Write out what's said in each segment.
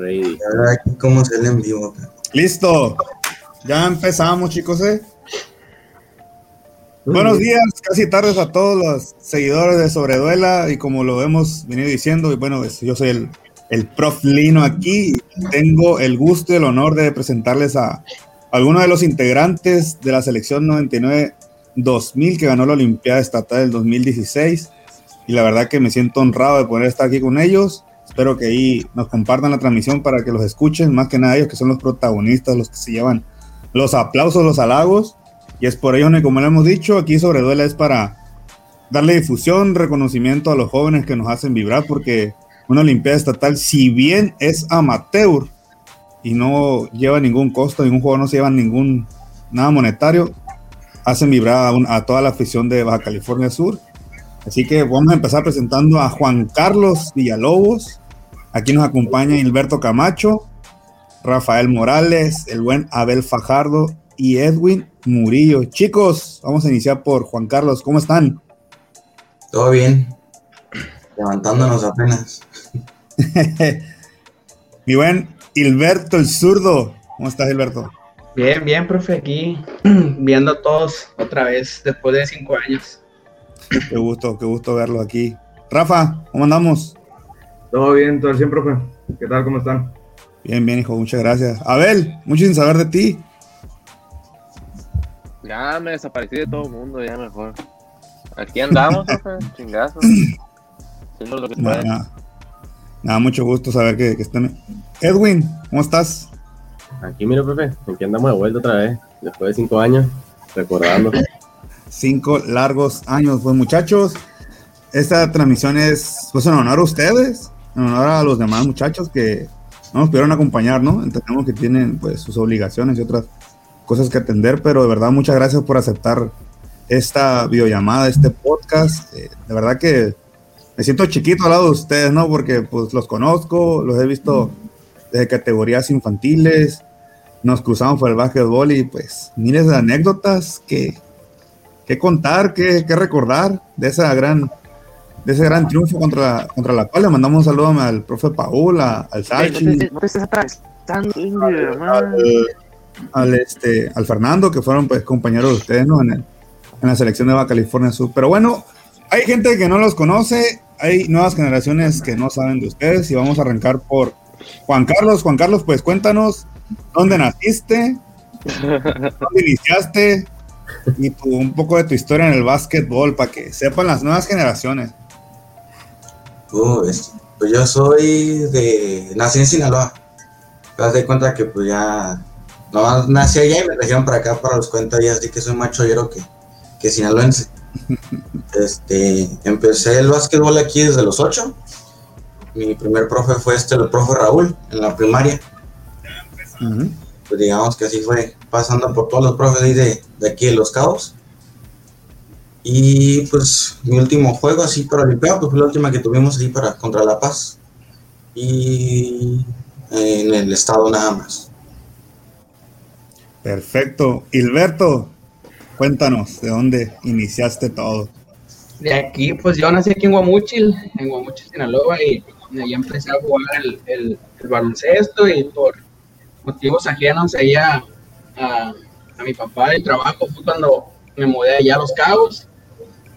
ready. Ahora aquí cómo en vivo. Listo. Ya empezamos, chicos, ¿eh? Buenos días, casi tardes a todos los seguidores de Sobreduela y como lo hemos venido diciendo, y bueno, pues, yo soy el, el prof Lino aquí y tengo el gusto y el honor de presentarles a algunos de los integrantes de la selección 99-2000 que ganó la Olimpiada Estatal del 2016 y la verdad que me siento honrado de poder estar aquí con ellos. Espero que ahí nos compartan la transmisión para que los escuchen, más que nada ellos que son los protagonistas, los que se llevan los aplausos, los halagos. Y es por ello como le hemos dicho, aquí sobre Duela es para darle difusión, reconocimiento a los jóvenes que nos hacen vibrar, porque una Olimpiada Estatal, si bien es amateur y no lleva ningún costo, ningún juego no se lleva ningún nada monetario, hacen vibrar a toda la afición de Baja California Sur. Así que vamos a empezar presentando a Juan Carlos Villalobos. Aquí nos acompaña Hilberto Camacho, Rafael Morales, el buen Abel Fajardo y Edwin Murillo. Chicos, vamos a iniciar por Juan Carlos. ¿Cómo están? Todo bien. Levantándonos apenas. Mi buen Hilberto el zurdo. ¿Cómo estás, Hilberto? Bien, bien, profe, aquí viendo a todos otra vez después de cinco años. Qué gusto, qué gusto verlo aquí. Rafa, ¿cómo andamos? Todo bien, todo el tiempo, profe. ¿Qué tal? ¿Cómo están? Bien, bien, hijo, muchas gracias. Abel, mucho sin saber de ti. Ya me desaparecí de todo el mundo, ya mejor. Aquí andamos, profe, chingazos. Lo que Nada, puede. nada, nada, mucho gusto saber que, que están. Edwin, ¿cómo estás? Aquí, mira, profe, aquí andamos de vuelta otra vez, después de cinco años, recordando. Cinco largos años, pues muchachos. Esta transmisión es pues en honor a ustedes, en honor a los demás muchachos que no nos pudieron acompañar, ¿no? Entendemos que tienen pues sus obligaciones y otras cosas que atender, pero de verdad muchas gracias por aceptar esta videollamada, este podcast. Eh, de verdad que me siento chiquito al lado de ustedes, ¿no? Porque pues los conozco, los he visto desde categorías infantiles, nos cruzamos por el básquetbol y pues miles de anécdotas que, que contar, que, que recordar de esa gran de ese gran triunfo contra, contra la cual le mandamos un saludo al profe Paul, a- al Salchi, No te estés atravesando, indio, man. al, al, este, al Fernando, que fueron pues compañeros de ustedes ¿no? en, el- en la selección de Baja California Sur. Pero bueno, hay gente que no los conoce, hay nuevas generaciones que no saben de ustedes y vamos a arrancar por Juan Carlos. Juan Carlos, pues cuéntanos dónde naciste, dónde iniciaste y tu- un poco de tu historia en el básquetbol para que sepan las nuevas generaciones. Uh, es- pues yo soy de. Nací en Sinaloa. Te das de cuenta que pues ya. No, nací allá y me trajeron para acá para los 40 días, así que soy más chollero que, que sinaloense. Este, empecé el básquetbol aquí desde los 8. Mi primer profe fue este, el profe Raúl, en la primaria. Pues digamos que así fue, pasando por todos los profes ahí de, de aquí de Los Cabos. Y pues mi último juego así para Olimpiada, pues fue la última que tuvimos ahí para contra La Paz. Y en el estado nada más. Perfecto. Hilberto, cuéntanos de dónde iniciaste todo. De aquí, pues yo nací aquí en Guamuchil, en Guamuchil, Sinaloa, y ahí empecé a jugar el, el- el baloncesto y por motivos ajenos ahí a, a, a mi papá del trabajo fue cuando me mudé allá a Los Cabos.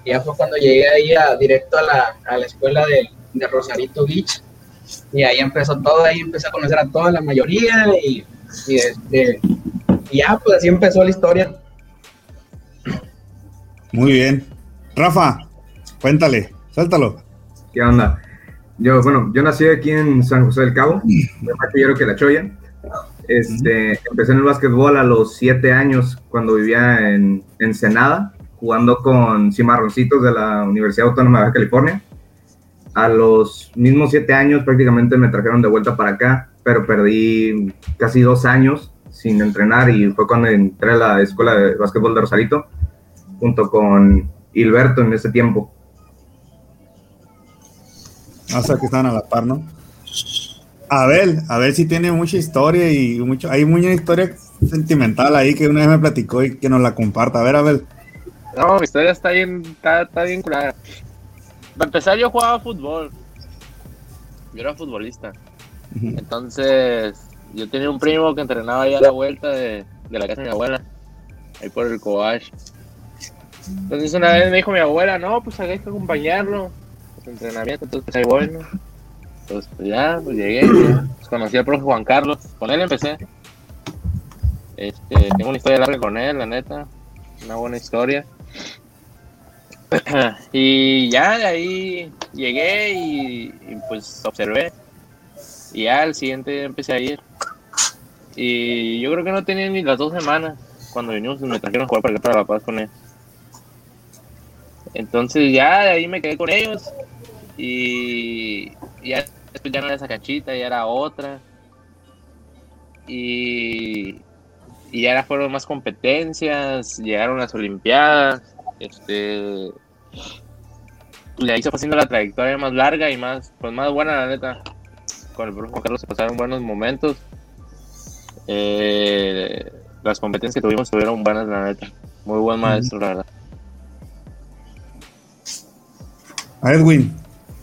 Y ya fue cuando llegué ahí a, directo a la, a la escuela de, de Rosarito Beach. Y ahí empezó todo, ahí empecé a conocer a toda la mayoría y, y, este, y ya, pues así empezó la historia. Muy bien. Rafa, cuéntale, suéltalo. ¿Qué onda? Yo, bueno, yo nací aquí en San José del Cabo, de Paquillero que la Choya. Este, empecé en el básquetbol a los siete años cuando vivía en Ensenada, jugando con cimarroncitos de la Universidad Autónoma de California. A los mismos siete años prácticamente me trajeron de vuelta para acá, pero perdí casi dos años sin entrenar y fue cuando entré a la escuela de básquetbol de Rosarito junto con Hilberto en ese tiempo. O sea, que estaban a la par, ¿no? Abel, Abel sí tiene mucha historia y mucho, hay mucha historia sentimental ahí que una vez me platicó y que nos la comparta. A ver, Abel. No, mi historia está bien, está, está bien curada. Para empezar, yo jugaba fútbol. Yo era futbolista. Entonces, yo tenía un primo que entrenaba ahí a la vuelta de, de la casa de mi abuela, ahí por el Cobach. Entonces una vez me dijo mi abuela, no, pues hay que acompañarlo, su entrenamiento, entonces pues ahí voy, ¿no? Entonces pues ya, pues llegué, ya, pues, conocí al profe Juan Carlos, con él empecé. Este, tengo una historia larga con él, la neta, una buena historia. y ya de ahí llegué y, pues observé. Y ya al siguiente día empecé a ir. Y yo creo que no tenía ni las dos semanas cuando vinimos me trajeron a jugar para acá para La Paz con él. Entonces ya de ahí me quedé con ellos y ya después ya no era esa canchita, ya era otra. Y, y ya fueron más competencias, llegaron las Olimpiadas, este se fue haciendo la trayectoria más larga y más, pues más buena la neta. Con el profesor Carlos se pasaron buenos momentos. Eh, las competencias que tuvimos estuvieron buenas la neta. Muy buen maestro, la verdad. A Edwin,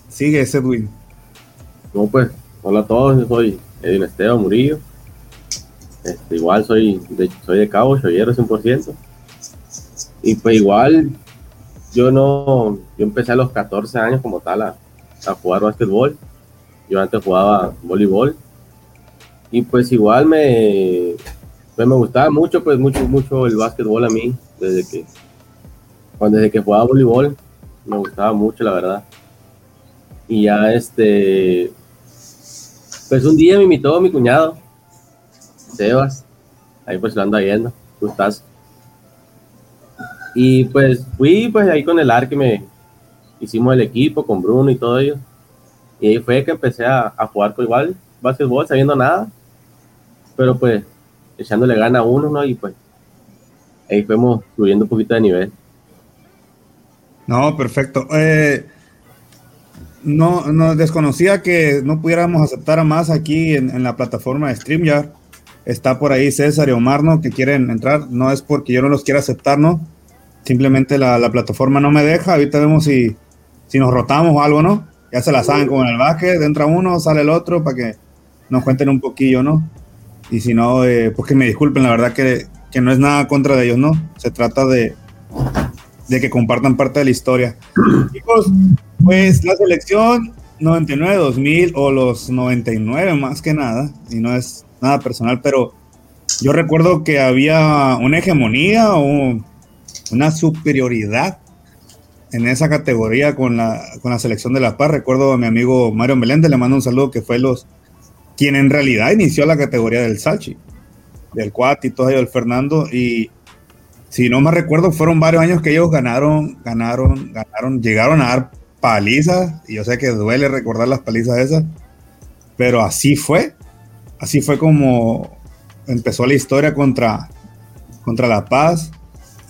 sigue ese Edwin. No, pues, hola a todos, yo soy Edwin Esteban Murillo. Este, igual soy de, soy de Cabo, Chollero 100%. Y pues igual, yo no, yo empecé a los 14 años como tal a, a jugar básquetbol. Yo antes jugaba voleibol. Y pues igual me, pues me gustaba mucho, pues mucho, mucho el básquetbol a mí, desde que, cuando, desde que jugaba voleibol me gustaba mucho, la verdad. Y ya este, pues un día me invitó mi cuñado, Sebas, ahí pues lo ando viendo, gustazo. Y pues fui pues ahí con el arque, me hicimos el equipo con Bruno y todo ello. Y ahí fue que empecé a, jugar con igual básquetbol, sabiendo nada. Pero pues echándole gana a uno, ¿no? Y pues ahí fuimos subiendo un poquito de nivel. No, perfecto. Eh, no, no desconocía que no pudiéramos aceptar a más aquí en, en, la plataforma de StreamYard. Está por ahí César y Omar, ¿no? Que quieren entrar. No es porque yo no los quiera aceptar, ¿no? Simplemente la, la plataforma no me deja. Ahorita vemos si, si nos rotamos o algo, ¿no? Ya se la saben como en el básquet. Entra uno, sale el otro para que nos cuenten un poquillo, ¿no? Y si no, eh, pues que me disculpen, la verdad que, que no es nada contra de ellos, ¿no? Se trata de, de que compartan parte de la historia. Chicos, pues la selección 99, 2000 o los 99 más que nada, y no es nada personal, pero yo recuerdo que había una hegemonía o una superioridad en esa categoría con la, con la selección de La Paz. Recuerdo a mi amigo Mario Meléndez, le mando un saludo, que fue los quien en realidad inició la categoría del Salchi, del Cuat y todo ello, del Fernando, y si no me recuerdo, fueron varios años que ellos ganaron, ganaron, ganaron, llegaron a dar palizas, y yo sé que duele recordar las palizas esas, pero así fue, así fue como empezó la historia contra, contra La Paz,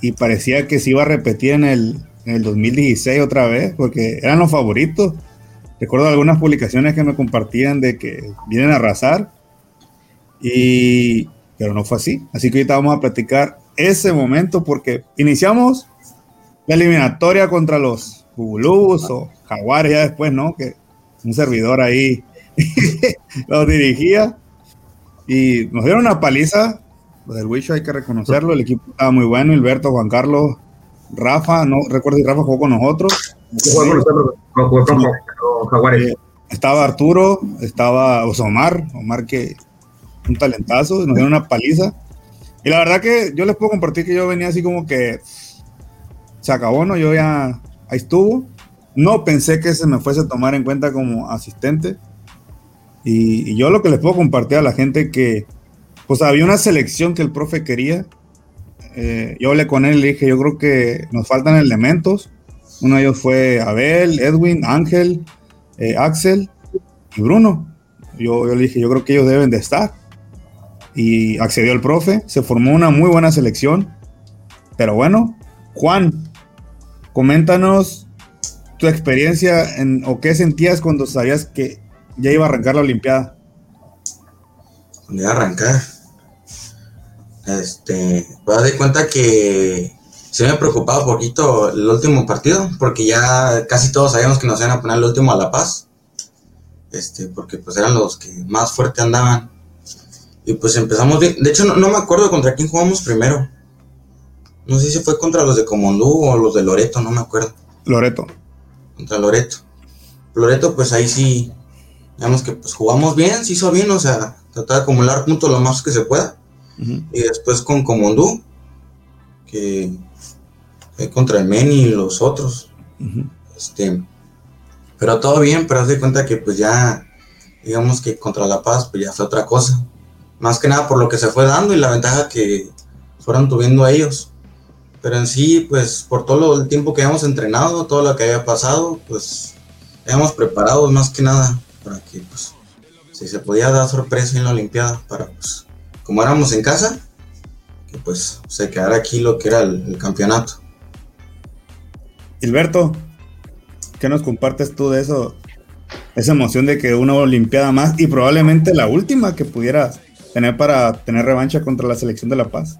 y parecía que se iba a repetir en el, en el 2016 otra vez, porque eran los favoritos. Recuerdo algunas publicaciones que me compartían de que vienen a arrasar, y, pero no fue así. Así que ahorita vamos a platicar ese momento porque iniciamos la eliminatoria contra los Bubulubus o Jaguares ya después, ¿no? Que un servidor ahí los dirigía y nos dieron una paliza. Lo del Wicho hay que reconocerlo, el equipo estaba muy bueno, Hilberto, Juan Carlos, Rafa, no recuerdo si Rafa jugó con nosotros. Jaguares. Estaba Arturo, estaba Omar, Omar que un talentazo, nos dieron una paliza. Y la verdad que yo les puedo compartir que yo venía así como que se acabó, ¿no? Yo ya ahí estuvo. No pensé que se me fuese a tomar en cuenta como asistente. Y, yo lo que les puedo compartir a la gente que, pues había una selección que el profe quería. Eh, yo hablé con él y le dije, yo creo que nos faltan elementos. Uno de ellos fue Abel, Edwin, Ángel, eh, Axel y Bruno. Yo, yo le dije, yo creo que ellos deben de estar y accedió el profe, se formó una muy buena selección. Pero bueno, Juan, coméntanos tu experiencia en, o qué sentías cuando sabías que ya iba a arrancar la Olimpiada. Cuando iba a arrancar, este, pues de cuenta que se me preocupaba un poquito el último partido, porque ya casi todos sabíamos que nos iban a poner el último a La Paz. este, porque pues eran los que más fuerte andaban. Y pues empezamos bien. De hecho, no, no me acuerdo contra quién jugamos primero. No sé si fue contra los de Comondú o los de Loreto, no me acuerdo. Loreto. Contra Loreto. Loreto, pues ahí sí, digamos que pues jugamos bien, se hizo bien, o sea, tratar de acumular puntos lo más que se pueda. Y después con Comondú, que fue contra el Meni y los otros. Este, pero todo bien, pero haz de cuenta que pues ya, digamos que contra La Paz, pues ya fue otra cosa. Más que nada por lo que se fue dando y la ventaja que fueron tuviendo ellos. Pero en sí, pues por todo lo- el tiempo que habíamos entrenado, todo lo que había pasado, pues habíamos preparado más que nada para que pues si se podía dar sorpresa en la Olimpiada, para pues como éramos en casa, que pues se quedara aquí lo que era el- el campeonato. Gilberto, ¿qué nos compartes tú de eso? Esa emoción de que una Olimpiada más y probablemente la última que pudieras tener para tener revancha contra la selección de La Paz.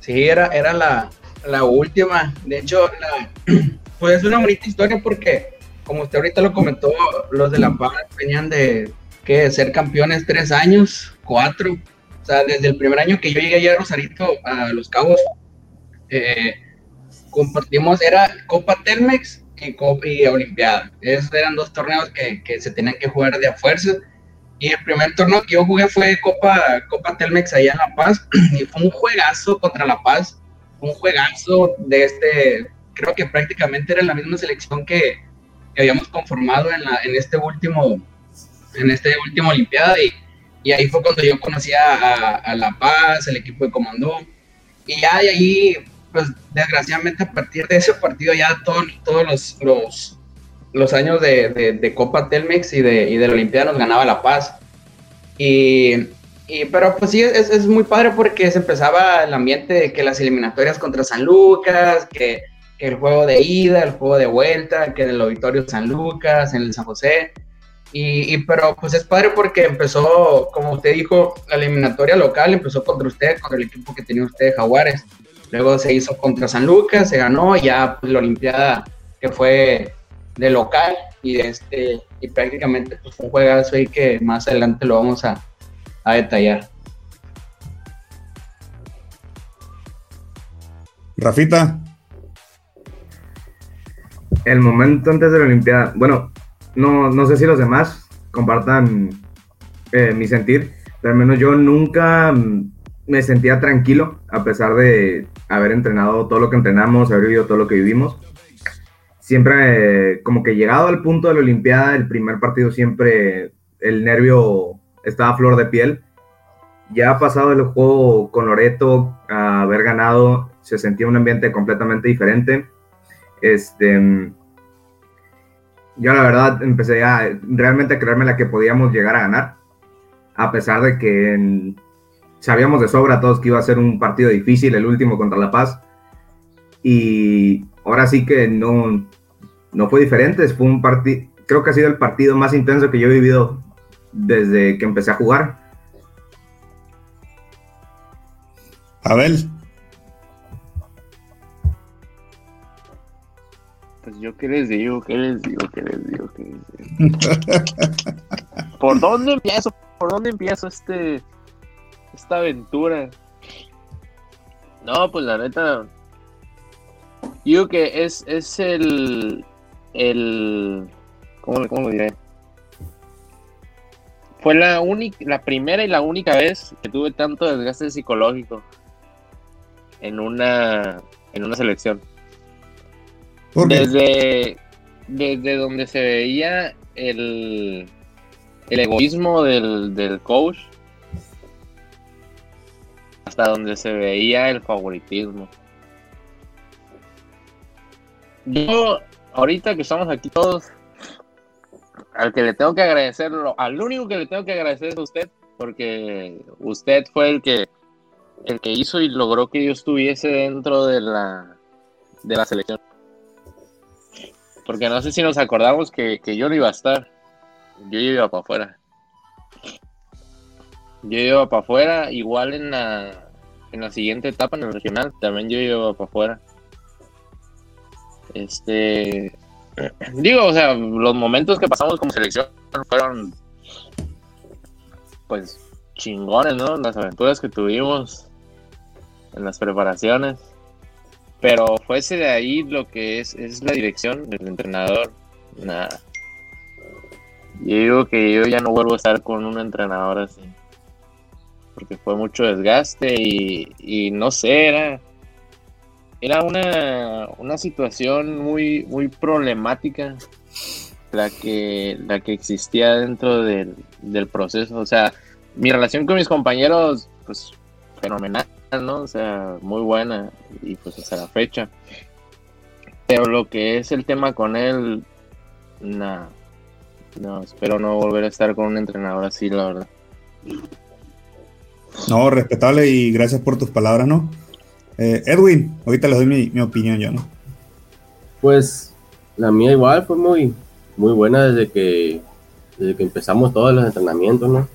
Sí, era, era la, la última. De hecho, la- pues es una bonita historia porque, como usted ahorita lo comentó, los de La Paz venían de ¿qué? ser campeones tres años, cuatro. O sea, desde el primer año que yo llegué allá a Rosarito, a Los Cabos, eh, compartimos, era Copa Telmex y, Copa, y Olimpiada. Esos eran dos torneos que, que se tenían que jugar de a fuerza. Y el primer torneo que yo jugué fue Copa, Copa Telmex allá en La Paz. Y fue un juegazo contra La Paz. Un juegazo de este. Creo que prácticamente era la misma selección que, que habíamos conformado en, la, en este último. En este último Olimpiada. Y, y ahí fue cuando yo conocí a, a- La Paz, el equipo de Comandó. Y ya de ahí, pues desgraciadamente a partir de ese partido, ya todos, todos los, los, los años de, de- de Copa Telmex y de, y de la Olimpiada nos ganaba La Paz. Y, y- pero pues sí, es, es muy padre porque se empezaba el ambiente de que las eliminatorias contra San Lucas, que el juego de ida, el juego de vuelta, que en el auditorio San Lucas, en el San José. Y, pero pues es padre porque empezó, como usted dijo, la eliminatoria local empezó contra usted, contra el equipo que tenía usted, Jaguares. Luego se hizo contra San Lucas, se ganó, y ya pues, la Olimpiada que fue de local y este y prácticamente pues fue un juegazo ahí que más adelante lo vamos a detallar. Rafita, El momento antes de la Olimpiada, bueno, no, no sé si los demás compartan eh, mi sentir, pero al menos yo nunca mm, me sentía tranquilo a pesar de haber entrenado todo lo que entrenamos, haber vivido todo lo que vivimos. Siempre, como que llegado al punto de la Olimpiada, el primer partido siempre el nervio estaba a flor de piel. Ya pasado el juego con Loreto, a haber ganado, se sentía un ambiente completamente diferente. Este, yo la verdad empecé a realmente a creerme la que podíamos llegar a ganar, a pesar de que sabíamos de sobra todos que iba a ser un partido difícil, el último contra La Paz, y ahora sí que no, no fue diferente, fue un partido, creo que ha sido el partido más intenso que yo he vivido desde que empecé a jugar. Abel, Pues yo qué les digo, qué les digo, qué les digo, qué les digo. ¿Por dónde empiezo? ¿Por dónde empiezo este esta aventura? No, pues la neta. Yo digo que es, es el. el. ¿Cómo, cómo lo diré? Fue la única, la primera y la única vez que tuve tanto desgaste psicológico en una en una selección. Desde, desde donde se veía el, el egoísmo del, del coach hasta donde se veía el favoritismo. Yo, ahorita que estamos aquí todos, al que le tengo que agradecerlo, al único que le tengo que agradecer es a usted, porque usted fue el que el que hizo y logró que yo estuviese dentro de la de la selección. Porque no sé si nos acordamos que, que yo no iba a estar. Yo iba para afuera. Yo iba para afuera, igual en la, en la siguiente etapa, en el regional, también yo iba para afuera. Este. digo, o sea, los momentos que pasamos como selección fueron pues chingones, ¿no? Las aventuras que tuvimos en las preparaciones. Pero fuese de ahí lo que es, es la dirección del entrenador. Nada. Yo digo que yo ya no vuelvo a estar con un entrenador así. Porque fue mucho desgaste y, y no sé, era, era una, una situación muy, muy problemática la que, la que existía dentro del, del proceso. O sea, mi relación con mis compañeros, pues fenomenal, ¿no? O sea, muy buena y pues hasta la fecha. Pero lo que es el tema con él, nada. No, espero no volver a estar con un entrenador así, la verdad. No, respetable y gracias por tus palabras, ¿no? Eh, Edwin, ahorita les doy mi, mi, opinión yo, ¿no? Pues la mía igual fue muy, muy buena desde que, desde que empezamos todos los entrenamientos, ¿no?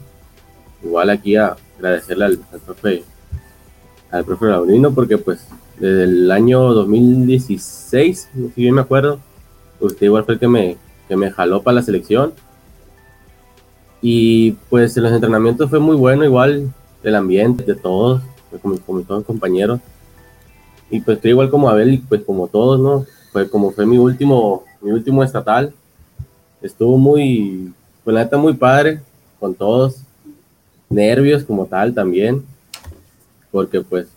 Igual aquí a agradecerle al, al profe, al profe Laurino, porque pues desde el año 2016, si bien me acuerdo, usted igual fue el que me, que me jaló para la selección. Y pues en los entrenamientos fue muy bueno, igual el ambiente de todos, con, con todos mis compañeros. Y pues estoy igual como Abel pues como todos, ¿no? Fue como fue mi último, mi último estatal. Estuvo muy, pues la neta muy padre con todos. Nervios como tal también. Porque pues,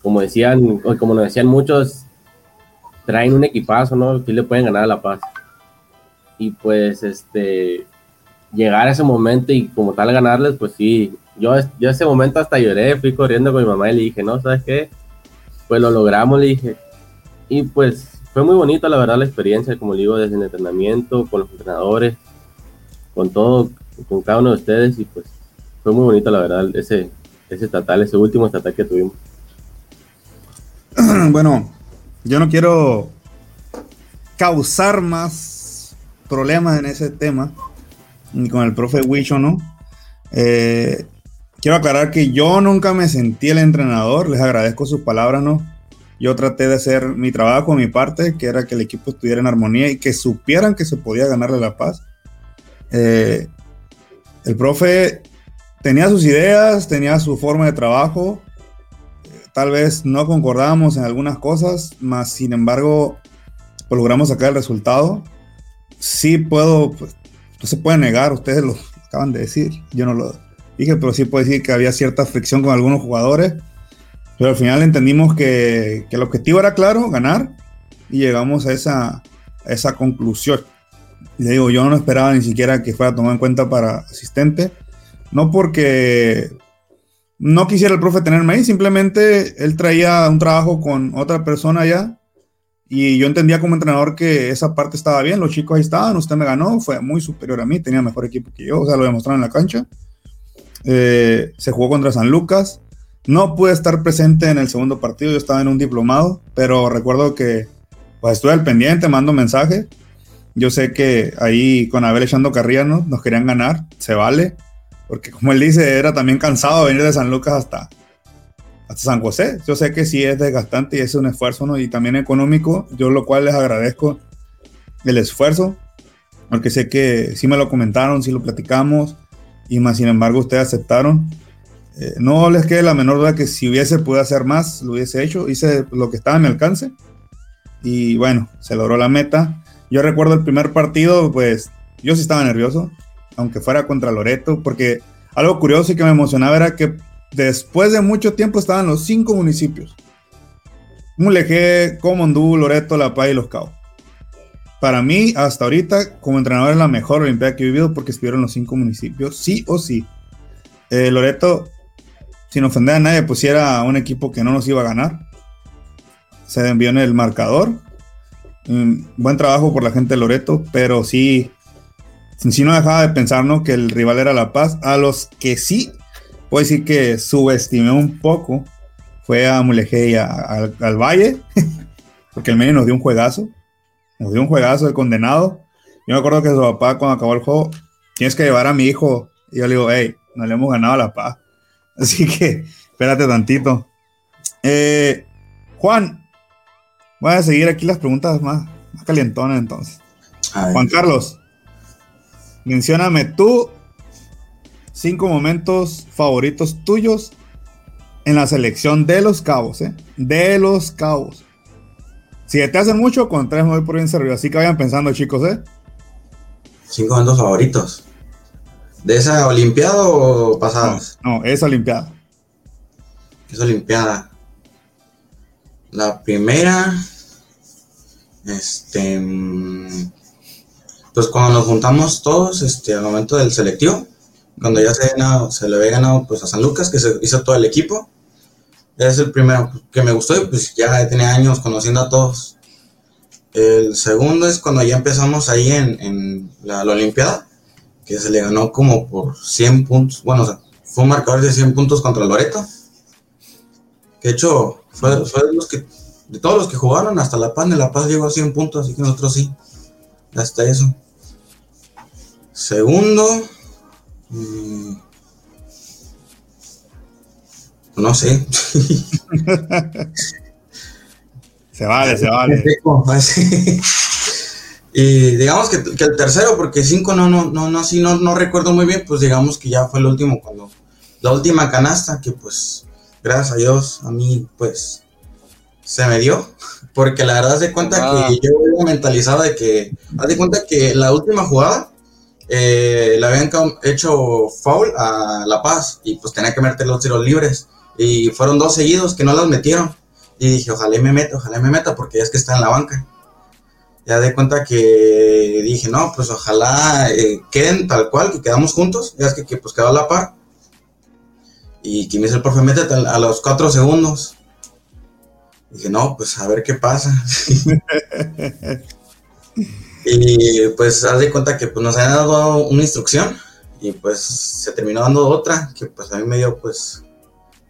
como decían, como nos decían muchos, traen un equipazo, ¿no? Que le pueden ganar a La Paz y pues este llegar a ese momento y como tal ganarles, pues sí, yo, yo ese momento hasta lloré, fui corriendo con mi mamá y le dije, no, ¿sabes qué? Pues lo logramos, le dije. Y pues fue muy bonito, la verdad, la experiencia, como digo, desde el entrenamiento, con los entrenadores, con todo, con cada uno de ustedes y pues fue muy bonito, la verdad, ese, ese estatal, ese último estatal que tuvimos. Bueno, yo no quiero causar más problemas en ese tema, ni con el profe Wicho, ¿no? Eh, quiero aclarar que yo nunca me sentí el entrenador, les agradezco sus palabras, ¿no? Yo traté de hacer mi trabajo, mi parte, que era que el equipo estuviera en armonía y que supieran que se podía ganarle la paz. Eh, el profe tenía sus ideas, tenía su forma de trabajo, tal vez no concordábamos en algunas cosas, más sin embargo, logramos sacar el resultado. Sí puedo, pues, no se puede negar, ustedes lo acaban de decir, yo no lo dije, pero sí puedo decir que había cierta fricción con algunos jugadores, pero al final entendimos que, que el objetivo era claro, ganar, y llegamos a esa, a esa conclusión. Le digo, yo no esperaba ni siquiera que fuera tomado en cuenta para asistente, no porque no quisiera el profe tenerme ahí, simplemente él traía un trabajo con otra persona allá y yo entendía como entrenador que esa parte estaba bien, los chicos ahí estaban, usted me ganó, fue muy superior a mí, tenía mejor equipo que yo, o sea, lo demostraron en la cancha. Eh, se jugó contra San Lucas, no pude estar presente en el segundo partido, yo estaba en un diplomado, pero recuerdo que pues estuve al pendiente, mando mensaje. Yo sé que ahí con Abel echando carrilla ¿no? nos querían ganar, se vale, porque como él dice, era también cansado venir de San Lucas hasta, hasta San José. Yo sé que sí es desgastante y es un esfuerzo, ¿no? Y también económico, yo lo cual les agradezco el esfuerzo, porque sé que sí me lo comentaron, sí lo platicamos, y más sin embargo ustedes aceptaron. Eh, no les quede la menor duda que si hubiese podido hacer más, lo hubiese hecho. Hice lo que estaba a mi alcance. Y bueno, se logró la meta. Yo recuerdo el primer partido, pues yo sí estaba nervioso, aunque fuera contra Loreto, porque algo curioso y que me emocionaba era que después de mucho tiempo estaban los cinco municipios. Mulegé, Comondú, Loreto, La Paz y Los Cabos. Para mí, hasta ahorita, como entrenador, es la mejor Olimpiada que he vivido porque estuvieron los cinco municipios, sí o sí. Eh, Loreto, sin ofender a nadie, pusiera un equipo que no nos iba a ganar. Se envió en el marcador. Mm, buen trabajo por la gente de Loreto, pero sí, sí no dejaba de pensar ¿no? que el rival era La Paz. A los que sí, puedo decir que subestimé un poco, fue a Mulegé y a, a, al Valle, porque el medio nos dio un juegazo. Nos dio un juegazo de condenado. Yo me acuerdo que su papá, cuando acabó el juego, tienes que llevar a mi hijo. Y yo le digo, hey, no le hemos ganado a La Paz. Así que espérate tantito. Eh, Juan, voy a seguir aquí las preguntas más Más calientona entonces. Juan Carlos, mencióname tú cinco momentos favoritos tuyos en la selección de los cabos, ¿eh? De los cabos. Si te hacen mucho, con tres me voy por bien servido. Así que vayan pensando, chicos, ¿eh? Cinco momentos favoritos. ¿De esa Olimpiada o No, pasadas? no, es Olimpiada. Esa Olimpiada. La primera. Este. Pues cuando nos juntamos todos, este, al momento del selectivo, cuando ya se, ganado- le había ganado pues, a San Lucas, que se hizo todo el equipo. Es el primero que me gustó y pues ya tenía años conociendo a todos. El segundo es cuando ya empezamos ahí en, la, Olimpiada, que se le ganó como por 100 puntos. Bueno, o sea, fue un marcador de 100 puntos contra Loreto. Que de hecho, fue, fue de, los que, de todos los que jugaron, hasta La Paz, de La Paz llegó a 100 puntos, así que nosotros sí. Hasta eso. Segundo, mm, no sé. Se vale, se vale. y digamos que, que el tercero, porque cinco no, no, no, no, así no, no recuerdo muy bien, pues digamos que ya fue el último cuando, la última canasta, que pues, gracias a Dios, a mí, pues, se me dio, porque la verdad de cuenta Ah. que yo iba mentalizado de que, haz de cuenta que la última jugada, eh, le habían hecho foul a La Paz, y pues tenía que meter los tiros libres, y fueron dos seguidos que no los metieron, y dije, ojalá y me meta, ojalá y me meta, porque ya es que está en la banca. Ya de cuenta que dije, no, pues ojalá eh, queden tal cual, que quedamos juntos, ya es que, que, pues quedó a la par. Y que me dice el profe, métete a los cuatro segundos. Dije, no, pues a ver qué pasa. y pues haz de cuenta que pues, nos habían dado una instrucción y pues se terminó dando otra, que pues a mí me dio pues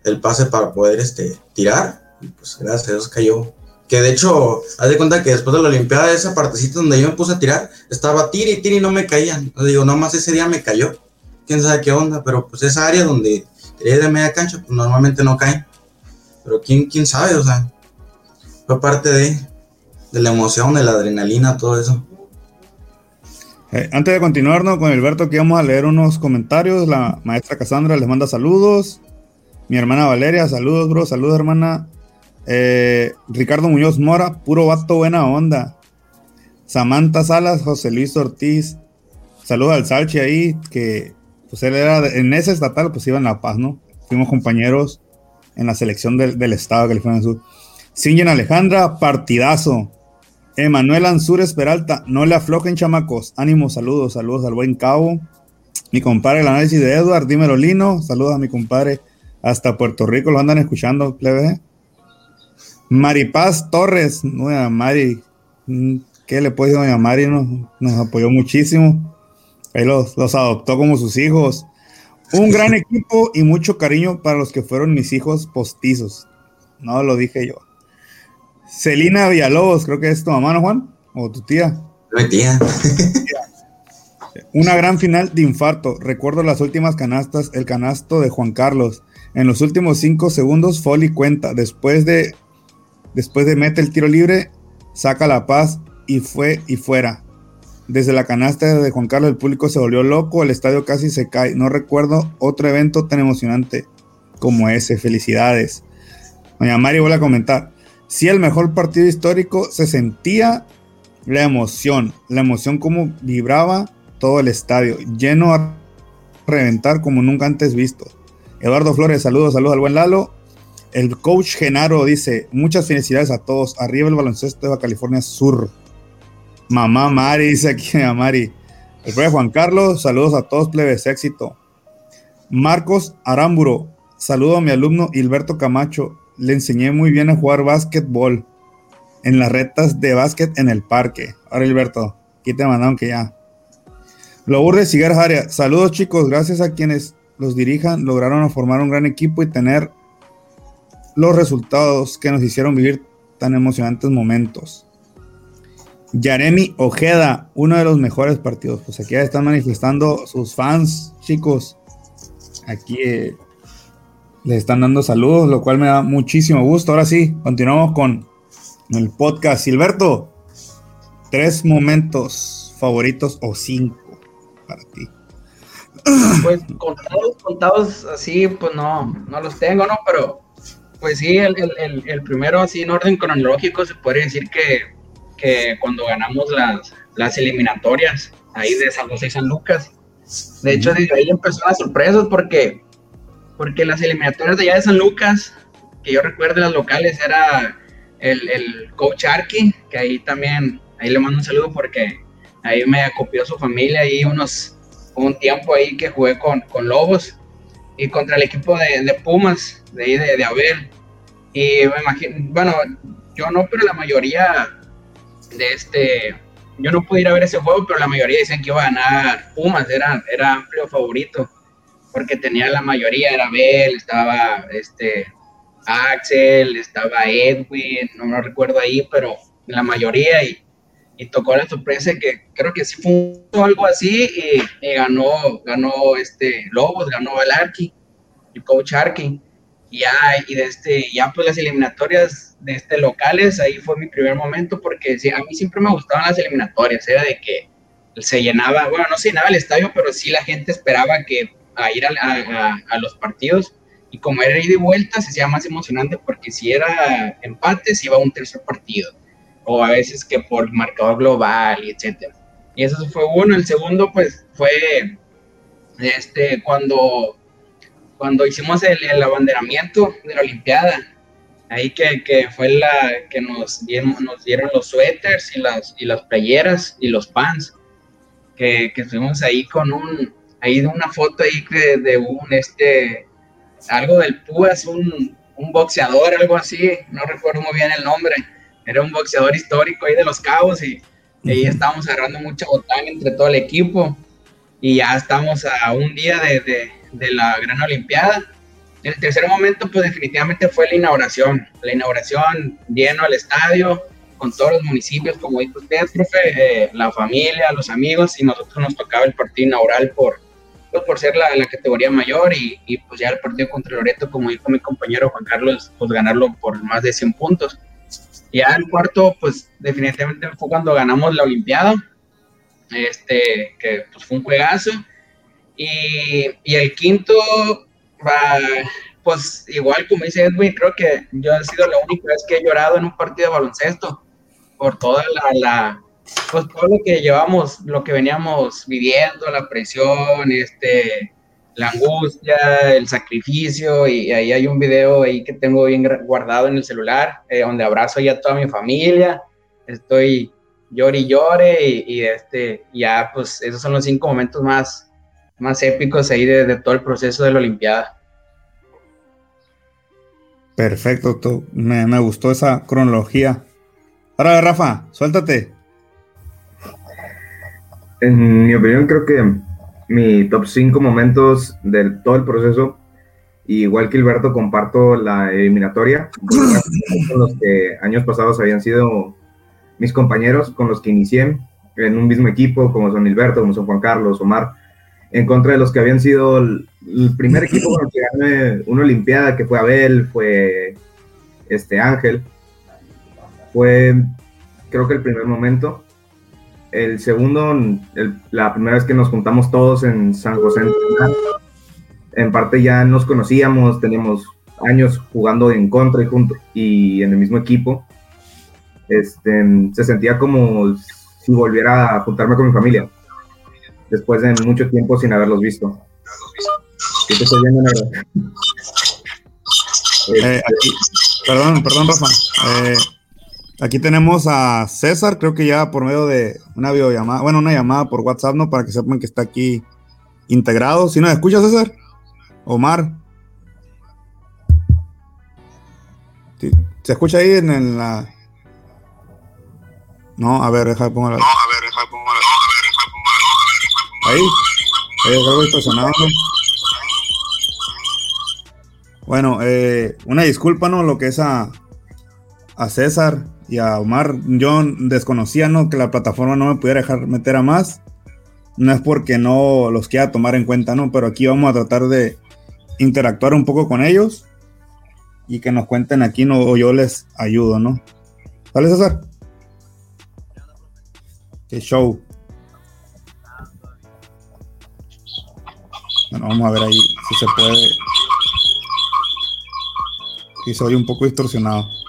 el pase para poder este, tirar. Y pues gracias a Dios cayó. Que de hecho, haz de cuenta que después de la Olimpiada, esa partecita donde yo me puse a tirar, estaba tiri y tiri y no me caían. Yo digo, nomás ese día me cayó. Quién sabe qué onda, pero pues esa área donde tiré de media cancha, pues normalmente no caen. Pero quién, quién sabe, o sea, fue parte de, la emoción, de la adrenalina, todo eso. Eh, antes de continuarnos con Alberto, aquí vamos a leer unos comentarios. La maestra Cassandra les manda saludos. Mi hermana Valeria, saludos, bro. Saludos, hermana. Eh, Ricardo Muñoz Mora, puro vato buena onda. Samantha Salas, José Luis Ortiz. Saludos al Salchi ahí, que pues él era en ese estatal, pues iba en La Paz, ¿no? Fuimos compañeros en la selección del, del estado de California Sur. Singen Alejandra, partidazo. Emanuel Ansúrez Peralta, no le aflojen, chamacos. Ánimo, saludos, saludos al buen cabo. Mi compadre, el análisis de Edward, dímelo, Lino. Saludos a mi compadre. Hasta Puerto Rico lo andan escuchando, plebe. Maripaz Torres, nueva Mari. mm, ¿Qué le puedo decir a doña Mari? Nos, nos apoyó muchísimo. Ahí los, los adoptó como sus hijos. Un gran equipo y mucho cariño para los que fueron mis hijos postizos. No lo dije yo. Celina Villalobos, creo que es tu mamá, ¿no, Juan? O tu tía. Mi tía. Una gran final de infarto. Recuerdo las últimas canastas, el canasto de Juan Carlos. En los últimos cinco segundos, Foley cuenta. Después de, después de mete el tiro libre, saca la paz y fue y fuera. Desde la canasta de Juan Carlos, el público se volvió loco, el estadio casi se cae. No recuerdo otro evento tan emocionante como ese. Felicidades. Doña Mari vuelve a comentar. Si el mejor partido histórico se sentía la emoción, la emoción como vibraba todo el estadio, lleno a reventar como nunca antes visto. Eduardo Flores, saludos, saludos al buen Lalo. El coach Genaro dice, muchas felicidades a todos. Arriba el baloncesto de California Sur. Mamá Mari, dice aquí a Mari. El profe Juan Carlos, saludos a todos, plebes, éxito. Marcos Aramburo, saludo a mi alumno Hilberto Camacho. Le enseñé muy bien a jugar básquetbol en las retas de básquet en el parque. Ahora, Hilberto, aquí te mandaron que ya. Lourdes Cigar Jaria, saludos chicos, gracias a quienes los dirijan, lograron formar un gran equipo y tener los resultados que nos hicieron vivir tan emocionantes momentos. Yaremi Ojeda, uno de los mejores partidos. Pues aquí ya están manifestando sus fans, chicos. Aquí eh, les están dando saludos, lo cual me da muchísimo gusto. Ahora sí, continuamos con el podcast. Silberto, tres momentos favoritos o cinco para ti. Pues contados, contados así, pues no, no los tengo, ¿no? Pero pues sí, el, el, el, primero así en orden cronológico se puede decir que, que cuando ganamos las, las eliminatorias ahí de San José y San Lucas. De hecho, desde ahí empezó las sorpresas porque, porque las eliminatorias de allá de San Lucas, que yo recuerdo las locales, era el, el coach Arki, que ahí también, ahí le mando un saludo porque ahí me acopió su familia y unos, un tiempo ahí que jugué con, con Lobos y contra el equipo de, de Pumas, de ahí de, de, Abel. Y me imagino, bueno, yo no, pero la mayoría de este, yo no pude ir a ver ese juego, pero la mayoría dicen que iba a ganar Pumas, era, era amplio favorito, porque tenía la mayoría, era Abel, estaba este, Axel, estaba Edwin, no me recuerdo ahí, pero la mayoría y, y, tocó la sorpresa que creo que sí fue algo así y, ganó, ganó este Lobos, ganó el Arki, el coach. Y ya, y de este, ya pues las eliminatorias de este locales, ahí fue mi primer momento porque a mí siempre me gustaban las eliminatorias, era de que se llenaba, bueno, no se llenaba el estadio, pero sí la gente esperaba que a ir a, a, a los partidos y como era ida y vuelta, se hacía más emocionante porque si era empate, se iba a un tercer partido, o a veces que por marcador global y etcétera. Y eso fue uno. El segundo, pues, fue este, cuando, cuando hicimos el, el abanderamiento de la Olimpiada. Ahí que, que fue la que nos dieron, nos dieron los suéteres y las, y las playeras y los pants. Que, que estuvimos ahí con un, ahí de una foto ahí de, de un, este, algo del Púas, un, un, boxeador, algo así, no recuerdo muy bien el nombre, era un boxeador histórico ahí de Los Cabos y, y ahí estábamos agarrando mucha botán entre todo el equipo. Y ya estamos a un día de, de, de, la Gran Olimpiada. El tercer momento, pues definitivamente fue la inauguración, la inauguración lleno al estadio, con todos los municipios, como dijo usted, profe, eh, la familia, los amigos, y nosotros nos tocaba el partido inaugural por, pues por ser la, la categoría mayor y, y, pues ya el partido contra Loreto, como dijo mi compañero Juan Carlos, pues ganarlo por más de 100 puntos. Ya el cuarto, pues definitivamente fue cuando ganamos la Olimpiada, este, que pues fue un juegazo. Y, y el quinto, pues igual como dice Edwin, creo que yo he sido la única vez que he llorado en un partido de baloncesto por toda la pues todo lo que llevamos, lo que veníamos viviendo, la presión, este, la angustia, el sacrificio, y ahí hay un video ahí que tengo bien guardado en el celular, eh, donde abrazo ya a toda mi familia, estoy llore y llore, y, este, ya pues esos son los cinco momentos más, más épicos ahí de, de todo el proceso de la Olimpiada. Perfecto, me, me gustó esa cronología. Ahora, Rafa, suéltate. En mi opinión, creo que mi top 5 momentos de todo el proceso, igual que Hilberto, comparto la eliminatoria, con los que años pasados habían sido mis compañeros con los que inicié en un mismo equipo, como son Hilberto, como son Juan Carlos, Omar, en contra de los que habían sido el, el primer equipo con el que gané una Olimpiada, que fue Abel, fue este Ángel. Fue, creo que el primer momento el segundo, el, la primera vez que nos juntamos todos en San José, en parte ya nos conocíamos, teníamos años jugando en contra y, junto, y en el mismo equipo. Este, se sentía como si volviera a juntarme con mi familia, después de mucho tiempo sin haberlos visto. ¿Qué te estoy viendo, eh, perdón, perdón, Rafa. Eh, Aquí tenemos a César, creo que ya por medio de una videollamada, bueno, una llamada por WhatsApp, ¿no? Para que sepan que está aquí integrado. ¿Si nos escucha, César? Omar. ¿Se escucha ahí en, en, la...? No, a ver, deja de poner... No, a ver, deja de poner... Ahí. Ahí algo estacionado. Bueno, eh, una disculpa, ¿no? Lo que es a, a César y a Omar, yo desconocía ¿no? que la plataforma no me pudiera dejar meter a más. No es porque no los quiera tomar en cuenta, ¿no? Pero aquí vamos a tratar de interactuar un poco con ellos y que nos cuenten aquí, ¿no? O yo les ayudo, ¿no? ¿Sale, César? Qué show. Bueno, vamos a ver ahí si se puede. Y se oye un poco distorsionado.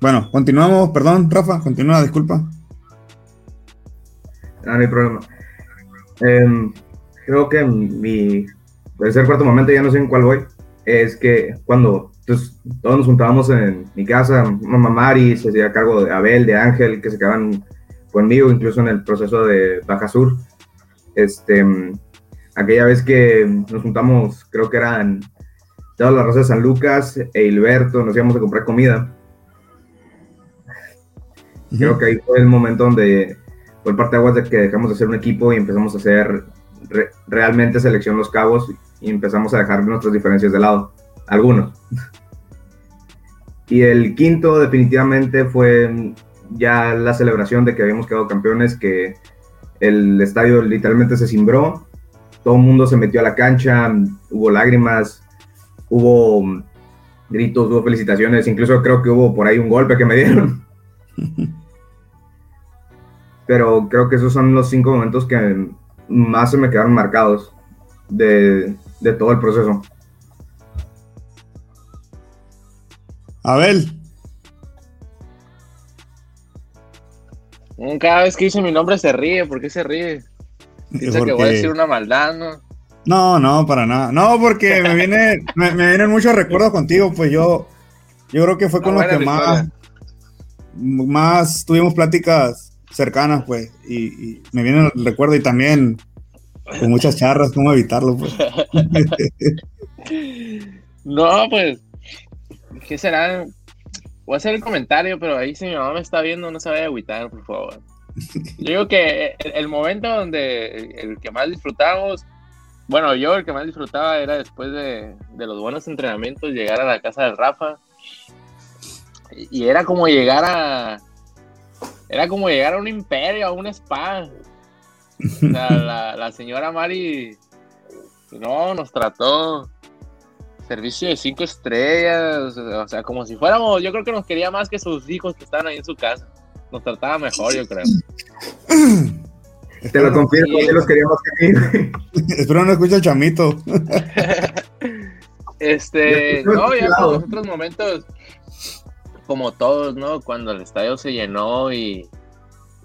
Bueno, continuamos, perdón, Rafa, continúa, disculpa. Ah, no hay problema. Em, creo que mi tercer cuarto momento, ya no sé en cuál voy, es que cuando pues, todos nos juntábamos en mi casa, mamá Mari se hacía cargo de Abel, de Ángel, que se quedaban conmigo, incluso en el proceso de Baja Sur. Este, aquella vez que nos juntamos, creo que eran todas las razas de San Lucas e Hilberto, nos íbamos a comprar comida. Creo que ahí fue el momento donde fue el parte de aguas de que dejamos de ser un equipo y empezamos a hacer realmente selección los cabos y empezamos a dejar nuestras diferencias de lado, algunos. Y el quinto definitivamente fue ya la celebración de que habíamos quedado campeones, que el estadio literalmente se cimbró, todo el mundo se metió a la cancha, hubo lágrimas, hubo gritos, hubo felicitaciones, incluso creo que hubo por ahí un golpe que me dieron. Pero creo que esos son los cinco momentos que más se me quedaron marcados de, todo el proceso. Abel. Cada vez que dice mi nombre se ríe, ¿por qué se ríe? Dice que voy a decir una maldad, ¿no? No, no, para nada. No, porque me viene, me, vienen muchos recuerdos contigo, pues yo, yo creo que fue con los que más, más tuvimos pláticas cercanas, pues, y, me viene el recuerdo y también con muchas charras, cómo evitarlo, pues. no, pues, ¿qué será? Voy a hacer el comentario, pero ahí si mi mamá me está viendo, no se vaya a agüitar, por favor. Yo digo que el, momento donde el, que más disfrutamos, bueno, yo el que más disfrutaba era después de, de los buenos entrenamientos, llegar a la casa de Rafa. Y, y era como llegar a, era como llegar a un imperio, a un spa. la, señora Mari, no, nos trató servicio de cinco estrellas, o sea, como si fuéramos, yo creo que nos quería más que sus hijos que estaban ahí en su casa. Nos trataba mejor, yo creo. Te lo confirmo, yo los queríamos que Espero no escuche el chamito. este, no, ya con los otros momentos, como todos, ¿no? Cuando el estadio se llenó y,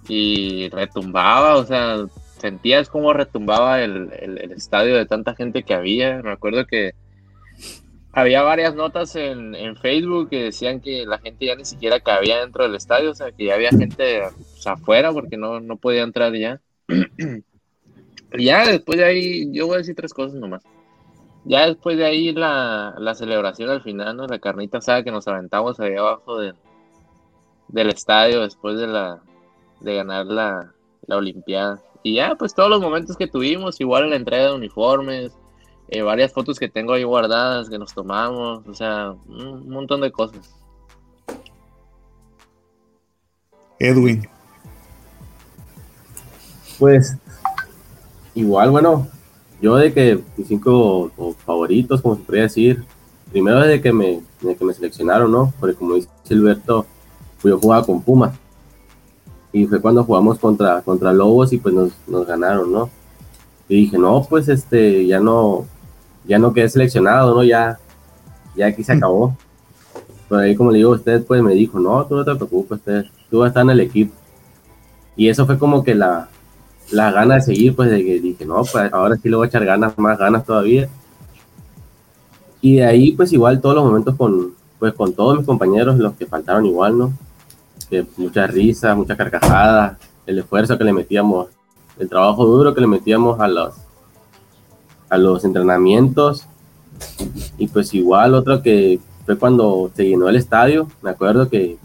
y retumbaba, o sea, sentías cómo retumbaba el, estadio de tanta gente que había. Me acuerdo que había varias notas en, Facebook que decían que la gente ya ni siquiera cabía dentro del estadio, o sea, que ya había gente afuera porque no, no podía entrar ya. y ya después de ahí, yo voy a decir tres cosas nomás ya después de ahí la, celebración al final, ¿no? La carnita asada que nos aventamos ahí abajo del estadio después de la de ganar la, la Olimpiada. Y ya, pues todos los momentos que tuvimos, igual en la entrega de uniformes, eh, varias fotos que tengo ahí guardadas que nos tomamos, o sea, un montón de cosas. Edwin. Pues igual, bueno, yo de que mis cinco favoritos, como se podría decir, primero desde que me, que me seleccionaron, ¿no? Porque como dice Silberto, fui yo jugaba con Puma. Y fue cuando jugamos contra, contra Lobos y pues nos, nos ganaron, ¿no? Y dije, no, pues este, ya no, ya no quedé seleccionado, ¿no? Ya, ya aquí se acabó. Pero ahí como le digo usted, pues me dijo, no, tú no te preocupes, usted, tú vas a estar en el equipo. Y eso fue como que la, las ganas de seguir, pues de que dije, no, pues ahora sí le voy a echar ganas, más ganas todavía. Y de ahí, pues igual todos los momentos con, pues con todos mis compañeros, los que faltaron igual, ¿no? Que muchas risas, muchas carcajadas, el esfuerzo que le metíamos, el trabajo duro que le metíamos a los, a los entrenamientos. Y pues igual otro que fue cuando se llenó el estadio, me acuerdo que,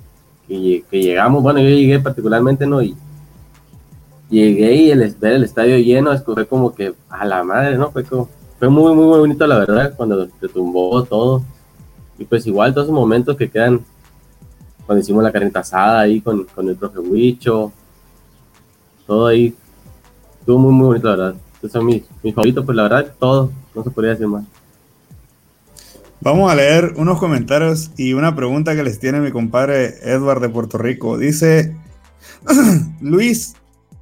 que, llegamos, bueno, yo llegué particularmente, ¿no? Llegué y el ver el estadio lleno fue como que a la madre, ¿no? Fue fue muy, muy, muy bonito la verdad cuando se tumbó todo. Y pues igual todos esos momentos que quedan cuando hicimos la carnita asada ahí con, con el profe Huicho, todo ahí, estuvo muy, muy bonito la verdad. Esos son mis, mis favoritos, pues la verdad, todo, no se podría decir más. Vamos a leer unos comentarios y una pregunta que les tiene mi compadre Edward de Puerto Rico. Dice, Luis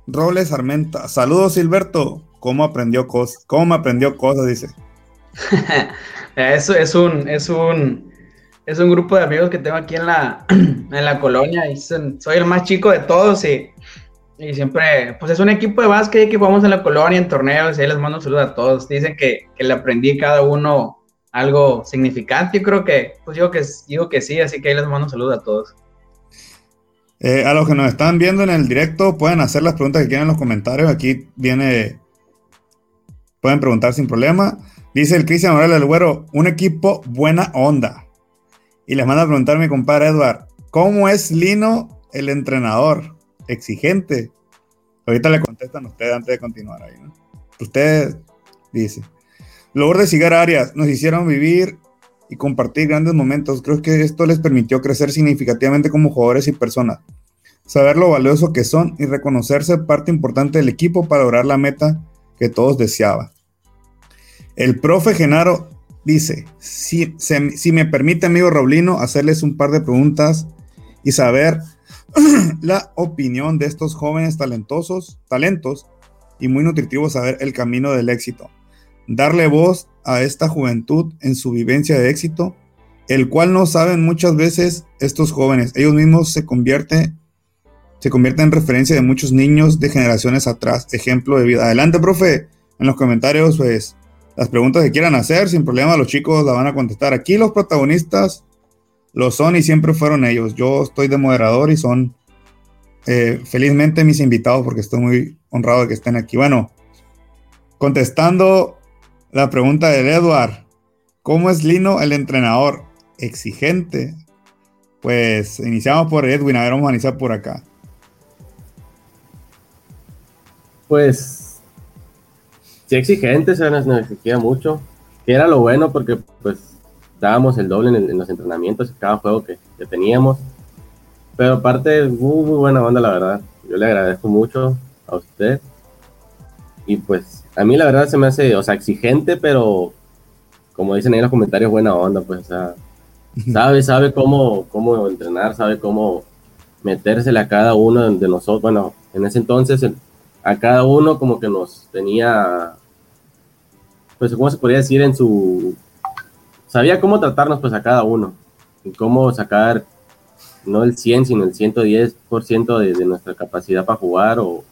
Robles Armenta. Saludos, Silberto. ¿Cómo aprendió cosas? ¿Cómo aprendió cosas? Dice. Eso es un, es un, es un grupo de amigos que tengo aquí en la, en la colonia. Y soy el más chico de todos y, y siempre, pues es un equipo de básquet que jugamos en la colonia, en torneos, y ahí les mando un saludo a todos. Dicen que, que le aprendí cada uno algo significante. Yo creo que, pues digo que, digo que sí, así que ahí les mando un saludo a todos. Eh, a los que nos están viendo en el directo, pueden hacer las preguntas que quieran en los comentarios. Aquí viene. Pueden preguntar sin problema. Dice el Cristian Morales del Güero, un equipo buena onda. Y les manda a preguntar mi compadre Edward, ¿cómo es Lino el entrenador? Exigente. Ahorita le contestan ustedes antes de continuar ahí, ¿no? Usted dice. Lourdes Cigar Arias, nos hicieron vivir y compartir grandes momentos. Creo que esto les permitió crecer significativamente como jugadores y personas. Saber lo valioso que son y reconocerse parte importante del equipo para lograr la meta que todos deseaban. El profe Genaro dice, si, se- si me permite, amigo Roblino, hacerles un par de preguntas y saber la opinión de estos jóvenes talentosos, talentos y muy nutritivos saber el camino del éxito. Darle voz a esta juventud en su vivencia de éxito, el cual no saben muchas veces estos jóvenes. Ellos mismos se convierten se convierten en referencia de muchos niños de generaciones atrás. Ejemplo de vida. Adelante, profe. En los comentarios, pues, las preguntas que quieran hacer, sin problema, los chicos la van a contestar. Aquí los protagonistas lo son y siempre fueron ellos. Yo estoy de moderador y son eh, felizmente mis invitados porque estoy muy honrado de que estén aquí. Bueno, contestando la pregunta del Edward, ¿cómo es Lino el entrenador? Exigente. Pues iniciamos por Edwin, a ver, vamos a iniciar por acá. Pues, sí exigente, se nos, exigía mucho, que era lo bueno porque pues dábamos el doble en, los entrenamientos cada juego que, que teníamos. Pero aparte, muy, muy buena banda, la verdad. Yo le agradezco mucho a usted. Y pues, a mí la verdad se me hace, o sea, exigente, pero como dicen ahí en los comentarios, buena onda, pues, o sea, sabe, sabe cómo, cómo entrenar, sabe cómo metérsele a cada uno de, nosotros. Bueno, en ese entonces a cada uno como que nos tenía, pues, ¿cómo se podría decir? En su... Sabía cómo tratarnos pues a cada uno y cómo sacar no el 100, sino el 110% de, de nuestra capacidad para jugar o,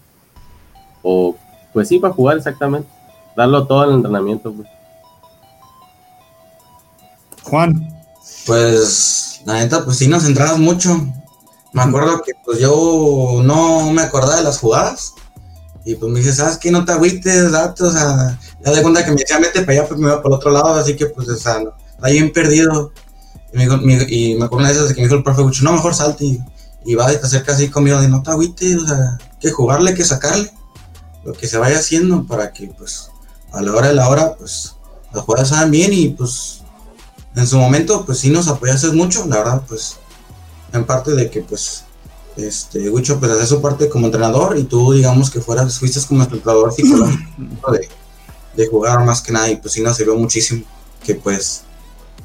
o, pues sí, para jugar exactamente. Darlo todo en el entrenamiento. Pues. Juan, Pues, la neta, pues sí nos centramos mucho. Me acuerdo que pues yo no me acordaba de las jugadas. Y pues me dice, ¿sabes qué? No te agüites, date, o sea, ya de cuenta que me decía, mete para allá, pues me iba para el otro lado, así que pues, o sea, está bien perdido. Y me, dijo- me- y me acuerdo una vez que me dijo el profe Gucho, no, mejor salte. Y, y va y te acerca así conmigo, de no te agüites, o sea, que jugarle, que sacarle. Lo que se vaya haciendo para que pues a la hora de la hora, pues las jugadas salgan bien y pues en su momento, pues sí nos apoyaste mucho, la verdad, pues, en parte de que, pues, este, Wicho, pues, hace su parte como entrenador y tú, digamos, que fueras, fuiste como entrenador psicológico de, de jugar más que nada y, pues, sí nos sirvió muchísimo, que, pues,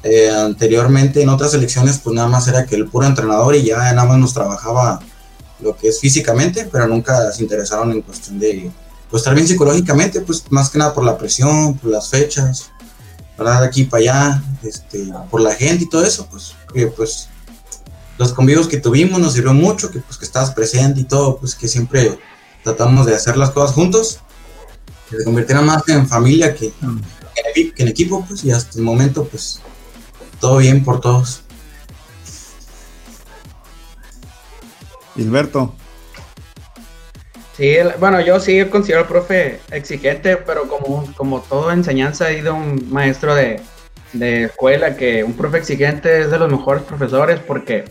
eh, anteriormente en otras elecciones, pues, nada más era que el puro entrenador y ya nada más nos trabajaba lo que es físicamente, pero nunca se interesaron en cuestión de, pues, estar bien psicológicamente, pues, más que nada por la presión, por las fechas, ¿verdad? Aquí para allá, este, por la gente y todo eso, pues, que pues los convivos que tuvimos nos sirvió mucho, que pues que estabas presente y todo, pues que siempre tratamos de hacer las cosas juntos, que se convirtiera más en familia que, que en equipo, pues, y hasta el momento, pues, todo bien por todos. Gilberto. Sí, bueno, yo sí considero al profe exigente, pero como, como toda enseñanza he ido un maestro de, de escuela que un profe exigente es de los mejores profesores porque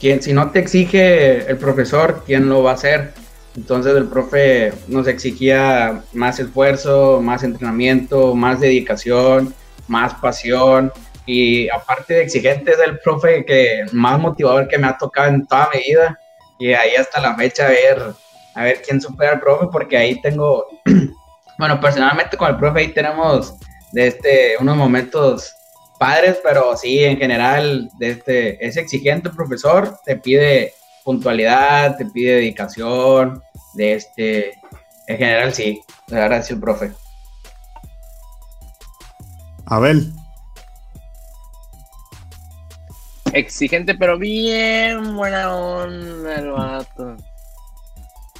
quien, si no te exige el profesor, ¿quién lo va a hacer? Entonces el profe nos exigía más esfuerzo, más entrenamiento, más dedicación, más pasión y aparte de exigente es el profe que más motivador que me ha tocado en toda mi vida y ahí hasta la fecha ver a ver quién supera al profe, porque ahí tengo, bueno, personalmente con el profe ahí tenemos de este, unos momentos padres, pero sí, en general, de este, es exigente el profesor, te pide puntualidad, te pide dedicación, de este, en general sí, verdad sí el profe. Abel. Exigente, pero bien buena onda el vato.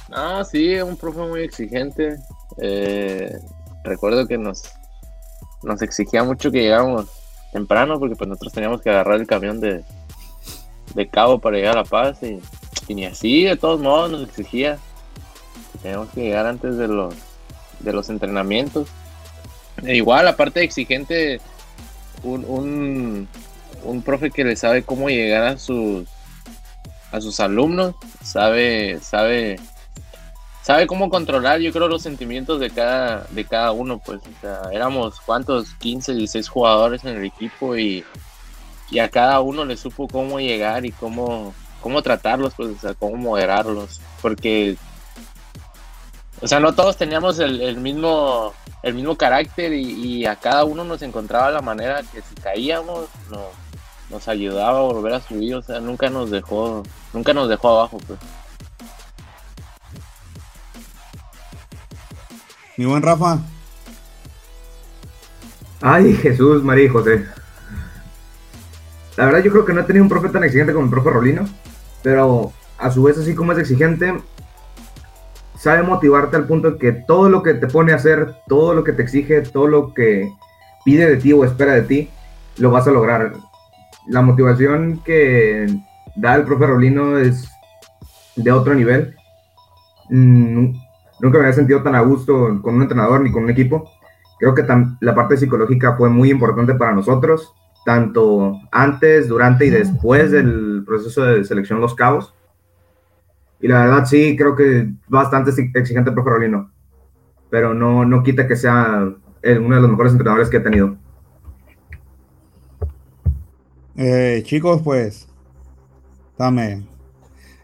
No, sí, un profe muy exigente. Eh, recuerdo que nos, nos exigía mucho que llegáramos temprano porque pues nosotros teníamos que agarrar el camión de, de Cabo para llegar a La Paz y, ni así, de todos modos, nos exigía teníamos que llegar antes de los, de los entrenamientos. E igual, aparte de exigente, un, un, un profe que le sabe cómo llegar a sus a sus alumnos, sabe, sabe, sabe cómo controlar, yo creo, los sentimientos de cada, de cada uno, pues, o sea, éramos cuántos, 15, 16 jugadores en el equipo y, y a cada uno le supo cómo llegar y cómo, cómo tratarlos, pues, o sea, cómo moderarlos, porque, o sea, no todos teníamos el, el mismo, el mismo carácter y, y a cada uno nos encontraba la manera que si caíamos, nos, nos ayudaba a volver a subir, o sea, nunca nos dejó, nunca nos dejó abajo, pues. Mi buen Rafa. Ay, Jesús, María y José. La verdad yo creo que no he tenido un profe tan exigente como el profe Rolino, pero a su vez así como es exigente, sabe motivarte al punto de que todo lo que te pone a hacer, todo lo que te exige, todo lo que pide de ti o espera de ti, lo vas a lograr. La motivación que da el profe Rolino es de otro nivel. Mm, Nunca me había sentido tan a gusto con un entrenador ni con un equipo. Creo que la parte psicológica fue muy importante para nosotros, tanto antes, durante y después del proceso de selección Los Cabos. Y la verdad sí, creo que bastante exi- exigente profe Rolino, pero no, no quita que sea uno de los mejores entrenadores que he tenido. Eh, chicos, pues, dame.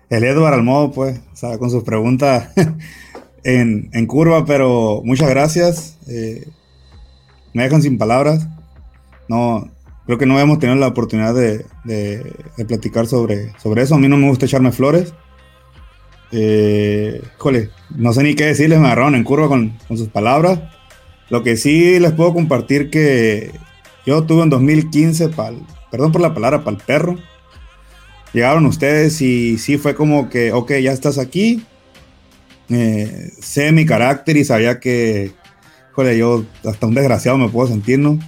El Edward al modo, pues, o sea, con sus preguntas en, en curva, pero muchas gracias. Eh, me dejan sin palabras. No, creo que no hemos tenido la oportunidad de, de- platicar sobre, sobre eso. A mí no me gusta echarme flores. Eh, no sé ni qué decirles, me agarraron en curva con, con sus palabras. Lo que sí les puedo compartir que yo tuve en 2015, pal, perdón por la palabra, para el perro. Llegaron ustedes y sí fue como que, ok, ya estás aquí. Eh, sé mi carácter y sabía que, híjole, yo hasta un desgraciado me puedo sentir, ¿no?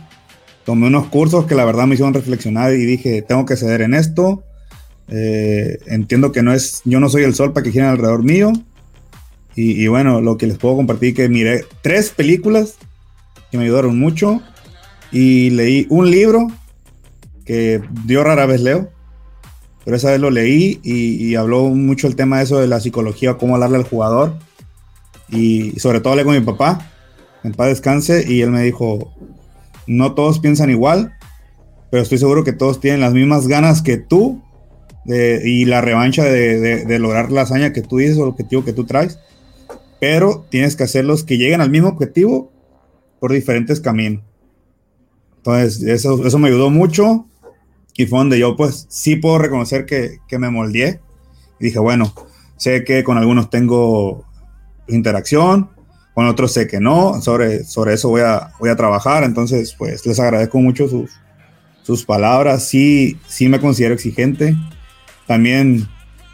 Tomé unos cursos que la verdad me hicieron reflexionar y dije, tengo que ceder en esto. Eh, entiendo que no es, yo no soy el sol para que giren alrededor mío. Y, y bueno, lo que les puedo compartir que miré tres películas que me ayudaron mucho y leí un libro que yo rara vez leo, pero esa vez lo leí y, y habló mucho el tema de eso de la psicología, cómo hablarle al jugador y sobre todo hablé con mi papá, en paz descanse, y él me dijo, no todos piensan igual, pero estoy seguro que todos tienen las mismas ganas que tú y la revancha de lograr la hazaña que tú dices o el objetivo que tú traes, pero tienes que hacerlos que lleguen al mismo objetivo por diferentes caminos. Entonces, eso, eso me ayudó mucho y fue donde yo pues sí puedo reconocer que, que me moldeé. Y dije, bueno, sé que con algunos tengo interacción, con otros sé que no, sobre, sobre eso voy a, voy a trabajar, entonces pues les agradezco mucho sus, sus palabras, sí, sí me considero exigente, también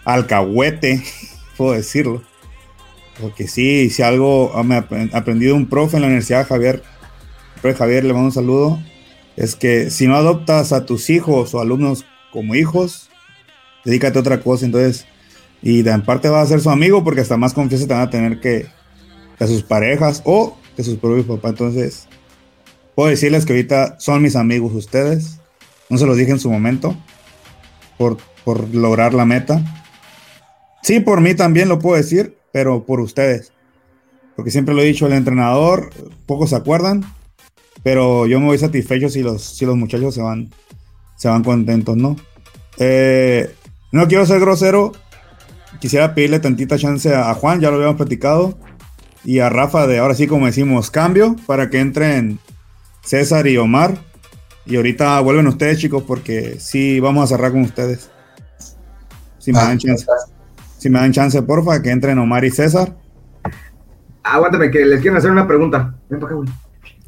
alcahuete, puedo decirlo, porque sí, si algo ah, me he aprendido un profe en la Universidad Javier, profe Javier, le mando un saludo, es que si no adoptas a tus hijos o alumnos como hijos, dedícate a otra cosa, entonces, y de en parte vas a ser su amigo porque hasta más confianza te van a tener que, que sus parejas o que sus propios papás, entonces, puedo decirles que ahorita son mis amigos ustedes, no se los dije en su momento, por, por lograr la meta. Sí, por mí también lo puedo decir, pero por ustedes. Porque siempre lo he dicho, el entrenador, pocos se acuerdan, pero yo me voy satisfecho si los, si los muchachos se van, se van contentos, ¿no? Eh, no quiero ser grosero, quisiera pedirle tantita chance a, a Juan, ya lo habíamos platicado, y a Rafa de ahora sí, como decimos, cambio para que entren César y Omar. Y ahorita vuelven ustedes, chicos, porque sí vamos a cerrar con ustedes. Si me Ah, dan chance. Si me dan chance, porfa, que entren Omar y César. Aguántame, que les quieren hacer una pregunta. Ven para acá, güey.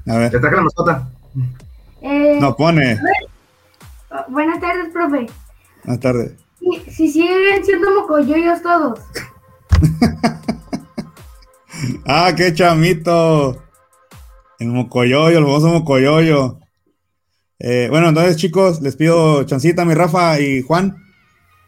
A ver, Te traje la mascota. Eh, no pone. Buenas tardes, profe. Buenas tardes. Si, si siguen siendo mocoyoyos todos. Ah, qué chamito. El mocoyoyo, el famoso mocoyoyo. Eh, bueno, entonces, chicos, les pido chancita, mi Rafa y Juan,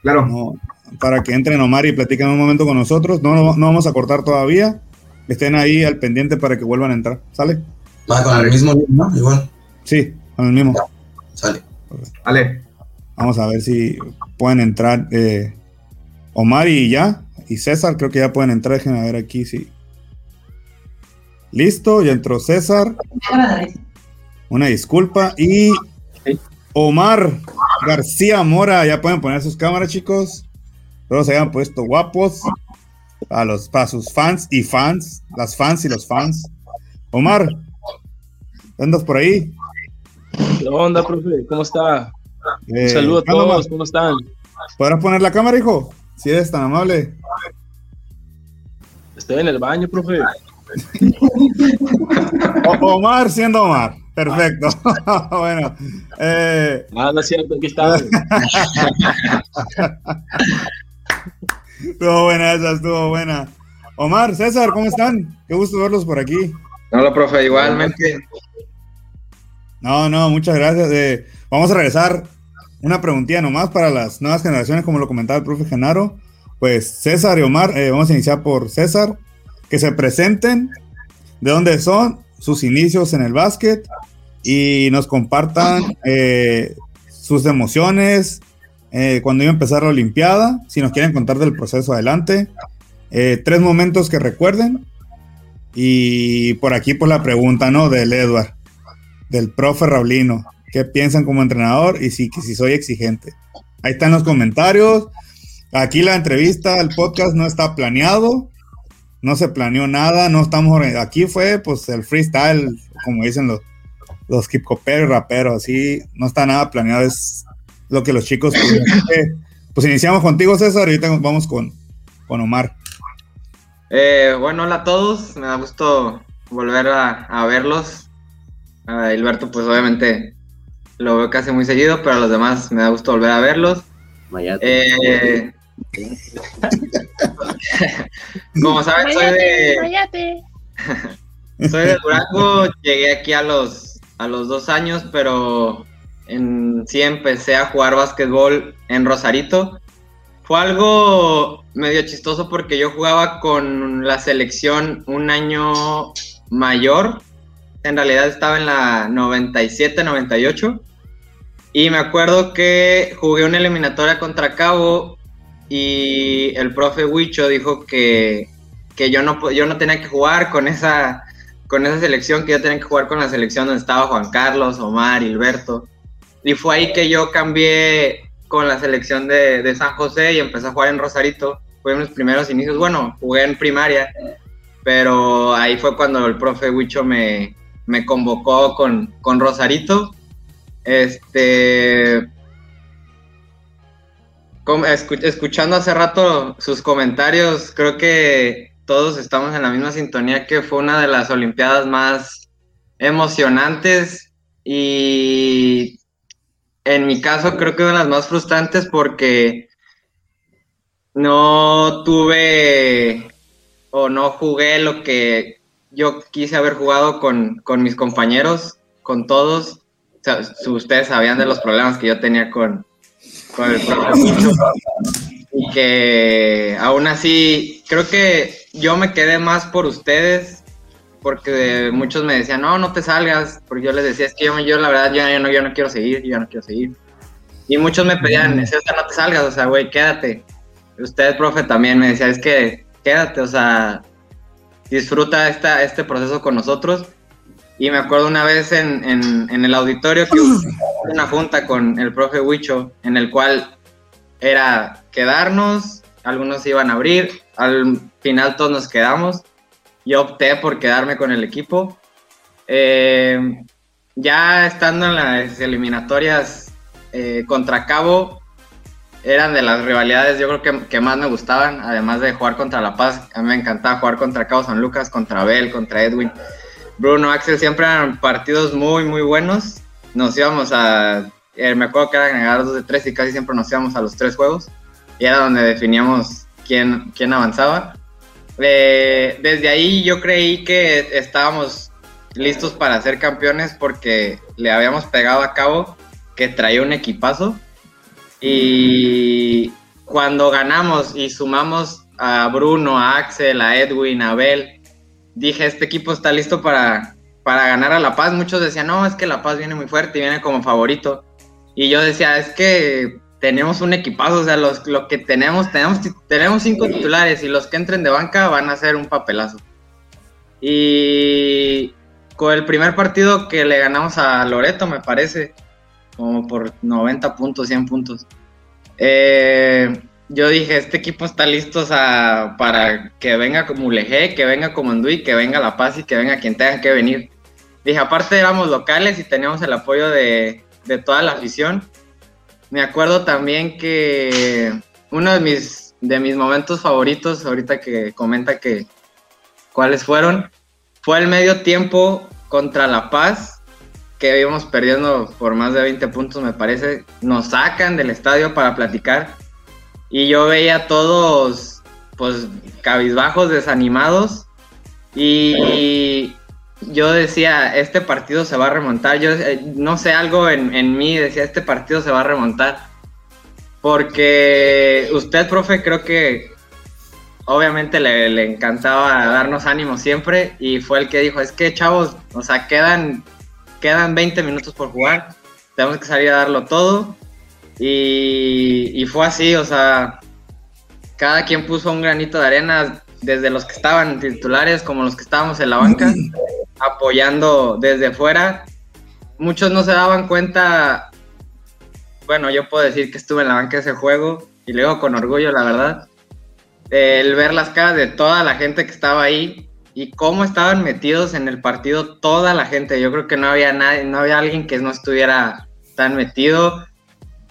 Claro. no, para que entren Omar y platiquen un momento con nosotros. No, no, no vamos a cortar todavía. Estén ahí al pendiente para que vuelvan a entrar. ¿Sale? Va con el mismo ¿no? Igual. Sí, con el mismo. Sale. Ale. Vamos a ver si pueden entrar eh, Omar y ya. Y César, creo que ya pueden entrar. Déjenme ver aquí si. Listo, ya entró César. Una disculpa. Y Omar García Mora, ya pueden poner sus cámaras, chicos. Todos se hayan puesto guapos. A los, para sus fans y fans. Las fans y los fans. Omar, ¿andas por ahí? ¿Qué onda, profe? ¿Cómo está? Un Eh, saludo a todos, ¿cómo están? ¿Podrás poner la cámara, hijo? Si eres tan amable. Estoy en el baño, profe. Omar siendo Omar. Perfecto. bueno. eh, Ah, no es cierto, aquí estamos. estuvo buena esa, estuvo buena. Omar, César, ¿cómo están? Qué gusto verlos por aquí. Hola, profe, igualmente. No, no, muchas gracias. Eh, vamos a regresar una preguntilla nomás para las nuevas generaciones, como lo comentaba el profe Genaro. Pues César y Omar, eh, vamos a iniciar por César. Que se presenten, de dónde son, sus inicios en el básquet y nos compartan eh, sus emociones cuando iba a empezar la Olimpiada. Si nos quieren contar del proceso adelante. Tres momentos que recuerden. Y por aquí, por la pregunta, ¿no? Del Edward del profe Raulino. ¿Qué piensan como entrenador y si, que si soy exigente? Ahí están los comentarios. Aquí la entrevista, el podcast no está planeado. No se planeó nada. No estamos. Aquí fue pues el freestyle, como dicen los, los hip hoperos, raperos. Así no está nada planeado. Es lo que los chicos. Pues iniciamos contigo, César. Y ahorita vamos con, con Omar. Eh, bueno, hola a todos. Me da gusto volver a, a verlos. A Hilberto, pues obviamente lo veo casi muy seguido, pero a los demás me da gusto volver a verlos. Mayate. Eh, como saben, soy de, soy de Durango. Llegué aquí a los, a los dos años, pero en sí empecé a jugar básquetbol en Rosarito. Fue algo medio chistoso porque yo jugaba con la selección un año mayor. En realidad estaba en la 97-98. Y me acuerdo que jugué una eliminatoria contra Cabo y el profe Huicho dijo que, que yo, no, yo no tenía que jugar con esa, con esa selección, que yo tenía que jugar con la selección donde estaba Juan Carlos, Omar, Hilberto. Y fue ahí que yo cambié con la selección de, de San José y empecé a jugar en Rosarito. Fue en mis primeros inicios. Bueno, jugué en primaria, pero ahí fue cuando el profe Huicho me, me convocó con, con Rosarito. Este. escuchando hace rato sus comentarios, creo que todos estamos en la misma sintonía que fue una de las Olimpiadas más emocionantes y en mi caso creo que una de las más frustrantes porque no tuve o no jugué lo que yo quise haber jugado con, con mis compañeros, con todos. O sea, si ustedes sabían de los problemas que yo tenía con, con el profe Micho. y que aún así creo que yo me quedé más por ustedes porque muchos me decían no no te salgas porque yo les decía es que yo, yo la verdad yo, yo no yo no quiero seguir yo no quiero seguir y muchos me pedían César no te salgas o sea güey quédate usted profe también me decía es que quédate o sea disfruta esta, este proceso con nosotros y me acuerdo una vez en, en, el auditorio que hubo una junta con el profe Huicho en el cual era quedarnos, algunos iban a abrir, al final todos nos quedamos. Yo opté por quedarme con el equipo. Eh, ya estando en las eliminatorias eh, contra Cabo, eran de las rivalidades, yo creo que, que más me gustaban, además de jugar contra La Paz, a mí me encantaba jugar contra Cabo San Lucas, contra Abel, contra Edwin. Bruno, Axel, siempre eran partidos muy, muy buenos. Nos íbamos a, eh, me acuerdo que eran dos de tres y casi siempre nos íbamos a los tres juegos. Y era donde definíamos quién, quién avanzaba. Eh, desde ahí yo creí que estábamos listos para ser campeones porque le habíamos pegado a cabo que traía un equipazo. Y cuando ganamos y sumamos a Bruno, a Axel, a Edwin, a Abel, dije, este equipo está listo para, para ganar a La Paz. Muchos decían, no, es que La Paz viene muy fuerte y viene como favorito. Y yo decía, es que tenemos un equipazo, o sea, los, lo que tenemos, tenemos, tenemos cinco titulares y los que entren de banca van a ser un papelazo. Y con el primer partido que le ganamos a Loreto, me parece, como por 90 puntos, 100 puntos. Eh, yo dije, este equipo está listo para que venga como Mulegé, que venga como Andui, que venga La Paz y que venga quien tenga que venir. Dije, aparte éramos locales y teníamos el apoyo de, de toda la afición. Me acuerdo también que uno de mis, de mis momentos favoritos, ahorita que comenta que cuáles fueron, fue el medio tiempo contra La Paz, que íbamos perdiendo por más de 20 puntos, me parece. Nos sacan del estadio para platicar y yo veía a todos, pues, cabizbajos, desanimados. Y yo decía, este partido se va a remontar. Yo eh, no sé, algo en, en mí decía, este partido se va a remontar. Porque usted, profe, creo que obviamente le, le, encantaba darnos ánimo siempre y fue el que dijo, es que chavos, o sea, quedan, quedan 20 minutos por jugar, tenemos que salir a darlo todo y, y fue así, o sea, cada quien puso un granito de arena, desde los que estaban titulares como los que estábamos en la banca, apoyando desde fuera. Muchos no se daban cuenta, bueno, yo puedo decir que estuve en la banca ese juego y luego con orgullo, la verdad, el ver las caras de toda la gente que estaba ahí y cómo estaban metidos en el partido toda la gente. Yo creo que no había nadie, no había alguien que no estuviera tan metido.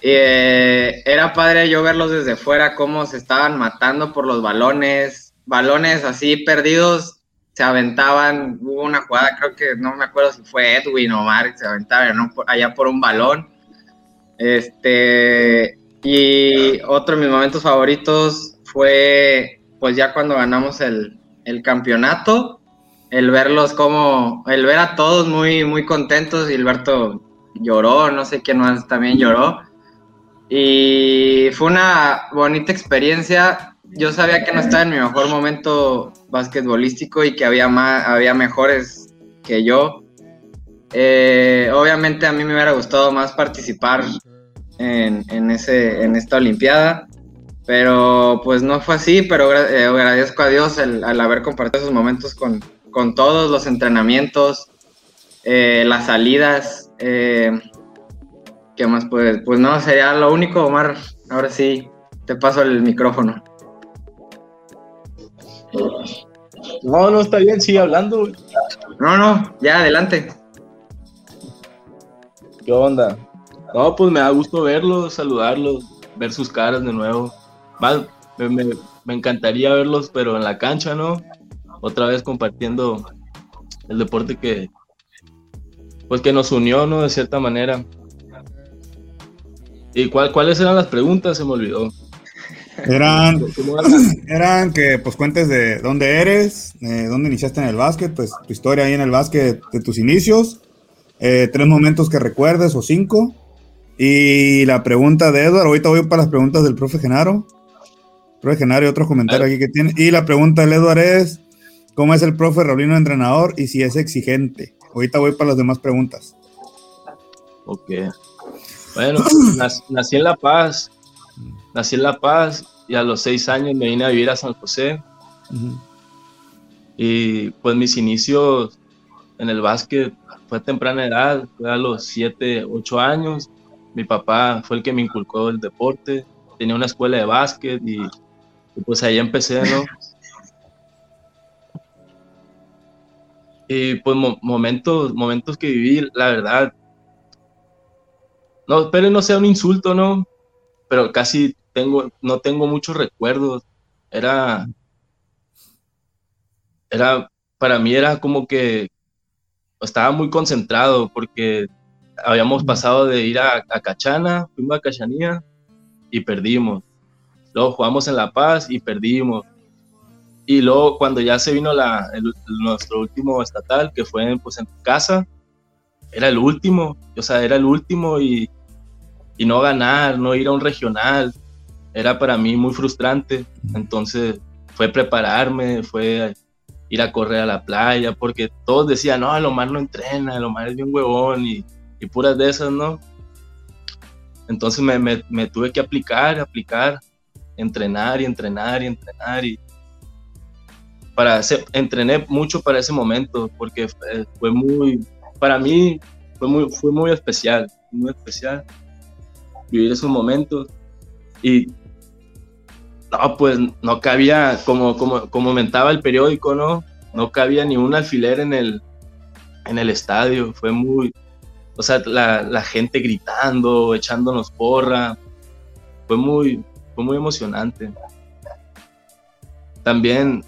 Eh, era padre yo verlos desde fuera, cómo se estaban matando por los balones, balones así perdidos, se aventaban, hubo una jugada, creo que no me acuerdo si fue Edwin o Mark, se aventaban allá por un balón. Este, y otro de mis momentos favoritos fue pues ya cuando ganamos el, el campeonato, el verlos como, el ver a todos muy, muy contentos, Gilberto lloró, no sé quién más también lloró, y fue una bonita experiencia. Yo sabía que no estaba en mi mejor momento basquetbolístico y que había, más, había mejores que yo. Eh, obviamente a mí me hubiera gustado más participar en, en, ese, en esta Olimpiada, pero pues no fue así, pero eh, agradezco a Dios el, al haber compartido esos momentos con, con todos los entrenamientos, eh, las salidas. Eh, ¿Qué más pues? Pues no, sería lo único, Omar. Ahora sí, te paso el micrófono. No, no, está bien, sigue hablando. No, no, ya, adelante. ¿Qué onda? No, pues me da gusto verlos, saludarlos, ver sus caras de nuevo. Más, me, me, me encantaría verlos, pero en la cancha, ¿no? Otra vez compartiendo el deporte que, pues que nos unió, ¿no? De cierta manera. ¿Y cuál, cuáles eran las preguntas? Se me olvidó. Eran, eran que pues cuentes de dónde eres, eh, dónde iniciaste en el básquet, pues tu historia ahí en el básquet de tus inicios, eh, tres momentos que recuerdes o cinco. Y la pregunta de Edward, ahorita voy para las preguntas del profe Genaro. Profe Genaro y otro comentario aquí que tiene. Y la pregunta del Edward es, ¿cómo es el profe Raulino entrenador y si es exigente? Ahorita voy para las demás preguntas. Ok. Bueno, nací, nací en La Paz, nací en La Paz y a los seis años me vine a vivir a San José. Uh -huh. Y pues mis inicios en el básquet fue a temprana edad, fue a los siete, ocho años. Mi papá fue el que me inculcó el deporte, tenía una escuela de básquet y, y pues ahí empecé, ¿no? Y pues mo momentos, momentos que viví, la verdad, no, pero no sea un insulto, ¿no? pero casi tengo, no tengo muchos recuerdos. Era, era, para mí era como que estaba muy concentrado porque habíamos pasado de ir a, a Cachana, fuimos a Cachanía y perdimos. Luego jugamos en La Paz y perdimos. Y luego cuando ya se vino la, nuestro último estatal, que fue pues en casa, era el último, o sea, era el último y, y no ganar, no ir a un regional, era para mí muy frustrante. Entonces fue prepararme, fue ir a correr a la playa, porque todos decían, no, el Omar no entrena, el Omar es bien huevón y, y puras de esas, ¿no? Entonces me- me tuve que aplicar, aplicar, entrenar y entrenar y entrenar y para hacer, entrené mucho para ese momento porque fue muy, para mí fue muy, fue muy especial, muy especial vivir esos momentos y no, pues no cabía, como, como, como comentaba el periódico, ¿no? No cabía ni un alfiler en el, en el estadio, fue muy, o sea, la gente gritando, echándonos porra, fue muy, fue muy emocionante. También,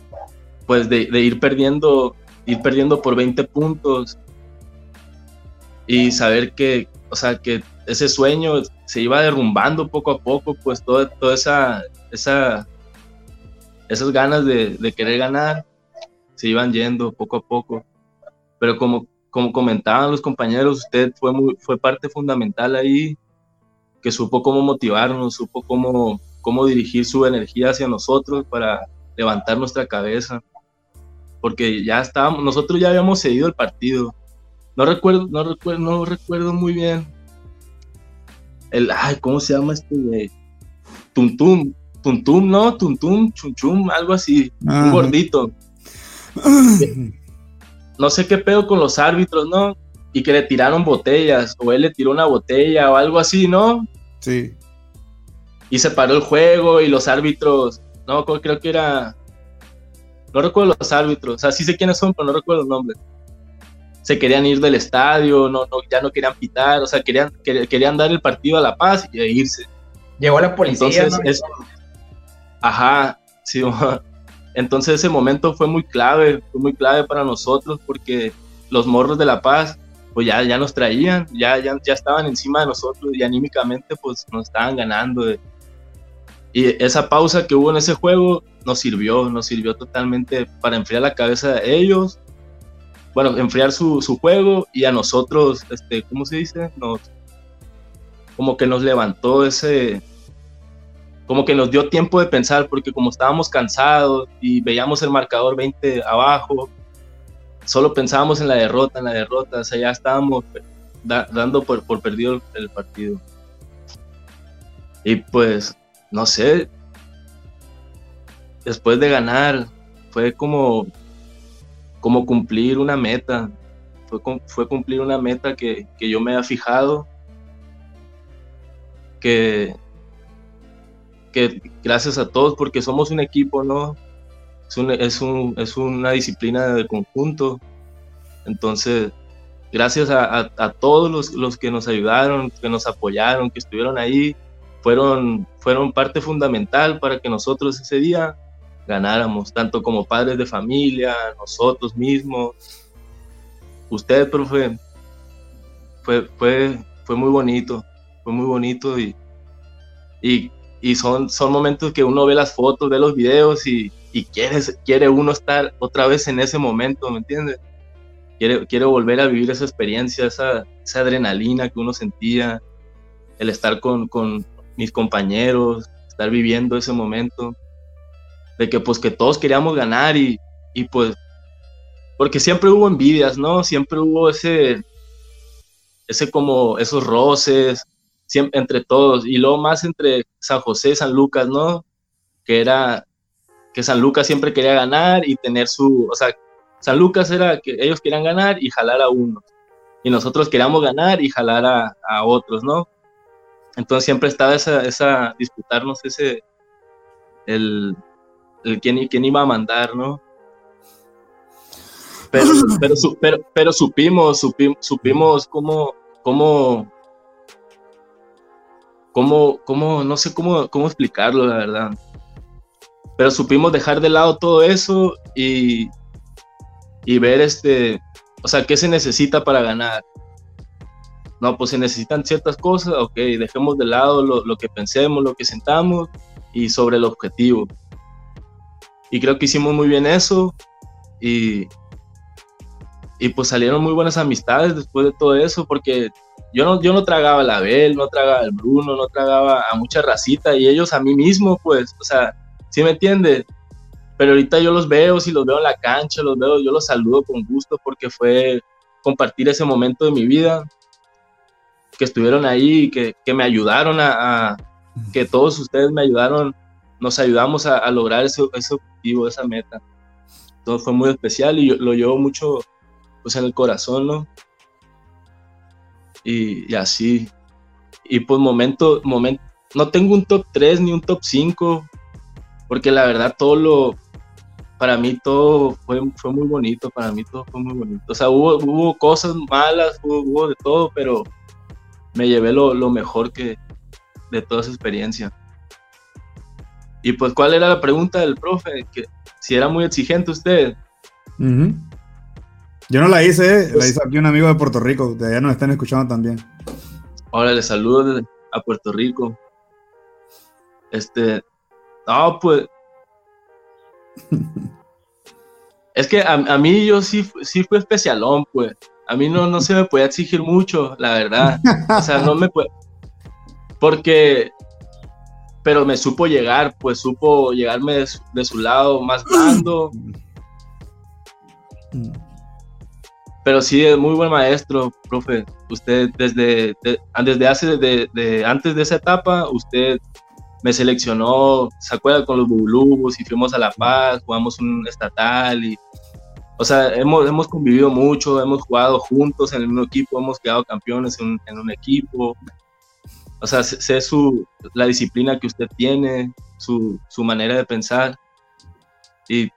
pues de, ir perdiendo, ir perdiendo por 20 puntos y saber que, o sea, que ese sueño se iba derrumbando poco a poco, pues toda, toda esa, esa, esas ganas de, de querer ganar se iban yendo poco a poco. Pero como, como comentaban los compañeros, usted fue, muy, fue parte fundamental ahí, que supo cómo motivarnos, supo cómo, cómo dirigir su energía hacia nosotros para levantar nuestra cabeza. Porque ya estábamos, nosotros ya habíamos seguido el partido. No recuerdo, no recuerdo, no recuerdo muy bien. El, ay, ¿cómo se llama este de Tuntum? Tuntum, ¿no? Tuntum, Chunchum, algo así. Ajá. Un gordito. No sé qué pedo con los árbitros, ¿no? Y que le tiraron botellas, o él le tiró una botella, o algo así, ¿no? Sí. Y se paró el juego y los árbitros, no, creo que era, no recuerdo los árbitros, o sea, sí sé quiénes son, pero no recuerdo el nombre. Se querían ir del estadio, no, no, ya no querían pitar, o sea, querían, quer- querían dar el partido a La Paz y e irse. Llegó la policía. Entonces, ¿no? es- ajá, sí, entonces ese momento fue muy clave, fue muy clave para nosotros porque los morros de La Paz, pues ya, ya nos traían, ya, ya, ya estaban encima de nosotros y anímicamente pues nos estaban ganando. de- y esa pausa que hubo en ese juego nos sirvió, nos sirvió totalmente para enfriar la cabeza de ellos, bueno, enfriar su, su juego y a nosotros, este, ¿cómo se dice? Nos, como que nos levantó ese, como que nos dio tiempo de pensar, porque como estábamos cansados y veíamos el marcador 20 abajo, solo pensábamos en la derrota, en la derrota, o sea, ya estábamos da- dando por, por perdido el, el partido. Y pues, no sé, después de ganar, fue como, como cumplir una meta, fue, fue cumplir una meta que, que yo me había fijado, que, que gracias a todos, porque somos un equipo, ¿no? Es, un- es, un- es una disciplina de conjunto. Entonces, gracias a, a- a todos los, los que nos ayudaron, que nos apoyaron, que estuvieron ahí, fueron, fueron parte fundamental para que nosotros ese día ganáramos, tanto como padres de familia, nosotros mismos. Usted, profe, fue, fue, fue muy bonito, fue muy bonito y, y, y son, son momentos que uno ve las fotos, ve los videos y, y quiere, quiere uno estar otra vez en ese momento, ¿me entiendes? Quiere, quiere volver a vivir esa experiencia, esa, esa adrenalina que uno sentía, el estar con, con mis compañeros, estar viviendo ese momento, de que pues que todos queríamos ganar y, y pues, porque siempre hubo envidias, ¿no? Siempre hubo ese, ese como, esos roces, siempre, entre todos, y luego más entre San José y San Lucas, ¿no? Que era, que San Lucas siempre quería ganar y tener su, o sea, San Lucas era que ellos querían ganar y jalar a uno, y nosotros queríamos ganar y jalar a, a otros, ¿no? Entonces siempre estaba esa, esa disputarnos ese, el, el quién, quién iba a mandar, ¿no? Pero, pero, su- pero, pero supimos, supimos, supimos cómo, cómo, cómo, cómo, no sé cómo, cómo explicarlo, la verdad. Pero supimos dejar de lado todo eso y, y ver este, o sea, qué se necesita para ganar. No, pues se necesitan ciertas cosas, ok, dejemos de lado lo, lo que pensemos, lo que sentamos y sobre el objetivo. Y creo que hicimos muy bien eso y, y pues salieron muy buenas amistades después de todo eso, porque yo no, yo no tragaba la Abel, no tragaba al Bruno, no tragaba a mucha racita y ellos a mí mismo, pues, o sea, ¿sí me entiende? Pero ahorita yo los veo, si los veo en la cancha, los veo, yo los saludo con gusto porque fue compartir ese momento de mi vida, que estuvieron ahí, que, que me ayudaron a, a, que todos ustedes me ayudaron, nos ayudamos a, a lograr ese, ese, objetivo, esa meta. Todo fue muy especial y yo, lo llevo mucho pues en el corazón, ¿no? Y, y así. Y pues momento, momento, no tengo un top 3 ni un top 5, porque la verdad todo lo, para mí todo fue, fue muy bonito, para mí todo fue muy bonito. O sea, hubo, hubo cosas malas, hubo, hubo de todo, pero me llevé lo, lo, mejor que de toda esa experiencia. Y pues, ¿cuál era la pregunta del profe? Que si era muy exigente usted. Uh -huh. Yo no la hice, pues, la hizo aquí un amigo de Puerto Rico, de allá nos están escuchando también. Ahora le saludo a Puerto Rico. Este, no, pues. es que a, a, mí yo sí, sí fui especialón, pues. A mí no, no se me puede exigir mucho, la verdad. O sea, no me puede. Porque. Pero me supo llegar, pues supo llegarme de su, lado más blando. Pero sí, es muy buen maestro, profe. Usted desde, de, hace, de, antes de esa etapa, usted me seleccionó, ¿se acuerda? Con los Bubulubos y fuimos a La Paz, jugamos un estatal y, o sea, hemos, hemos convivido mucho, hemos jugado juntos en el mismo equipo, hemos quedado campeones en, un equipo. O sea, sé, su, la disciplina que usted tiene, su, su manera de pensar. Y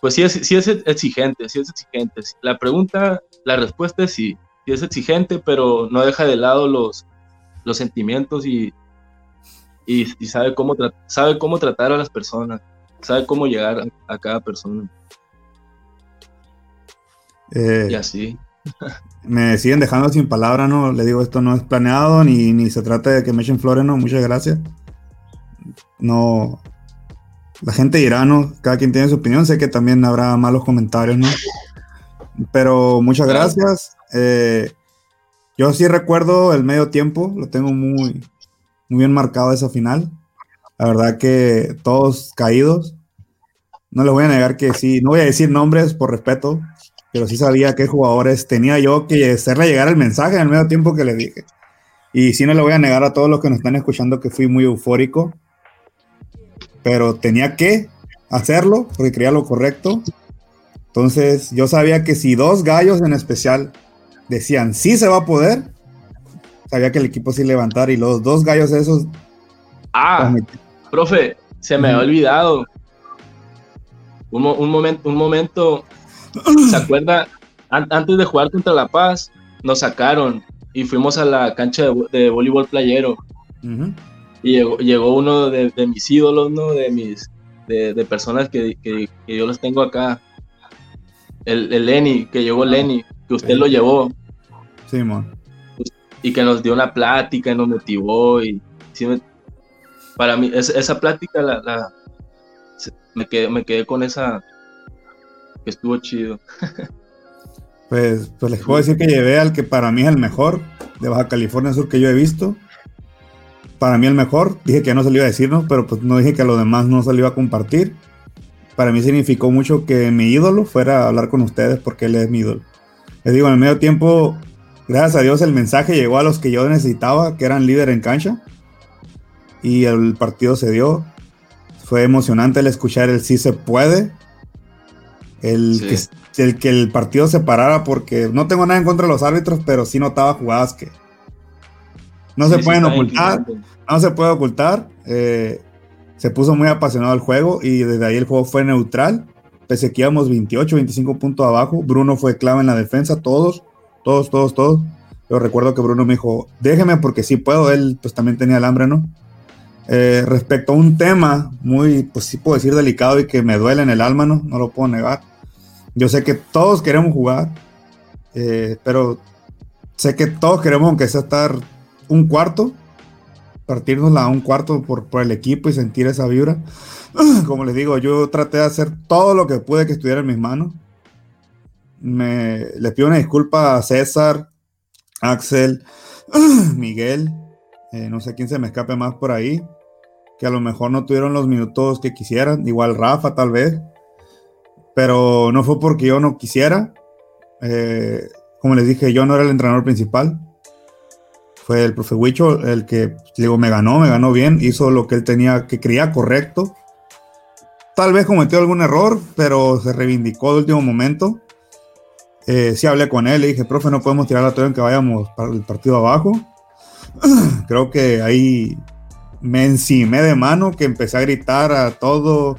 pues sí es, sí es exigente, sí es exigente. La pregunta, la respuesta es sí, sí es exigente, pero no deja de lado los, los sentimientos y, y, sabe, cómo sabe cómo tratar a las personas, sabe cómo llegar a cada persona. Eh, y así. me siguen dejando sin palabras, ¿no? Le digo, esto no es planeado, ni, ni se trata de que me echen flores, ¿no? Muchas gracias. No, la gente dirá, ¿no? Cada quien tiene su opinión, sé que también habrá malos comentarios, ¿no? Pero muchas gracias. Eh, yo sí recuerdo el medio tiempo, lo tengo muy, muy bien marcado esa final. La verdad que todos caídos. No les voy a negar que sí, no voy a decir nombres por respeto, pero sí sabía qué jugadores tenía yo que hacerle llegar el mensaje en el medio tiempo que le dije. Y sí no le voy a negar a todos los que nos están escuchando que fui muy eufórico pero tenía que hacerlo porque creía lo correcto. Entonces yo sabía que si dos gallos en especial decían sí se va a poder, sabía que el equipo sí levantar y los dos gallos esos. Ah, profe, se me ha olvidado. Un, un, momento, un momento, ¿se acuerda? An antes de jugar contra La Paz, nos sacaron y fuimos a la cancha de, de voleibol playero. Uh -huh y llegó, llegó uno de, de, mis ídolos, ¿no? De mis, de, de personas que, que, que, yo los tengo acá. El, el Lenny, que llegó Lenny, que usted sí. lo llevó. Sí, man. Y que nos dio una plática y nos motivó. Y sí me, para mí, es, esa plática la, la me, quedé, me quedé con esa que estuvo chido. pues, pues les puedo decir que llevé al que para mí es el mejor de Baja California Sur que yo he visto para mí el mejor. Dije que ya no se lo iba a decir, ¿no? Pero pues no dije que a los demás no se lo iba a compartir. Para mí significó mucho que mi ídolo fuera a hablar con ustedes porque él es mi ídolo. Les digo, en el medio tiempo, gracias a Dios el mensaje llegó a los que yo necesitaba, que eran líder en cancha. Y el partido se dio. Fue emocionante el escuchar el sí se puede. El, sí. que, el que el partido se parara porque no tengo nada en contra de los árbitros, pero sí notaba jugadas que, no se sí, pueden ocultar, no se puede ocultar. Eh, se puso muy apasionado el juego y desde ahí el juego fue neutral. Pese que íbamos 28, 25 puntos abajo, Bruno fue clave en la defensa, todos, todos, todos, todos. Yo recuerdo que Bruno me dijo, déjeme porque sí puedo, él pues también tenía el hambre, ¿no? Eh, respecto a un tema muy, pues sí puedo decir delicado y que me duele en el alma, ¿no? No lo puedo negar. Yo sé que todos queremos jugar, eh, pero sé que todos queremos, aunque sea estar un cuarto, partirnos a un cuarto por, por, el equipo y sentir esa vibra. Como les digo, yo traté de hacer todo lo que pude que estuviera en mis manos. Me, les pido una disculpa a César, Axel, Miguel, eh, no sé quién se me escape más por ahí, que a lo mejor no tuvieron los minutos que quisieran, igual Rafa tal vez, pero no fue porque yo no quisiera. Eh, como les dije, yo no era el entrenador principal. Fue el profe Huicho el que, digo, me ganó, me ganó bien, hizo lo que él tenía, que creía correcto. Tal vez cometió algún error, pero se reivindicó de último momento. Eh, sí hablé con él, le dije, profe, no podemos tirar la toalla que vayamos para el partido abajo. Creo que ahí me encimé de mano, que empecé a gritar a todo,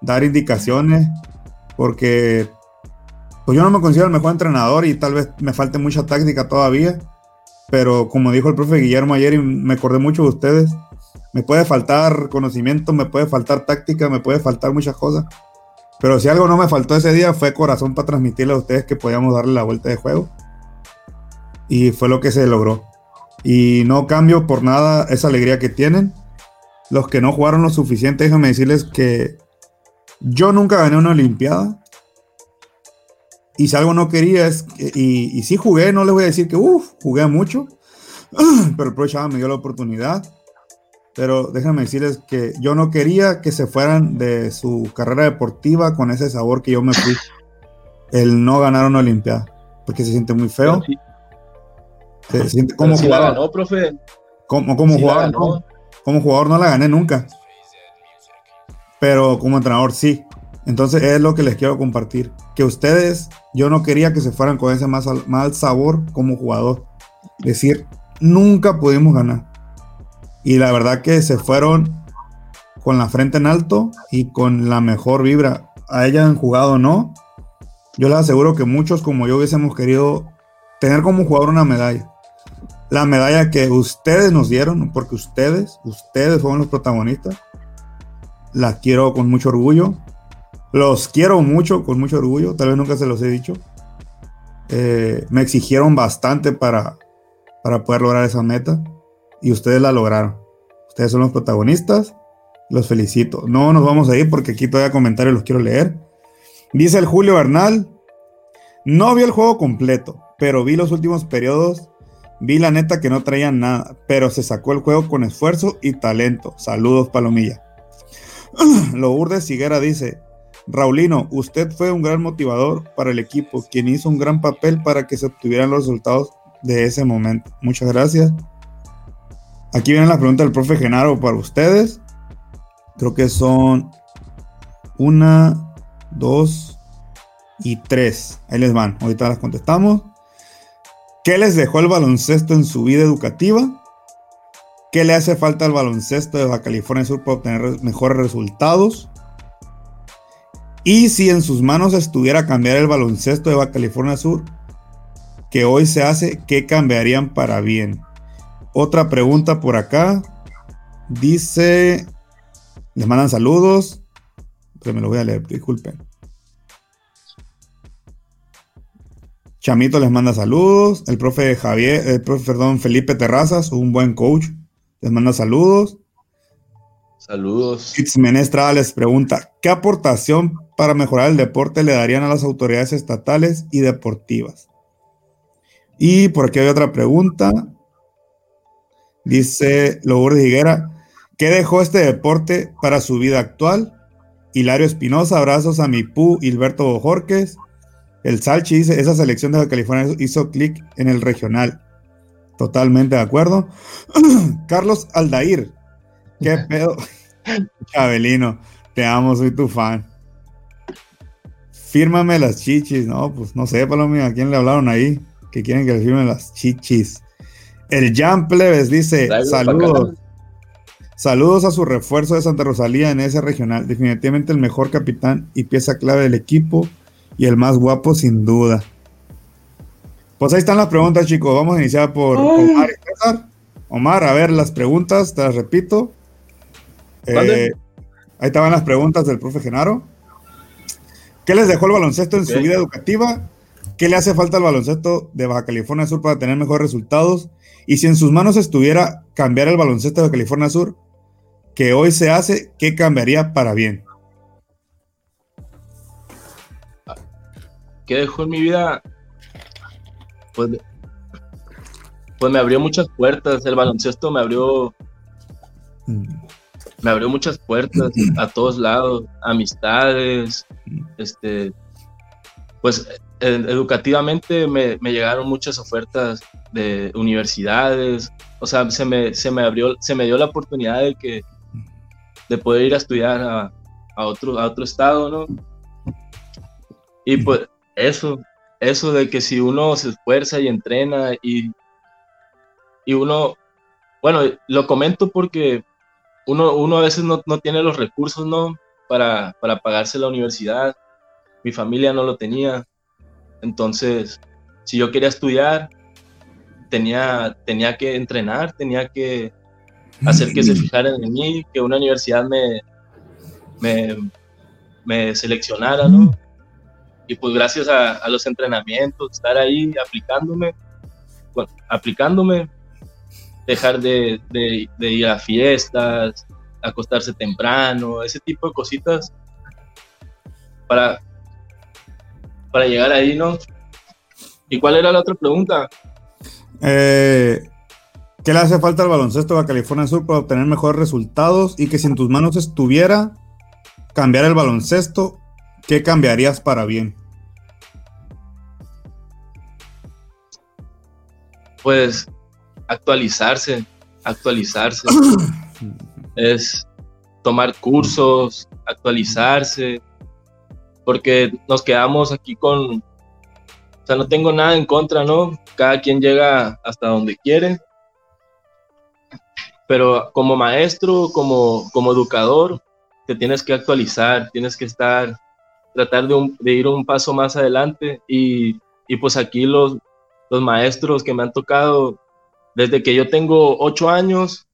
dar indicaciones, porque pues yo no me considero el mejor entrenador y tal vez me falte mucha táctica todavía, pero como dijo el profe Guillermo ayer y me acordé mucho de ustedes, me puede faltar conocimiento, me puede faltar táctica, me puede faltar muchas cosas, pero si algo no me faltó ese día fue corazón para transmitirle a ustedes que podíamos darle la vuelta de juego. Y fue lo que se logró. Y no cambio por nada esa alegría que tienen. Los que no jugaron lo suficiente, déjenme decirles que yo nunca gané una Olimpiada. Y si algo no quería es, que, y, y sí jugué, no les voy a decir que, uff, jugué mucho. Pero el Pro Chava me dio la oportunidad pero déjenme decirles que yo no quería que se fueran de su carrera deportiva con ese sabor que yo me fui. El no ganar una Olimpiada, porque se siente muy feo. Sí. Se, siente como Sí la jugador. ganó, profe. Como, jugador, no. como jugador no la gané nunca. Pero como entrenador sí. Entonces es lo que les quiero compartir. Que ustedes, yo no quería que se fueran con ese más al- mal sabor como jugador. Decir, nunca pudimos ganar. Y la verdad que se fueron con la frente en alto y con la mejor vibra. A ella han jugado no. Yo les aseguro que muchos como yo hubiésemos querido tener como jugador una medalla. La medalla que ustedes nos dieron, porque ustedes, ustedes fueron los protagonistas. La quiero con mucho orgullo. Los quiero mucho, con mucho orgullo. Tal vez nunca se los he dicho. Eh, me exigieron bastante para, para poder lograr esa meta. Y ustedes la lograron. Ustedes son los protagonistas. Los felicito. No nos vamos a ir porque aquí todavía comentarios los quiero leer. Dice el Julio Bernal. No vi el juego completo, pero vi los últimos periodos. Vi la neta que no traían nada, pero se sacó el juego con esfuerzo y talento. Saludos, Palomilla. Lourdes Higuera dice: Raulino, usted fue un gran motivador para el equipo, quien hizo un gran papel para que se obtuvieran los resultados de ese momento. Muchas gracias. Aquí vienen las preguntas del profe Genaro para ustedes. Creo que son una, dos y tres. Ahí les van. Ahorita las contestamos. ¿Qué les dejó el baloncesto en su vida educativa? ¿Qué le hace falta al baloncesto de Baja California Sur para obtener mejores resultados? Y si en sus manos estuviera cambiar el baloncesto de Baja California Sur, que hoy se hace, ¿qué cambiarían para bien? Otra pregunta por acá. Dice, les mandan saludos, pero me lo voy a leer, disculpen. Chamito les manda saludos. El profe Javier, el profe, perdón, Felipe Terrazas, un buen coach, les manda saludos. Saludos. Fitz Menestra les pregunta, ¿qué aportación para mejorar el deporte le darían a las autoridades estatales y deportivas? Y por aquí hay otra pregunta. Dice Lourdes Higuera, ¿qué dejó este deporte para su vida actual? Hilario Espinosa, abrazos a mi Pu, Hilberto Bojorques. El Salchi dice, esa selección de California hizo clic en el regional. Totalmente de acuerdo. Carlos Aldair, ¿qué pedo? Chabelino, te amo, soy tu fan. Fírmame las chichis. No, pues no sé, Palomino, ¿a quién le hablaron ahí? Que quieren que le firmen las chichis. El Jan Plebes dice, saludos. Saludos a su refuerzo de Santa Rosalía en ese regional. Definitivamente el mejor capitán y pieza clave del equipo y el más guapo sin duda. Pues ahí están las preguntas, chicos. Vamos a iniciar por Omar y César. Omar, a ver las preguntas, te las repito. Eh, ahí estaban las preguntas del profe Genaro. ¿Qué les dejó el baloncesto en su vida educativa? ¿Qué le hace falta al baloncesto de Baja California Sur para tener mejores resultados? Y si en sus manos estuviera cambiar el baloncesto de California Sur, que hoy se hace, ¿qué cambiaría para bien? ¿Qué dejó en mi vida? Pues, pues me abrió muchas puertas. El baloncesto me abrió, Mm, me abrió muchas puertas a todos lados, amistades, este, pues eh, educativamente me, me llegaron muchas ofertas de universidades, o sea, se me, se me abrió, se me dio la oportunidad de que, de poder ir a estudiar a, a otro, a otro estado, ¿no? Y pues eso, eso de que si uno se esfuerza y entrena y, y uno, bueno, lo comento porque uno, uno a veces no, no tiene los recursos, ¿no? Para, para pagarse la universidad. Mi familia no lo tenía. Entonces, si yo quería estudiar, tenía, tenía que entrenar, tenía que hacer que se fijaran en mí, que una universidad me, me, me seleccionara, ¿no? Y pues gracias a, a los entrenamientos, estar ahí aplicándome, aplicándome, dejar de, ir a fiestas, acostarse temprano, ese tipo de cositas para, para llegar ahí, ¿no? ¿Y cuál era la otra pregunta? Eh, ¿Qué le hace falta al baloncesto de California Sur para obtener mejores resultados? Y que si en tus manos estuviera cambiar el baloncesto, ¿qué cambiarías para bien? Pues actualizarse, actualizarse. es tomar cursos, actualizarse, porque nos quedamos aquí con, o sea, no tengo nada en contra, ¿no? Cada quien llega hasta donde quiere, pero como maestro, como, como educador, te tienes que actualizar, tienes que estar, tratar de, un- de ir un paso más adelante y, y pues aquí los, los maestros que me han tocado, desde que yo tengo ocho años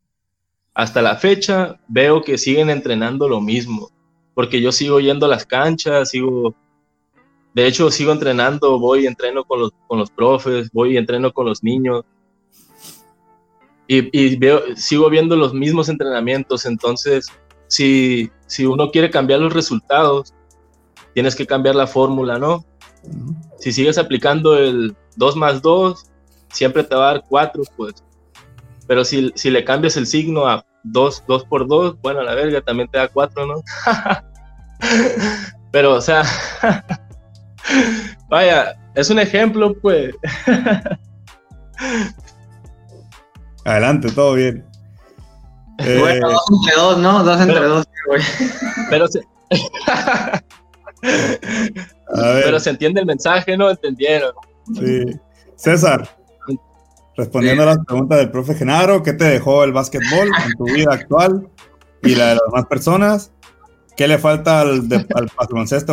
hasta la fecha, veo que siguen entrenando lo mismo, porque yo sigo yendo a las canchas, sigo, de hecho sigo entrenando, voy y entreno con los, con los profes, voy y entreno con los niños, y, y veo, sigo viendo los mismos entrenamientos, entonces si, si uno quiere cambiar los resultados, tienes que cambiar la fórmula, ¿no? Si sigues aplicando el 2 más 2, siempre te va a dar 4, pues. Pero si, si le cambias el signo a 2, 2 por 2, bueno, a la verga también te da 4, ¿no? Pero, o sea, vaya, es un ejemplo, pues. Adelante, todo bien. Eh, Bueno, dos entre dos, ¿no? Dos entre pero- dos, güey. Pero se, a ver, pero se entiende el mensaje, ¿no? ¿Entendieron? Sí. César, respondiendo a las preguntas del profe Genaro, ¿qué te dejó el básquetbol en tu vida actual y la de las demás personas? ¿Qué le falta al, de- al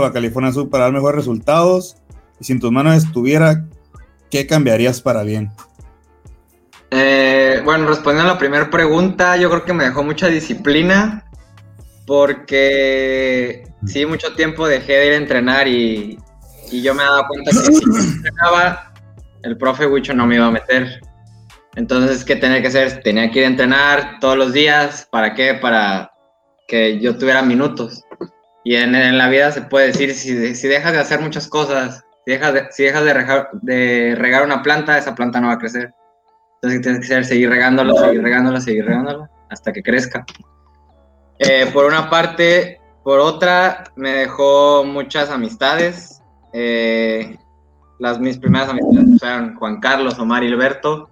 a California Sur para dar mejores resultados? Y si en tus manos estuviera, ¿qué cambiarías para bien? Eh, bueno, respondiendo a la primera pregunta, yo creo que me dejó mucha disciplina porque sí, mucho tiempo dejé de ir a entrenar y, y yo me he dado cuenta que si yo entrenaba, el profe Huicho no me iba a meter. Entonces, ¿qué tenía que hacer? Tenía que ir a entrenar todos los días. ¿Para qué? Para que yo tuviera minutos. Y en, en la vida se puede decir, si, si dejas de hacer muchas cosas, si dejas de, si dejas de, regar, de regar una planta, esa planta no va a crecer. Entonces tienes que hacer, seguir regándola, seguir regándola, seguir regándola, hasta que crezca. Eh, por una parte, por otra, me dejó muchas amistades. Eh, las mis primeras amistades fueron Juan Carlos, Omar y Alberto.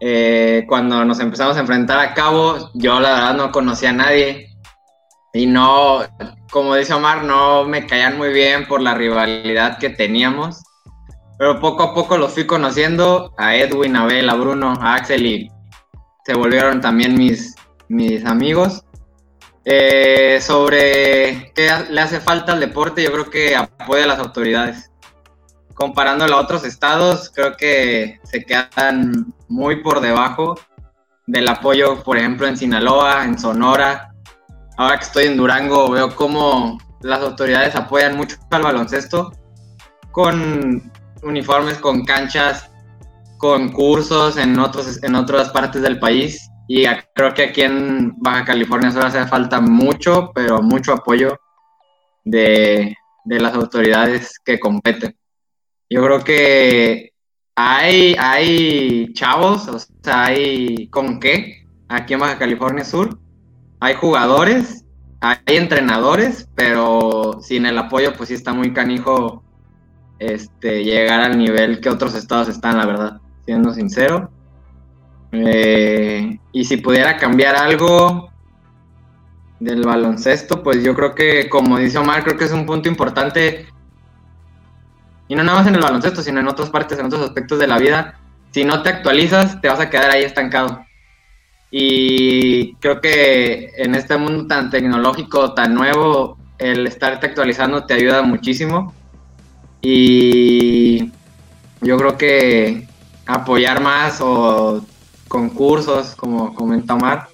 Eh, cuando nos empezamos a enfrentar a Cabo, yo la verdad no conocía a nadie. Y no, como dice Omar, no me caían muy bien por la rivalidad que teníamos. Pero poco a poco los fui conociendo, a Edwin, a Abel, a Bruno, a Axel y se volvieron también mis, mis amigos. Eh, sobre qué le hace falta al deporte, yo creo que apoya a las autoridades. comparándolo a otros estados, creo que se quedan muy por debajo del apoyo, por ejemplo, en Sinaloa, en Sonora. Ahora que estoy en Durango, veo cómo las autoridades apoyan mucho al baloncesto con uniformes, con canchas, con cursos en, otros, en otras partes del país. Y creo que aquí en Baja California solo hace falta mucho, pero mucho apoyo de, de las autoridades que competen. Yo creo que hay, hay chavos, o sea, hay con qué aquí en Baja California Sur. Hay jugadores, hay entrenadores, pero sin el apoyo, pues sí está muy canijo este, llegar al nivel que otros estados están, la verdad, siendo sincero. Eh, y si pudiera cambiar algo del baloncesto, pues yo creo que, como dice Omar, creo que es un punto importante. Y no nada más en el baloncesto, sino en otras partes, en otros aspectos de la vida. Si no te actualizas, te vas a quedar ahí estancado. Y creo que en este mundo tan tecnológico, tan nuevo, el estarte actualizando te ayuda muchísimo. Y yo creo que apoyar más o concursos, como comenta Omar.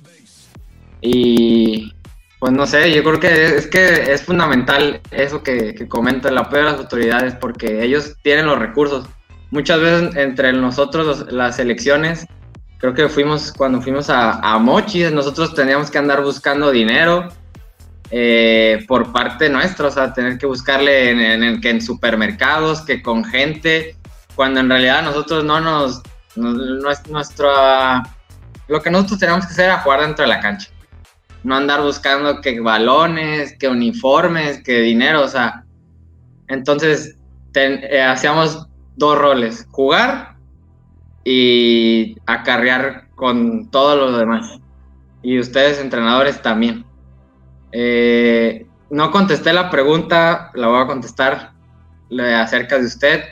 Y pues no sé, yo creo que es que es fundamental eso que, comenta el apoyo de las autoridades porque ellos tienen los recursos. Muchas veces entre nosotros las elecciones, creo que fuimos cuando fuimos a, a Mochis, nosotros teníamos que andar buscando dinero eh, por parte nuestra, o sea, tener que buscarle en, en, en, supermercados, que con gente, cuando en realidad nosotros no nos, nuestra, lo que nosotros tenemos que hacer era jugar dentro de la cancha, no andar buscando que balones, que uniformes, que dinero, o sea, entonces eh, hacíamos dos roles, jugar y acarrear con todo lo demás. Y ustedes entrenadores también. Eh, no contesté la pregunta, la voy a contestar acerca de usted.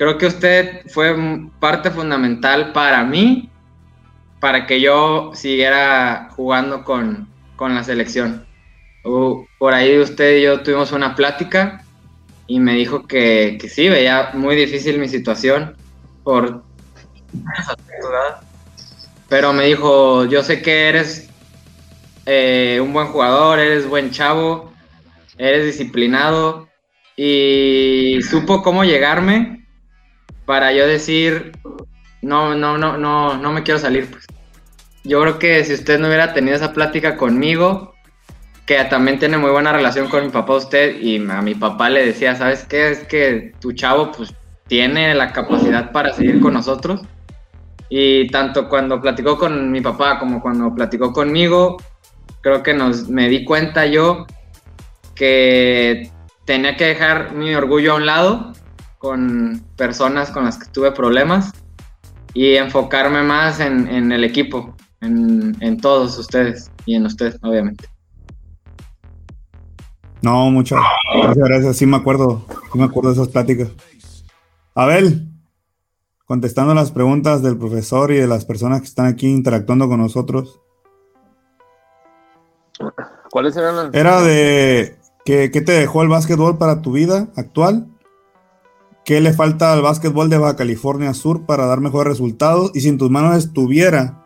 Creo que usted fue parte fundamental para mí, para que yo siguiera jugando con, con la selección. por ahí usted y yo tuvimos una plática y me dijo que, que sí, veía muy difícil mi situación por... Pero me dijo, yo sé que eres eh, un buen jugador, eres buen chavo, eres disciplinado y supo cómo llegarme para yo decir, no, no, no, no, no me quiero salir. Pues. Yo creo que si usted no hubiera tenido esa plática conmigo, que también tiene muy buena relación con mi papá usted y a mi papá le decía, ¿sabes qué? Es que tu chavo pues tiene la capacidad para seguir con nosotros. Y tanto cuando platicó con mi papá como cuando platicó conmigo, creo que nos, me di cuenta yo que tenía que dejar mi orgullo a un lado con personas con las que tuve problemas y enfocarme más en, el equipo, en, todos ustedes y en ustedes, obviamente. No, muchas gracias, Sí me acuerdo, sí me acuerdo de esas pláticas. Abel, contestando las preguntas del profesor y de las personas que están aquí interactuando con nosotros. ¿Cuáles eran las? Era de ¿qué, te dejó el básquetbol para tu vida actual? ¿Qué le falta al básquetbol de Baja California Sur para dar mejores resultados? Y si en tus manos estuviera,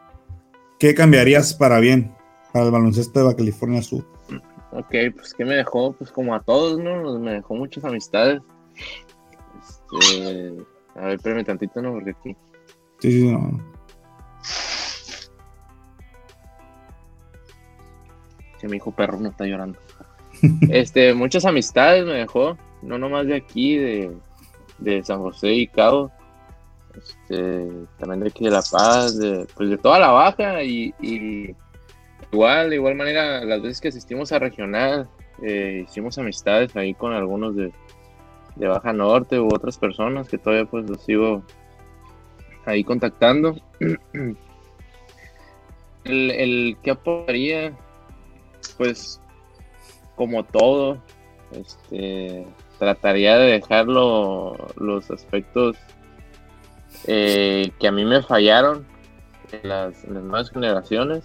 ¿qué cambiarías para bien para el baloncesto de Baja California Sur? Ok, pues ¿qué me dejó? Pues como a todos, ¿no? Me dejó muchas amistades. Este, a ver, espérame tantito, ¿no? Porque aquí. Sí, sí, no. mi hijo perro no está llorando. este, muchas amistades me dejó, no nomás de aquí, de, San José y Cabo, este, también de aquí de La Paz, de, pues de toda la baja y, igual, de igual manera, las veces que asistimos a regional, eh, hicimos amistades ahí con algunos de, de Baja Norte u otras personas que todavía pues los sigo ahí contactando. El, el que apoyaría pues como todo, este, trataría de dejar los aspectos eh, que a mí me fallaron en las, nuevas generaciones.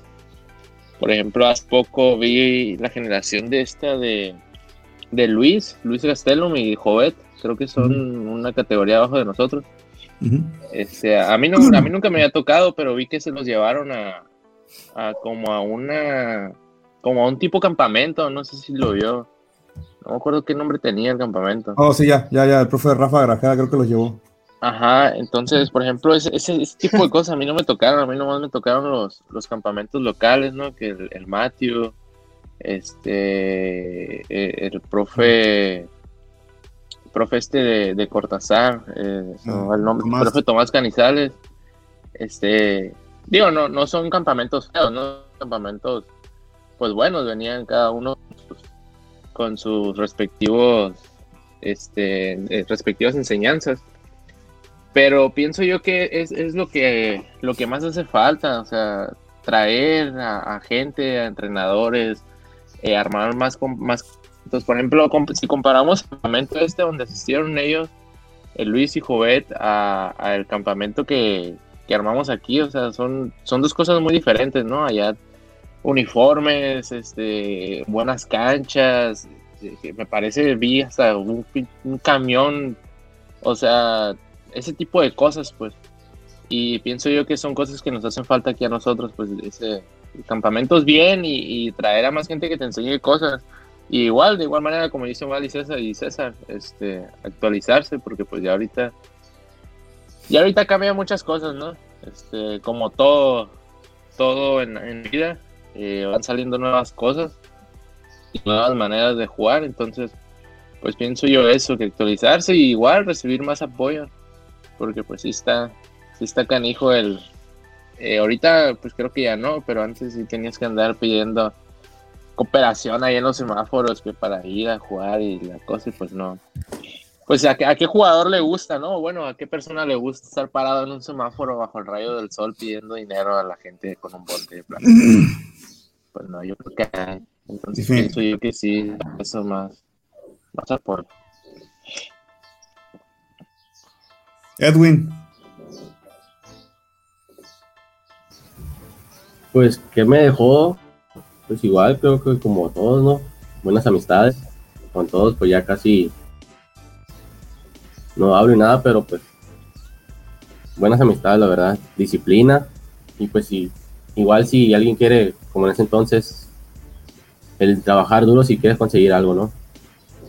Por ejemplo, hace poco vi la generación de esta de, de Luis, Luis Gastelum y Jovet, creo que son una categoría abajo de nosotros. Ujú. Este, a mí no, a mí nunca me había tocado, pero vi que se los llevaron a, a como a una, como a un tipo campamento, no sé si lo vio. No me acuerdo qué nombre tenía el campamento. Oh, sí, ya, ya, ya, el profe Rafa Grajeda creo que los llevó. Ajá, entonces, por ejemplo, ese, ese, ese tipo de cosas a mí no me tocaron, a mí nomás me tocaron los, los campamentos locales, ¿no? Que el, el Matthew, este, eh, el profe, profe este de, de Cortázar, eh, va el nombre, Tomás. el profe Tomás Canizales, este, digo, no, no son campamentos feos, ¿no? Campamentos, pues buenos, venían cada uno sus, con sus respectivos, este, eh, respectivas enseñanzas pero pienso yo que es, es lo que lo que más hace falta, o sea, traer a, gente, a entrenadores, eh, armar más más entonces, por ejemplo, si comparamos el campamento este donde asistieron ellos, el Luis y Jovet, a, a el campamento que, que armamos aquí, o sea, son, son dos cosas muy diferentes, ¿no? Allá uniformes, este, buenas canchas, que me parece vi hasta un, camión, o sea, ese tipo de cosas, pues. Y pienso yo que son cosas que nos hacen falta aquí a nosotros, pues, ese campamentos bien y, traer a más gente que te enseñe cosas. Y igual, de igual manera, como dice Val y César, y César, este, actualizarse, porque pues ya ahorita, ya ahorita cambian muchas cosas, ¿no? Este, como todo, todo en, en vida, eh, van saliendo nuevas cosas y nuevas maneras de jugar, entonces, pues pienso yo eso, que actualizarse y igual recibir más apoyo, porque pues sí está, sí está canijo el, eh, ahorita pues creo que ya no, pero antes sí tenías que andar pidiendo cooperación ahí en los semáforos que para ir a jugar y la cosa y pues no. Pues a a qué jugador le gusta, ¿no? Bueno, a qué persona le gusta estar parado en un semáforo bajo el rayo del sol pidiendo dinero a la gente con un bote de plata. Pues no, yo creo que hay. Entonces Sí. pienso yo que sí, eso más, más apoyo. Edwin, Pues, ¿qué me dejó? Pues igual, creo que como todos, ¿no? Buenas amistades. Con todos, pues ya casi no hablo nada, pero pues buenas amistades, la verdad. Disciplina. Y pues sí, igual si alguien quiere, como en ese entonces, el trabajar duro si quieres conseguir algo, ¿no?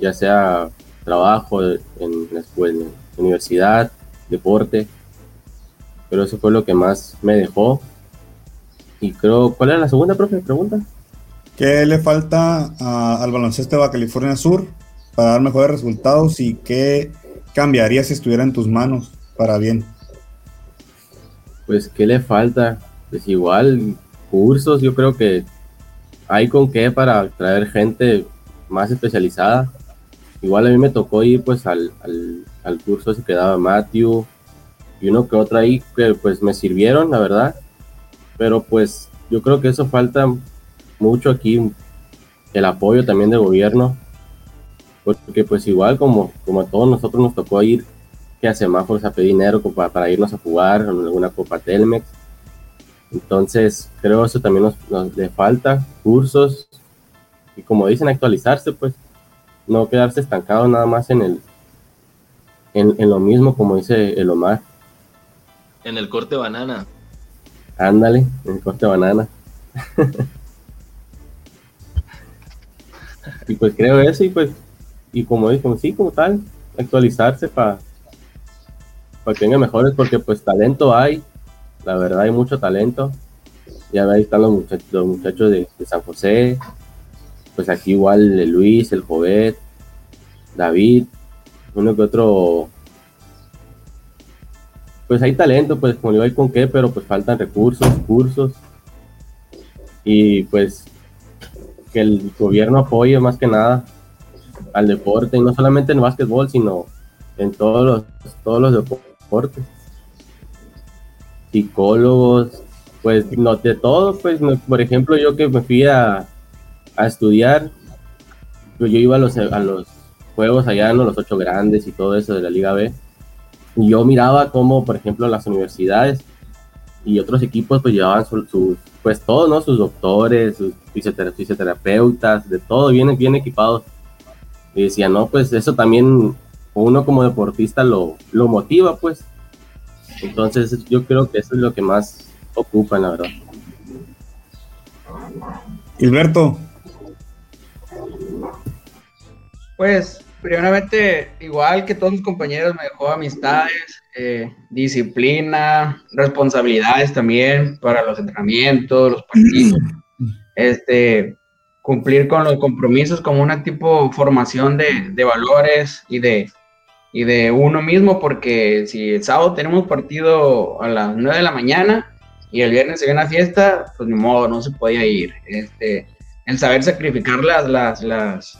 Ya sea trabajo en la escuela, universidad, deporte. Pero eso fue lo que más me dejó. Y creo, ¿cuál era la segunda, profe? Pregunta. ¿qué le falta a- al baloncesto de Baja California Sur para dar mejores resultados y qué cambiaría si estuviera en tus manos para bien? Pues, ¿qué le falta? Pues igual, cursos, yo creo que hay con qué para traer gente más especializada. Igual a mí me tocó ir pues al, al, al curso que daba Matthew y uno que otro ahí que pues me sirvieron, la verdad. Pero pues yo creo que eso falta mucho aquí, el apoyo también del gobierno. Porque pues igual como, como a todos nosotros nos tocó ir que a semáforos a pedir dinero para, para irnos a jugar en alguna Copa Telmex. Entonces, creo eso también nos, nos le falta, cursos, y como dicen, actualizarse, pues, no quedarse estancado nada más en el en, en lo mismo, como dice el Omar. En el corte banana. Ándale, en el corte banana. y pues creo eso, y pues, y como dije, sí, como tal, actualizarse para para que venga mejores, porque pues talento hay, la verdad hay mucho talento. Ya ahí están los muchachos, los muchachos de, San José, pues aquí igual el Luis, el Jovet, David, uno que otro. Pues hay talento, pues como digo, hay con qué, pero pues faltan recursos, cursos. Y pues que el gobierno apoye más que nada al deporte, y no solamente en básquetbol, sino en todos los, todos los deportes. Psicólogos, pues no de todo, pues por ejemplo yo que me fui a, a estudiar, pues yo iba a los, a los juegos allá, ¿no? los ocho grandes y todo eso de la Liga B, y yo miraba como, por ejemplo, las universidades y otros equipos pues llevaban sus, su- pues todo, ¿no? Sus doctores, sus fisiotera- fisioterapeutas, de todo, bien, bien equipados. Y decía, no, pues eso también uno como deportista lo, lo motiva, pues. Entonces yo creo que eso es lo que más ocupa, la verdad. Gilberto. Pues, primeramente, igual que todos mis compañeros, me dejó amistades, eh, disciplina, responsabilidades también para los entrenamientos, los partidos. Este, cumplir con los compromisos como una tipo formación de, de valores y de, y de uno mismo, porque si el sábado tenemos partido a las 9 de la mañana y el viernes se viene a fiesta, pues ni modo, no se podía ir. Este, el saber sacrificar las, las, las,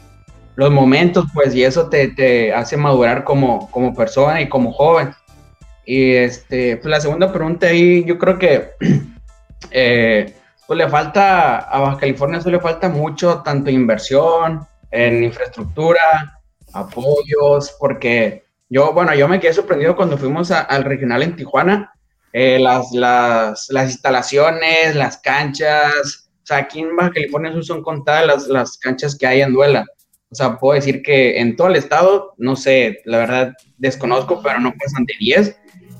los momentos, pues, y eso te, te hace madurar como, como persona y como joven. Y este, pues la segunda pregunta ahí, yo creo que eh, pues le falta, a Baja California eso le falta mucho, tanto inversión en infraestructura, apoyos, porque yo, bueno, yo me quedé sorprendido cuando fuimos al regional en Tijuana, eh, las, las, las, instalaciones, las canchas, o sea, aquí en Baja California son contadas las, las canchas que hay en Duela. O sea, puedo decir que en todo el estado, no sé, la verdad desconozco, pero no pasan de 10.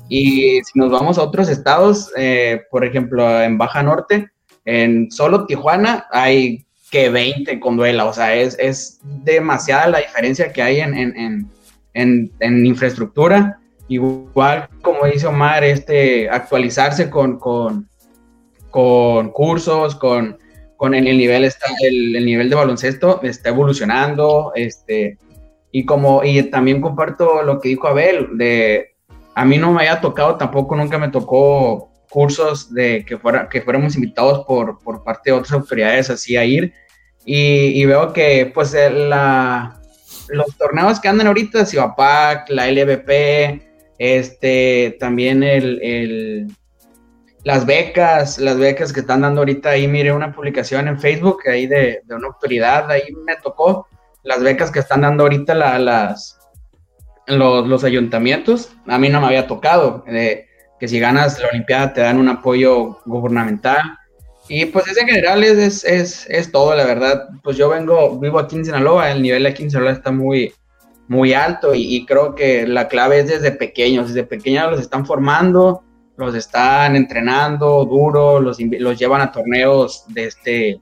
Y si nos vamos a otros estados, eh, por ejemplo, en Baja Norte, en solo Tijuana hay que 20 con duela, o sea, es, es demasiada la diferencia que hay en, en, en, en, infraestructura. Igual, como dice Omar, este, actualizarse con, con, con cursos, con, con el, nivel, está, el, el, nivel de baloncesto está evolucionando, este, y como, y también comparto lo que dijo Abel, de, a mí no me había tocado, tampoco nunca me tocó cursos de que, fuera, que fuéramos invitados por, por parte de otras autoridades así a ir, y, veo que pues la, los torneos que andan ahorita, Cibapac, la LVP, este, también el, el, las becas, las becas que están dando ahorita, ahí mire una publicación en Facebook ahí de, una autoridad, ahí me tocó las becas que están dando ahorita la, las, los, los, ayuntamientos, a mí no me había tocado, eh, que si ganas la Olimpiada te dan un apoyo gubernamental, y pues ese en general es, es, es, todo, la verdad. Pues yo vengo, vivo aquí en Sinaloa, el nivel aquí en Sinaloa está muy, muy alto y, creo que la clave es desde pequeños, desde pequeños los están formando, los están entrenando duro, los, los llevan a torneos de este,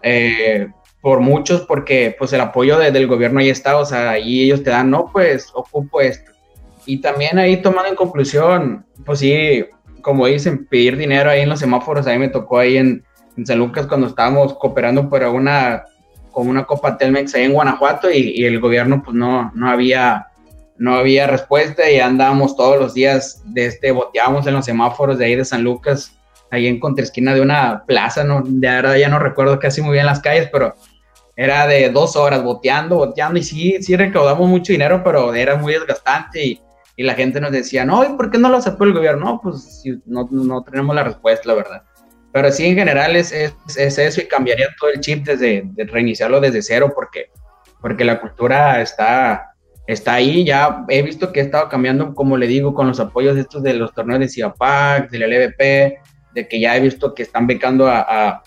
eh, por muchos, porque pues el apoyo del gobierno ahí está, o sea, ahí ellos te dan, no, pues ocupo esto. Y también ahí tomando en conclusión, pues sí, como dicen, pedir dinero ahí en los semáforos. A mí me tocó ahí en, en San Lucas cuando estábamos cooperando para una, con una Copa Telmex ahí en Guanajuato y, el gobierno pues no, no había no había respuesta y andábamos todos los días de este, boteábamos en los semáforos de ahí de San Lucas, ahí en contraesquina de una plaza, no, de verdad ya no recuerdo casi muy bien las calles, pero era de dos horas boteando, boteando y sí, sí recaudamos mucho dinero, pero era muy desgastante y, y la gente nos decía, no, ¿y por qué no lo aceptó el gobierno? No, pues no, no tenemos la respuesta, la verdad. Pero sí, en general es, es, es, eso y cambiaría todo el chip desde de reiniciarlo desde cero porque, porque la cultura está, está ahí. Ya he visto que ha estado cambiando, como le digo, con los apoyos estos de los torneos de CIAPAC, del LVP, de que ya he visto que están becando a, a,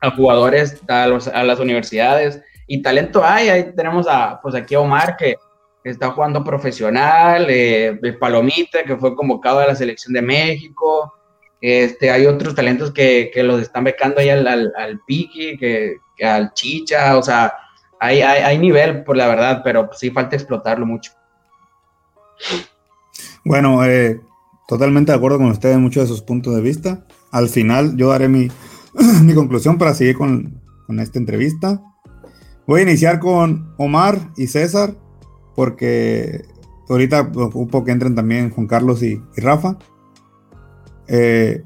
a jugadores a, los, a las universidades y talento hay. Ahí tenemos a, pues aquí a Omar que está jugando profesional, eh, Palomita, que fue convocado a la selección de México. Este, hay otros talentos que, que los están becando ahí al, al, al Piki, que, al Chicha, o sea, hay, hay, nivel, por la verdad, pero sí falta explotarlo mucho. Bueno, eh, totalmente de acuerdo con ustedes en muchos de sus puntos de vista. Al final yo daré mi, mi conclusión para seguir con, con esta entrevista. Voy a iniciar con Omar y César porque ahorita ocupo que entren también Juan Carlos y, Rafa. Eh,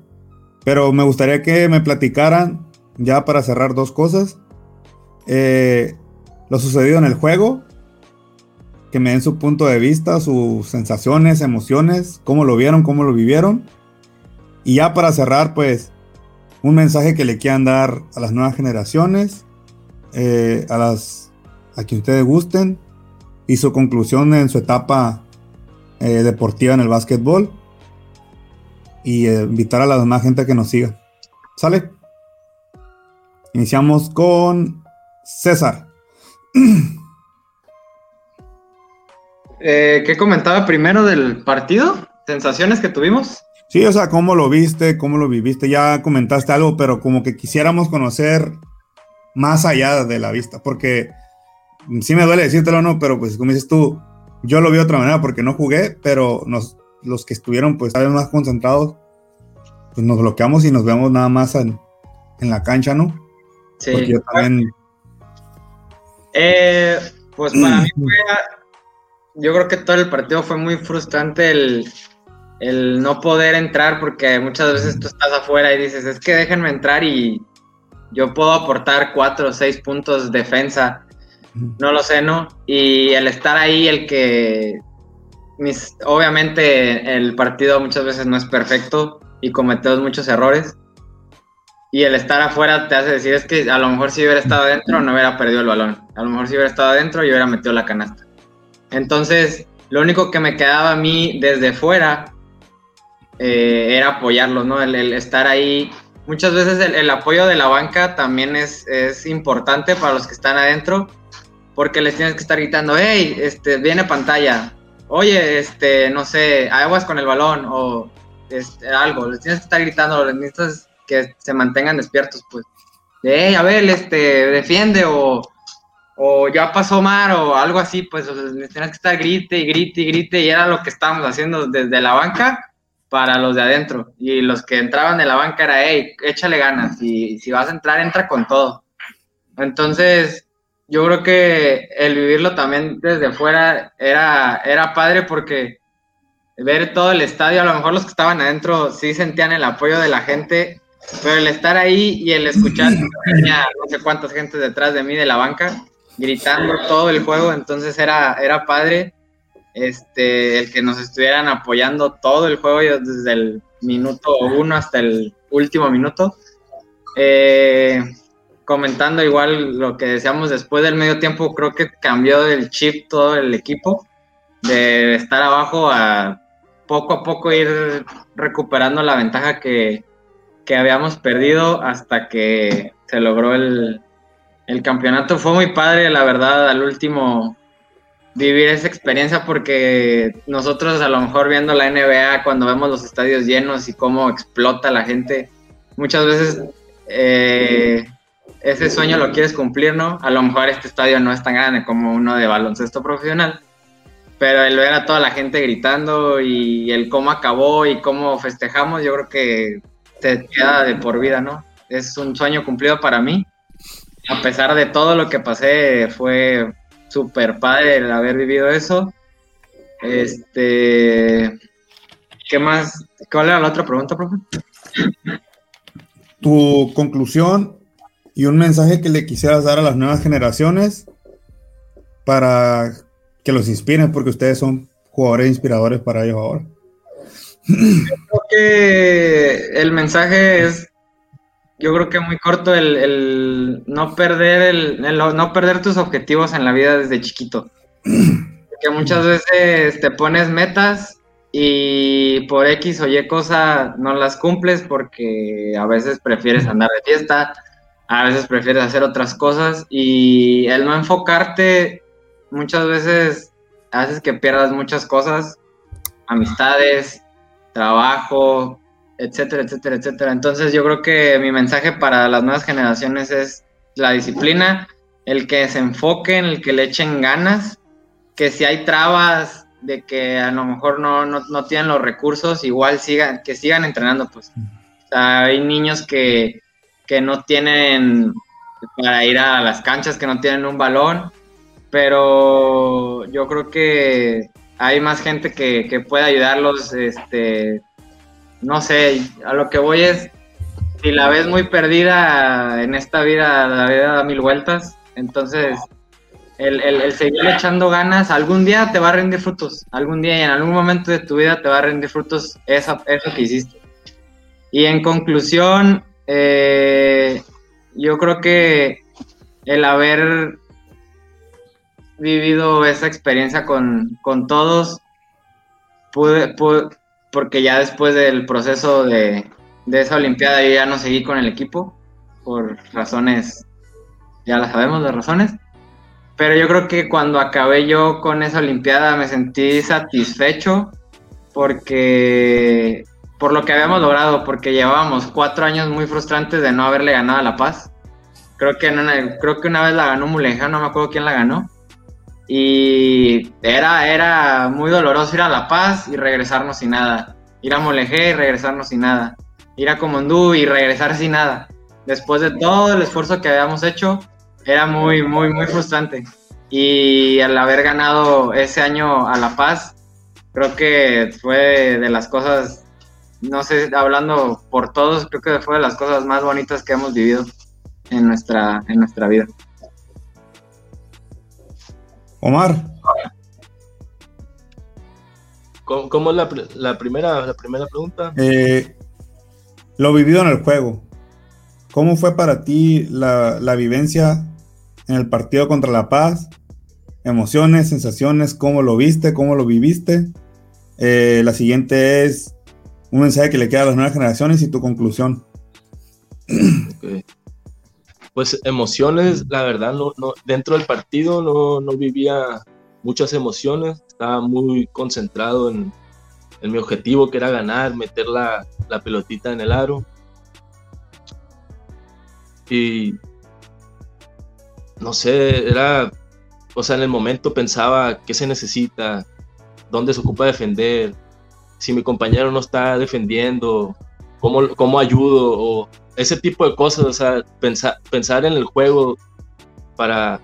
pero me gustaría que me platicaran, ya para cerrar dos cosas, eh, lo sucedido en el juego, que me den su punto de vista, sus sensaciones, emociones, cómo lo vieron, cómo lo vivieron. Y ya para cerrar, pues, un mensaje que le quieran dar a las nuevas generaciones, eh, a las a quien ustedes gusten, y su conclusión en su etapa eh, deportiva en el básquetbol. Y eh, invitar a la demás gente a que nos siga. ¿Sale? Iniciamos con César. Eh, ¿Qué comentaba primero del partido? ¿Sensaciones que tuvimos? Sí, o sea, ¿cómo lo viste? ¿Cómo lo viviste? Ya comentaste algo, pero como que quisiéramos conocer más allá de la vista, porque sí me duele decírtelo, no, pero pues como dices tú, yo lo vi de otra manera porque no jugué, pero nos, los que estuvieron pues tal vez más concentrados, pues nos bloqueamos y nos vemos nada más en, en la cancha, ¿no? Sí. Porque yo también, Eh, pues para mí fue, yo creo que todo el partido fue muy frustrante el, el no poder entrar porque muchas veces tú estás afuera y dices, es que déjenme entrar y yo puedo aportar cuatro o seis puntos de defensa, no lo sé, ¿no? Y el estar ahí, el que, obviamente el partido muchas veces no es perfecto y cometemos muchos errores. Y el estar afuera te hace decir, es que a lo mejor si hubiera estado adentro no hubiera perdido el balón. A lo mejor si hubiera estado adentro yo hubiera metido la canasta. Entonces, lo único que me quedaba a mí desde fuera eh, era apoyarlos, ¿no? El, el estar ahí. Muchas veces el, el apoyo de la banca también es, es, importante para los que están adentro, porque les tienes que estar gritando, hey, este, viene pantalla, oye, este, no sé, aguas con el balón, o este, algo, les tienes que estar gritando, les necesitas que se mantengan despiertos, pues. Hey, a ver, este, defiende, o, o ya pasó Mar, o algo así, pues les tienes que estar grite y grite y grite, y era lo que estábamos haciendo desde la banca para los de adentro. Y los que entraban de la banca era, hey, échale ganas, y si vas a entrar, entra con todo. Entonces, yo creo que el vivirlo también desde fuera era, era padre porque ver todo el estadio, a lo mejor los que estaban adentro sí sentían el apoyo de la gente, pero el estar ahí y el escuchar, tenía no sé cuántas gentes detrás de mí de la banca, gritando todo el juego, entonces era, era padre este, el que nos estuvieran apoyando todo el juego desde el minuto uno hasta el último minuto. Eh, comentando igual lo que decíamos después del medio tiempo, creo que cambió el chip todo el equipo, de estar abajo a poco a poco ir recuperando la ventaja que, que habíamos perdido hasta que se logró el, el campeonato. Fue muy padre, la verdad, al último vivir esa experiencia porque nosotros a lo mejor viendo la NBA cuando vemos los estadios llenos y cómo explota la gente, muchas veces eh, ese sueño lo quieres cumplir, ¿no? A lo mejor este estadio no es tan grande como uno de baloncesto profesional, pero el ver a toda la gente gritando y el cómo acabó y cómo festejamos, yo creo que te queda de por vida, ¿no? Es un sueño cumplido para mí. A pesar de todo lo que pasé, fue súper padre el haber vivido eso. Este, ¿qué más? ¿Cuál era la otra pregunta, profe? Tu conclusión y un mensaje que le quisieras dar a las nuevas generaciones para que los inspiren, porque ustedes son jugadores inspiradores para ellos ahora. Creo que el mensaje es, yo creo que muy corto, el, el no perder el, no perder tus objetivos en la vida desde chiquito. Que muchas veces te pones metas y por X o Y cosa no las cumples porque a veces prefieres andar de fiesta, a veces prefieres hacer otras cosas y el no enfocarte muchas veces haces que pierdas muchas cosas, amistades, trabajo, etcétera, etcétera, etcétera. Entonces yo creo que mi mensaje para las nuevas generaciones es la disciplina, el que se enfoquen, el que le echen ganas, que si hay trabas de que a lo mejor no, no, no tienen los recursos, igual sigan, que sigan entrenando, pues. O sea, hay niños que, que no tienen para ir a las canchas, que no tienen un balón, pero yo creo que hay más gente que, que puede ayudarlos, este, no sé, a lo que voy es, si la ves muy perdida en esta vida, la vida da mil vueltas, entonces el, el, el, seguir echando ganas, algún día te va a rendir frutos, algún día y en algún momento de tu vida te va a rendir frutos eso, eso que hiciste. Y en conclusión, eh, yo creo que el haber vivido esa experiencia con, con todos, pude, porque ya después del proceso de, de, esa Olimpiada yo ya no seguí con el equipo, por razones, ya las sabemos las razones, pero yo creo que cuando acabé yo con esa Olimpiada me sentí satisfecho porque por lo que habíamos logrado, porque llevábamos cuatro años muy frustrantes de no haberle ganado a La Paz. Creo que, una, creo que una vez la ganó Muleja, no me acuerdo quién la ganó. Y era, era muy doloroso ir a La Paz y regresarnos sin nada. Ir a Molejé y regresarnos sin nada. Ir a Comondú y regresar sin nada. Después de todo el esfuerzo que habíamos hecho, era muy, muy, muy frustrante. Y al haber ganado ese año a La Paz, creo que fue de las cosas, no sé, hablando por todos, creo que fue de las cosas más bonitas que hemos vivido en nuestra, en nuestra vida. Omar. ¿Cómo, es la, la, primera, la primera pregunta? Eh, lo vivido en el juego. ¿Cómo fue para ti la, la vivencia en el partido contra La Paz? Emociones, sensaciones, cómo lo viste, cómo lo viviste. Eh, la siguiente es un mensaje que le queda a las nuevas generaciones y tu conclusión. Pues emociones, la verdad, no, dentro del partido no, no, vivía muchas emociones, estaba muy concentrado en, en mi objetivo que era ganar, meter la, la pelotita en el aro. Y no sé, era, o sea, en el momento pensaba qué se necesita, dónde se ocupa defender, si mi compañero no está defendiendo, cómo, cómo ayudo, o ese tipo de cosas, o sea, pensar, pensar en el juego para,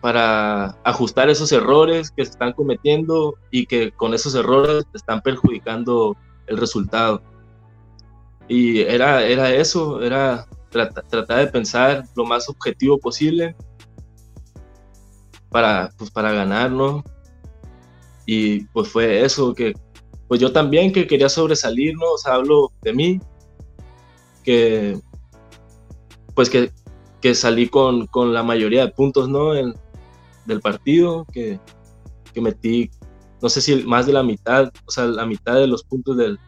para ajustar esos errores que se están cometiendo y que con esos errores están perjudicando el resultado. Y era, era eso, era tratar de pensar lo más objetivo posible para, pues, para ganar, ¿no? Y pues fue eso, que pues yo también que quería sobresalir, ¿no? O sea, hablo de mí, que pues que, que salí con, con, la mayoría de puntos, ¿no? Del partido, que, que, metí, no sé si más de la mitad, o sea, la mitad de los puntos del,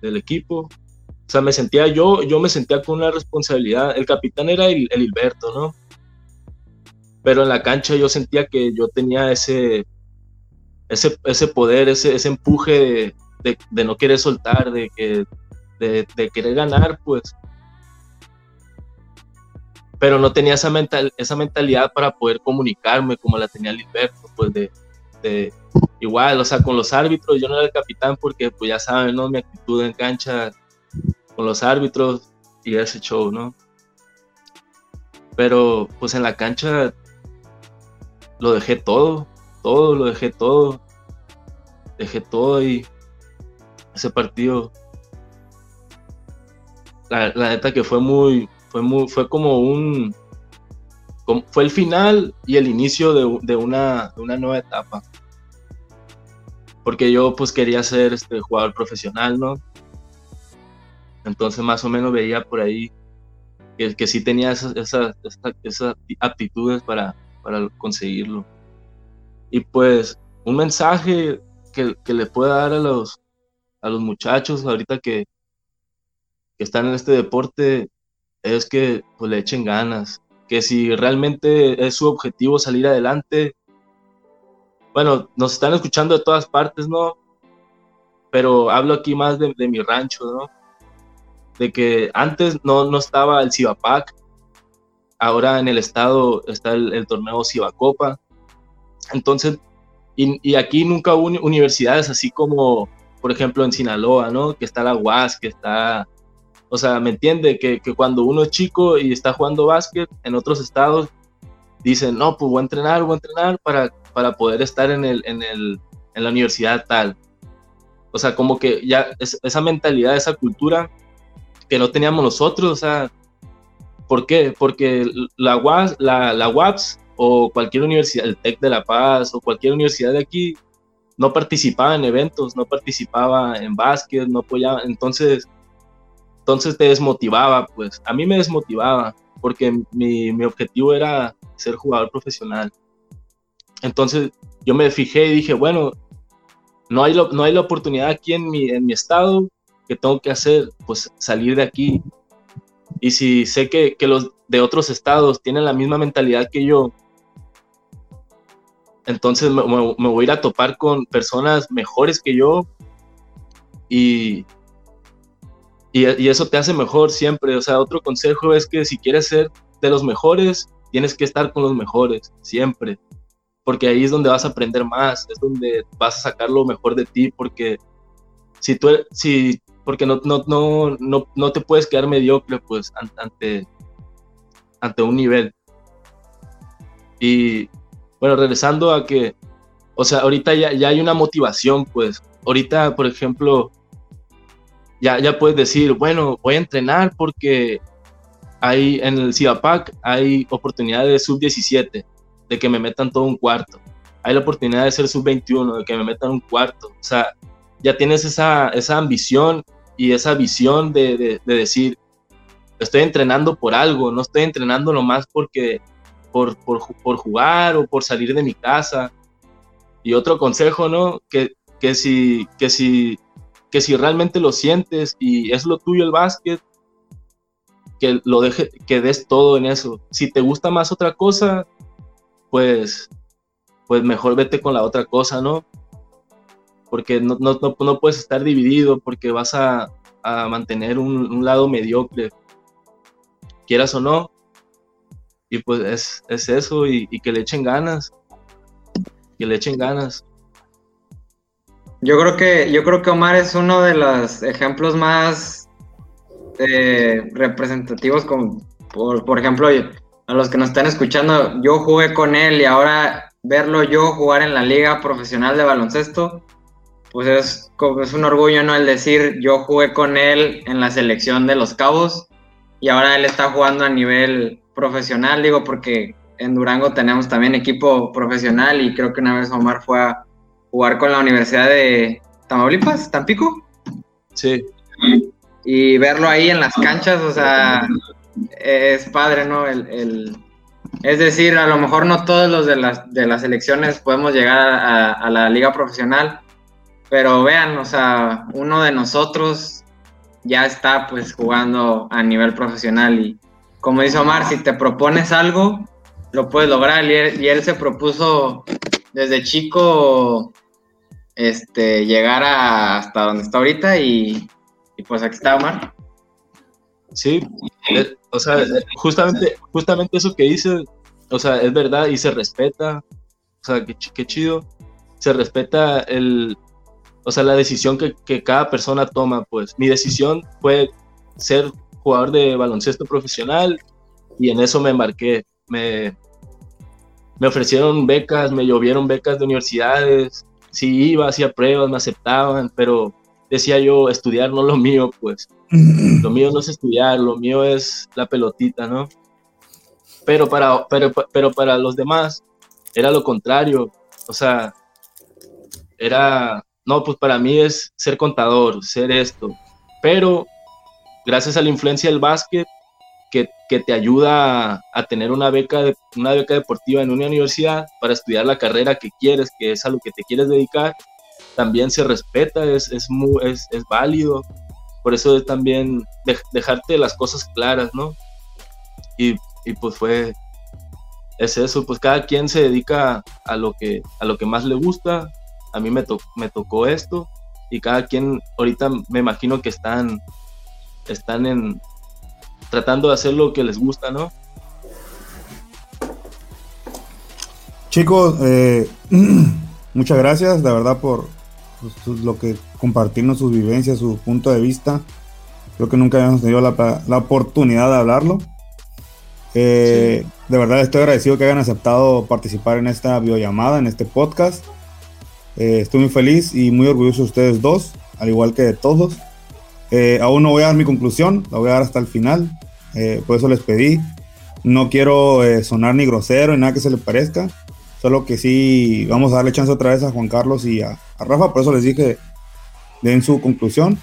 del equipo. O sea, me sentía yo, yo me sentía con una responsabilidad. El capitán era el, el Hilberto, ¿no? Pero en la cancha yo sentía que yo tenía ese, ese, ese poder, ese, ese empuje de, de, no querer soltar, de, que, de, querer ganar, pues. Pero no tenía esa, mental, esa mentalidad para poder comunicarme como la tenía Liberto, pues de, de, igual, o sea, con los árbitros, yo no era el capitán porque, pues ya saben, ¿no? Mi actitud en cancha con los árbitros y ese show, ¿no? Pero, pues en la cancha lo dejé todo, todo, lo dejé todo. Dejé todo y ese partido, la, neta que fue muy, fue muy, fue como un, fue el final y el inicio de, de, una, de una nueva etapa. Porque yo pues quería ser este jugador profesional, ¿no? Entonces más o menos veía por ahí que, que sí tenía esas, esas, esas aptitudes para, para conseguirlo. Y pues un mensaje que, que le pueda dar a los, a los muchachos ahorita que, que están en este deporte es que pues, le echen ganas, que si realmente es su objetivo salir adelante, bueno, nos están escuchando de todas partes, ¿no? Pero hablo aquí más de, de mi rancho, ¿no? De que antes no, no estaba el Cibapac, ahora en el estado está el, torneo Cibacopa. Entonces, y, aquí nunca hubo universidades así como, por ejemplo, en Sinaloa, ¿no? Que está la UAS, que está, o sea, ¿me entiende? Que, cuando uno es chico y está jugando básquet en otros estados, dicen, no, pues voy a entrenar, voy a entrenar para, para poder estar en, el, en, el, en la universidad tal. O sea, como que ya esa mentalidad, esa cultura que no teníamos nosotros, o sea, ¿Por qué? Porque la, UAS, la, la UAPS o cualquier universidad, el TEC de La Paz o cualquier universidad de aquí, no participaba en eventos, no participaba en básquet, no apoyaba, entonces, entonces te desmotivaba, pues a mí me desmotivaba porque mi, mi objetivo era ser jugador profesional. Entonces yo me fijé y dije, bueno, no hay, no hay la oportunidad aquí en mi, en mi estado, que tengo que hacer? Pues salir de aquí, y si sé que, que, los de otros estados tienen la misma mentalidad que yo, entonces me, voy a ir a topar con personas mejores que yo y, y, y eso te hace mejor siempre. O sea, otro consejo es que si quieres ser de los mejores, tienes que estar con los mejores, siempre. Porque ahí es donde vas a aprender más, es donde vas a sacar lo mejor de ti, porque si tú, si, porque no, no, no, no, no te puedes quedar mediocre, pues, an- ante, ante un nivel. Y bueno, regresando a que, o sea, ahorita ya, ya hay una motivación, pues, ahorita, por ejemplo, ya, ya puedes decir, bueno, voy a entrenar porque hay en el CIAPAC hay oportunidad de sub-17, de que me metan todo un cuarto. Hay la oportunidad de ser sub-21, de que me metan un cuarto. O sea, ya tienes esa, esa ambición y esa visión de, de- de decir, estoy entrenando por algo, no estoy entrenando nomás porque, por, por, ju- por jugar o por salir de mi casa. Y otro consejo, ¿no? Que, que, si, que, si, que si realmente lo sientes y es lo tuyo el básquet, que lo deje, que des todo en eso. Si te gusta más otra cosa, pues, pues mejor vete con la otra cosa, ¿no? Porque no, no, no, no puedes estar dividido porque vas a, a mantener un lado mediocre, quieras o no. Y pues es, es eso, y, que le echen ganas, que le echen ganas. Yo creo que, yo creo que Omar es uno de los ejemplos más eh, representativos, como, por, por ejemplo, a los que nos están escuchando, yo jugué con él y ahora verlo yo jugar en la liga profesional de baloncesto, pues es, es un orgullo, ¿no? El decir, yo jugué con él en la selección de los Cabos y ahora él está jugando a nivel profesional, digo, porque en Durango tenemos también equipo profesional y creo que una vez Omar fue a jugar con la Universidad de Tamaulipas, Tampico, Sí, y verlo ahí en las canchas, o sea, es padre, ¿no? El, el- es decir, a lo mejor no todos los de las, de las selecciones podemos llegar a, a la liga profesional, pero vean, o sea, uno de nosotros ya está pues jugando a nivel profesional y como dice Omar, si te propones algo, lo puedes lograr y él, se propuso desde chico este, llegar hasta donde está ahorita y, pues aquí está Omar. sí. eh, o sea, justamente, justamente eso que dice, o sea, es verdad y se respeta. O sea, qué, qué chido. Se respeta el, o sea, la decisión que, que cada persona toma, pues. Mi decisión fue ser jugador de baloncesto profesional y en eso me embarqué. Me, me ofrecieron becas, me llovieron becas de universidades. Sí iba, hacía pruebas, me aceptaban, pero decía yo, estudiar no es lo mío, pues. Lo mío no es estudiar, lo mío es la pelotita, ¿no? Pero para, pero, pero para los demás era lo contrario. O sea, era, no, pues para mí es ser contador, ser esto. Pero gracias a la influencia del básquet, que, que te ayuda a, tener una beca, de, una beca deportiva en una universidad para estudiar la carrera que quieres, que es a lo que te quieres dedicar, también se respeta, es, es, mu- es, es válido. Por eso es también de- dejarte las cosas claras, ¿no? Y, y pues fue, es eso, pues cada quien se dedica a lo que, a lo que más le gusta. A mí me, to- me tocó esto y cada quien ahorita me imagino que están, están en, tratando de hacer lo que les gusta, ¿no? Chicos, eh, muchas gracias, de verdad, por pues, lo que compartirnos sus vivencias, su punto de vista. Creo que nunca habíamos tenido la, la oportunidad de hablarlo. Eh, De verdad estoy agradecido que hayan aceptado participar en esta videollamada, en este podcast. Eh, estoy muy feliz y muy orgulloso de ustedes dos, al igual que de todos. Eh, aún no voy a dar mi conclusión, la voy a dar hasta el final. Eh, por eso les pedí. No quiero eh, sonar ni grosero ni nada que se le parezca. Solo que sí, vamos a darle chance otra vez a Juan Carlos y a, a Rafa. Por eso les dije, den su conclusión.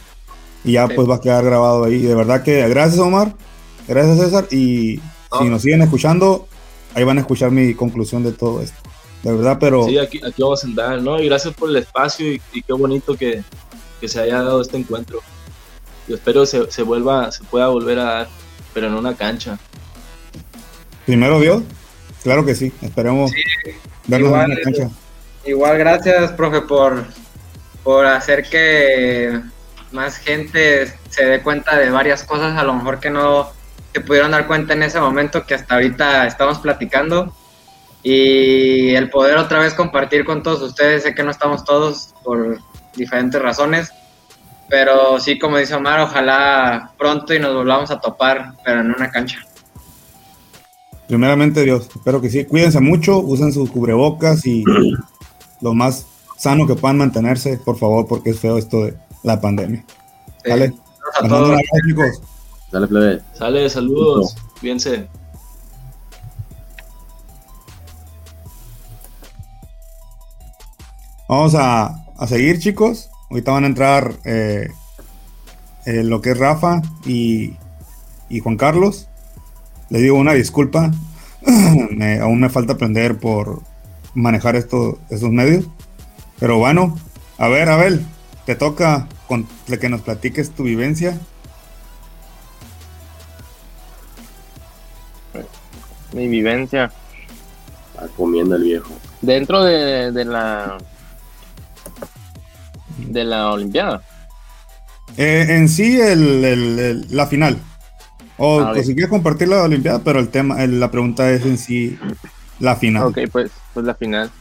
Y ya Sí. pues va a quedar grabado ahí. De verdad que gracias Omar, gracias César. Y si No. nos siguen escuchando, ahí van a escuchar mi conclusión de todo esto. De verdad, pero Sí, aquí, aquí vamos a andar, ¿no? Y gracias por el espacio y, y qué bonito que, que se haya dado este encuentro. Yo espero se, se vuelva, se pueda volver a dar, pero en una cancha. primero Dios, claro que sí. Esperemos vernos Igual, en la cancha. Igual gracias, profe, por, por hacer que más gente se dé cuenta de varias cosas, a lo mejor que no se pudieron dar cuenta en ese momento que hasta ahorita estamos platicando. Y el poder otra vez compartir con todos ustedes, sé que no estamos todos por diferentes razones, pero sí, como dice Omar, ojalá pronto y nos volvamos a topar, pero en una cancha. Primeramente, Dios, espero que sí. Cuídense mucho, usen sus cubrebocas y lo más sano que puedan mantenerse, por favor, porque es feo esto de la pandemia. Sí. A todos. abrazo, chicos. Dale, plebe. Sale, saludos. Cuídense. Vamos a, a seguir, chicos. Ahorita van a entrar eh, eh, lo que es Rafa y, y Juan Carlos. Les digo una disculpa. Me- aún me falta aprender por manejar esto, estos medios. Pero bueno, a ver, Abel, te toca con, que nos platiques tu vivencia. Mi vivencia. Está comiendo el viejo. Dentro de, de la. De la Olimpiada. Eh, en sí, el- el- el- la final. O Ah, pues, si quieres compartir la Olimpiada, pero el tema, el- la pregunta es en sí la final. Ok, pues, pues la final.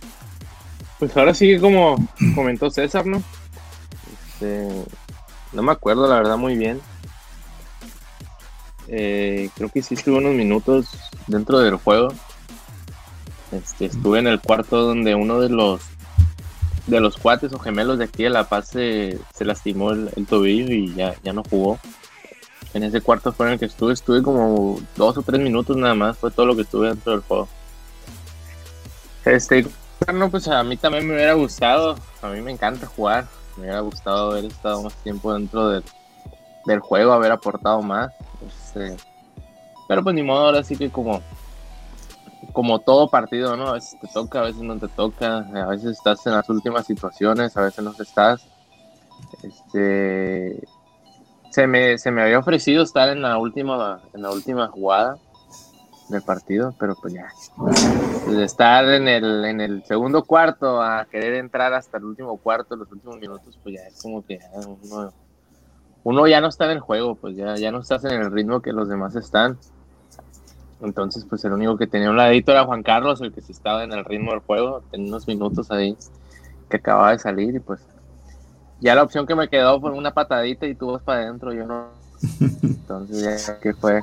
Pues ahora sí como comentó César, ¿no? Este, no me acuerdo la verdad muy bien. Eh, creo que sí estuve unos minutos dentro del juego. Este, estuve en el cuarto donde uno de los de los cuates o gemelos de aquí de La Paz se, lastimó el, el tobillo y ya, ya no jugó. En ese cuarto fue en el que estuve, estuve como dos o tres minutos nada más, fue todo lo que estuve dentro del juego. Este, no, pues a mí también me hubiera gustado, a mí me encanta jugar, me hubiera gustado haber estado más tiempo dentro del, del juego, haber aportado más. Este, pero pues ni modo, ahora sí que como, como todo partido, ¿no? A veces te toca, a veces no te toca, a veces estás en las últimas situaciones, a veces no estás. Este, se me, se me había ofrecido estar en la última, en la última jugada del partido, pero pues ya. De estar en el, en el segundo cuarto a querer entrar hasta el último cuarto, los últimos minutos, pues ya es como que uno, uno ya no está en el juego, pues ya, ya no estás en el ritmo que los demás están. Entonces, pues el único que tenía un ladito era Juan Carlos, el que sí estaba en el ritmo del juego, tenía unos minutos ahí que acababa de salir y pues ya la opción que me quedó fue una patadita y tú vas para adentro, yo no. Entonces ya que fue,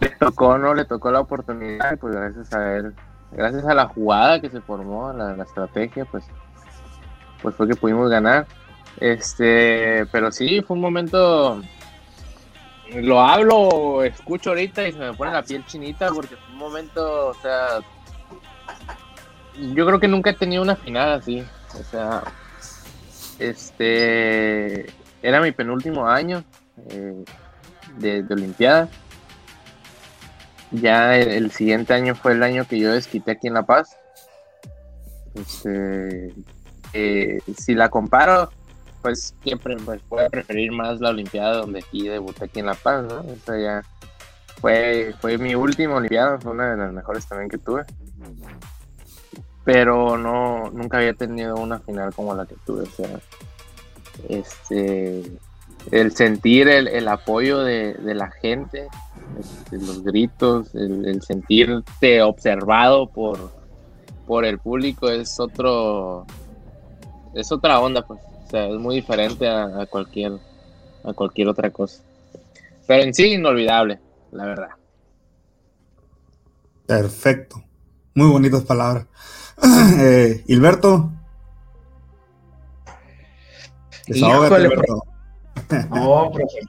le tocó, no, le tocó la oportunidad y pues gracias a él, gracias a la jugada que se formó, la, la estrategia, pues, pues fue que pudimos ganar. Este, pero sí, fue un momento, lo hablo, escucho ahorita y se me pone la piel chinita porque fue un momento, o sea, yo creo que nunca he tenido una final así, o sea, este era mi penúltimo año eh, de, de Olimpiada. Ya el, el siguiente año fue el año que yo desquité aquí en La Paz. Este, eh, si la comparo, pues siempre pues, puedo preferir más la Olimpiada donde aquí debuté aquí en La Paz, ¿no? O sea, ya fue, fue mi última Olimpiada, fue una de las mejores también que tuve. Pero no, nunca había tenido una final como la que tuve, o sea, este, el sentir el, el apoyo de, de la gente, este, los gritos, el, el sentirte observado por, por el público es otro, es otra onda, pues, o sea, es muy diferente a, a cualquier, a cualquier otra cosa. Pero en sí, inolvidable, la verdad. Perfecto. Muy bonitas palabras. Eh, Hilberto. Desahógate, Híjole, Hilberto. No, profe.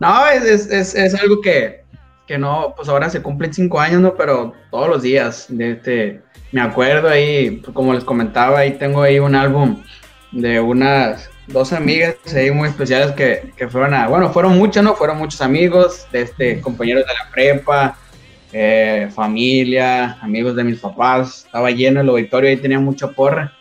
No, es, es, es, es algo que, que no, pues ahora se cumplen cinco años, ¿no? Pero todos los días, de este, me acuerdo ahí, pues, como les comentaba, ahí tengo ahí un álbum de unas dos amigas ahí muy especiales que, que fueron a, bueno, fueron muchos, ¿no? Fueron muchos amigos, de este, compañeros de la prepa, eh, familia, amigos de mis papás, estaba lleno el auditorio, ahí tenía mucha porra.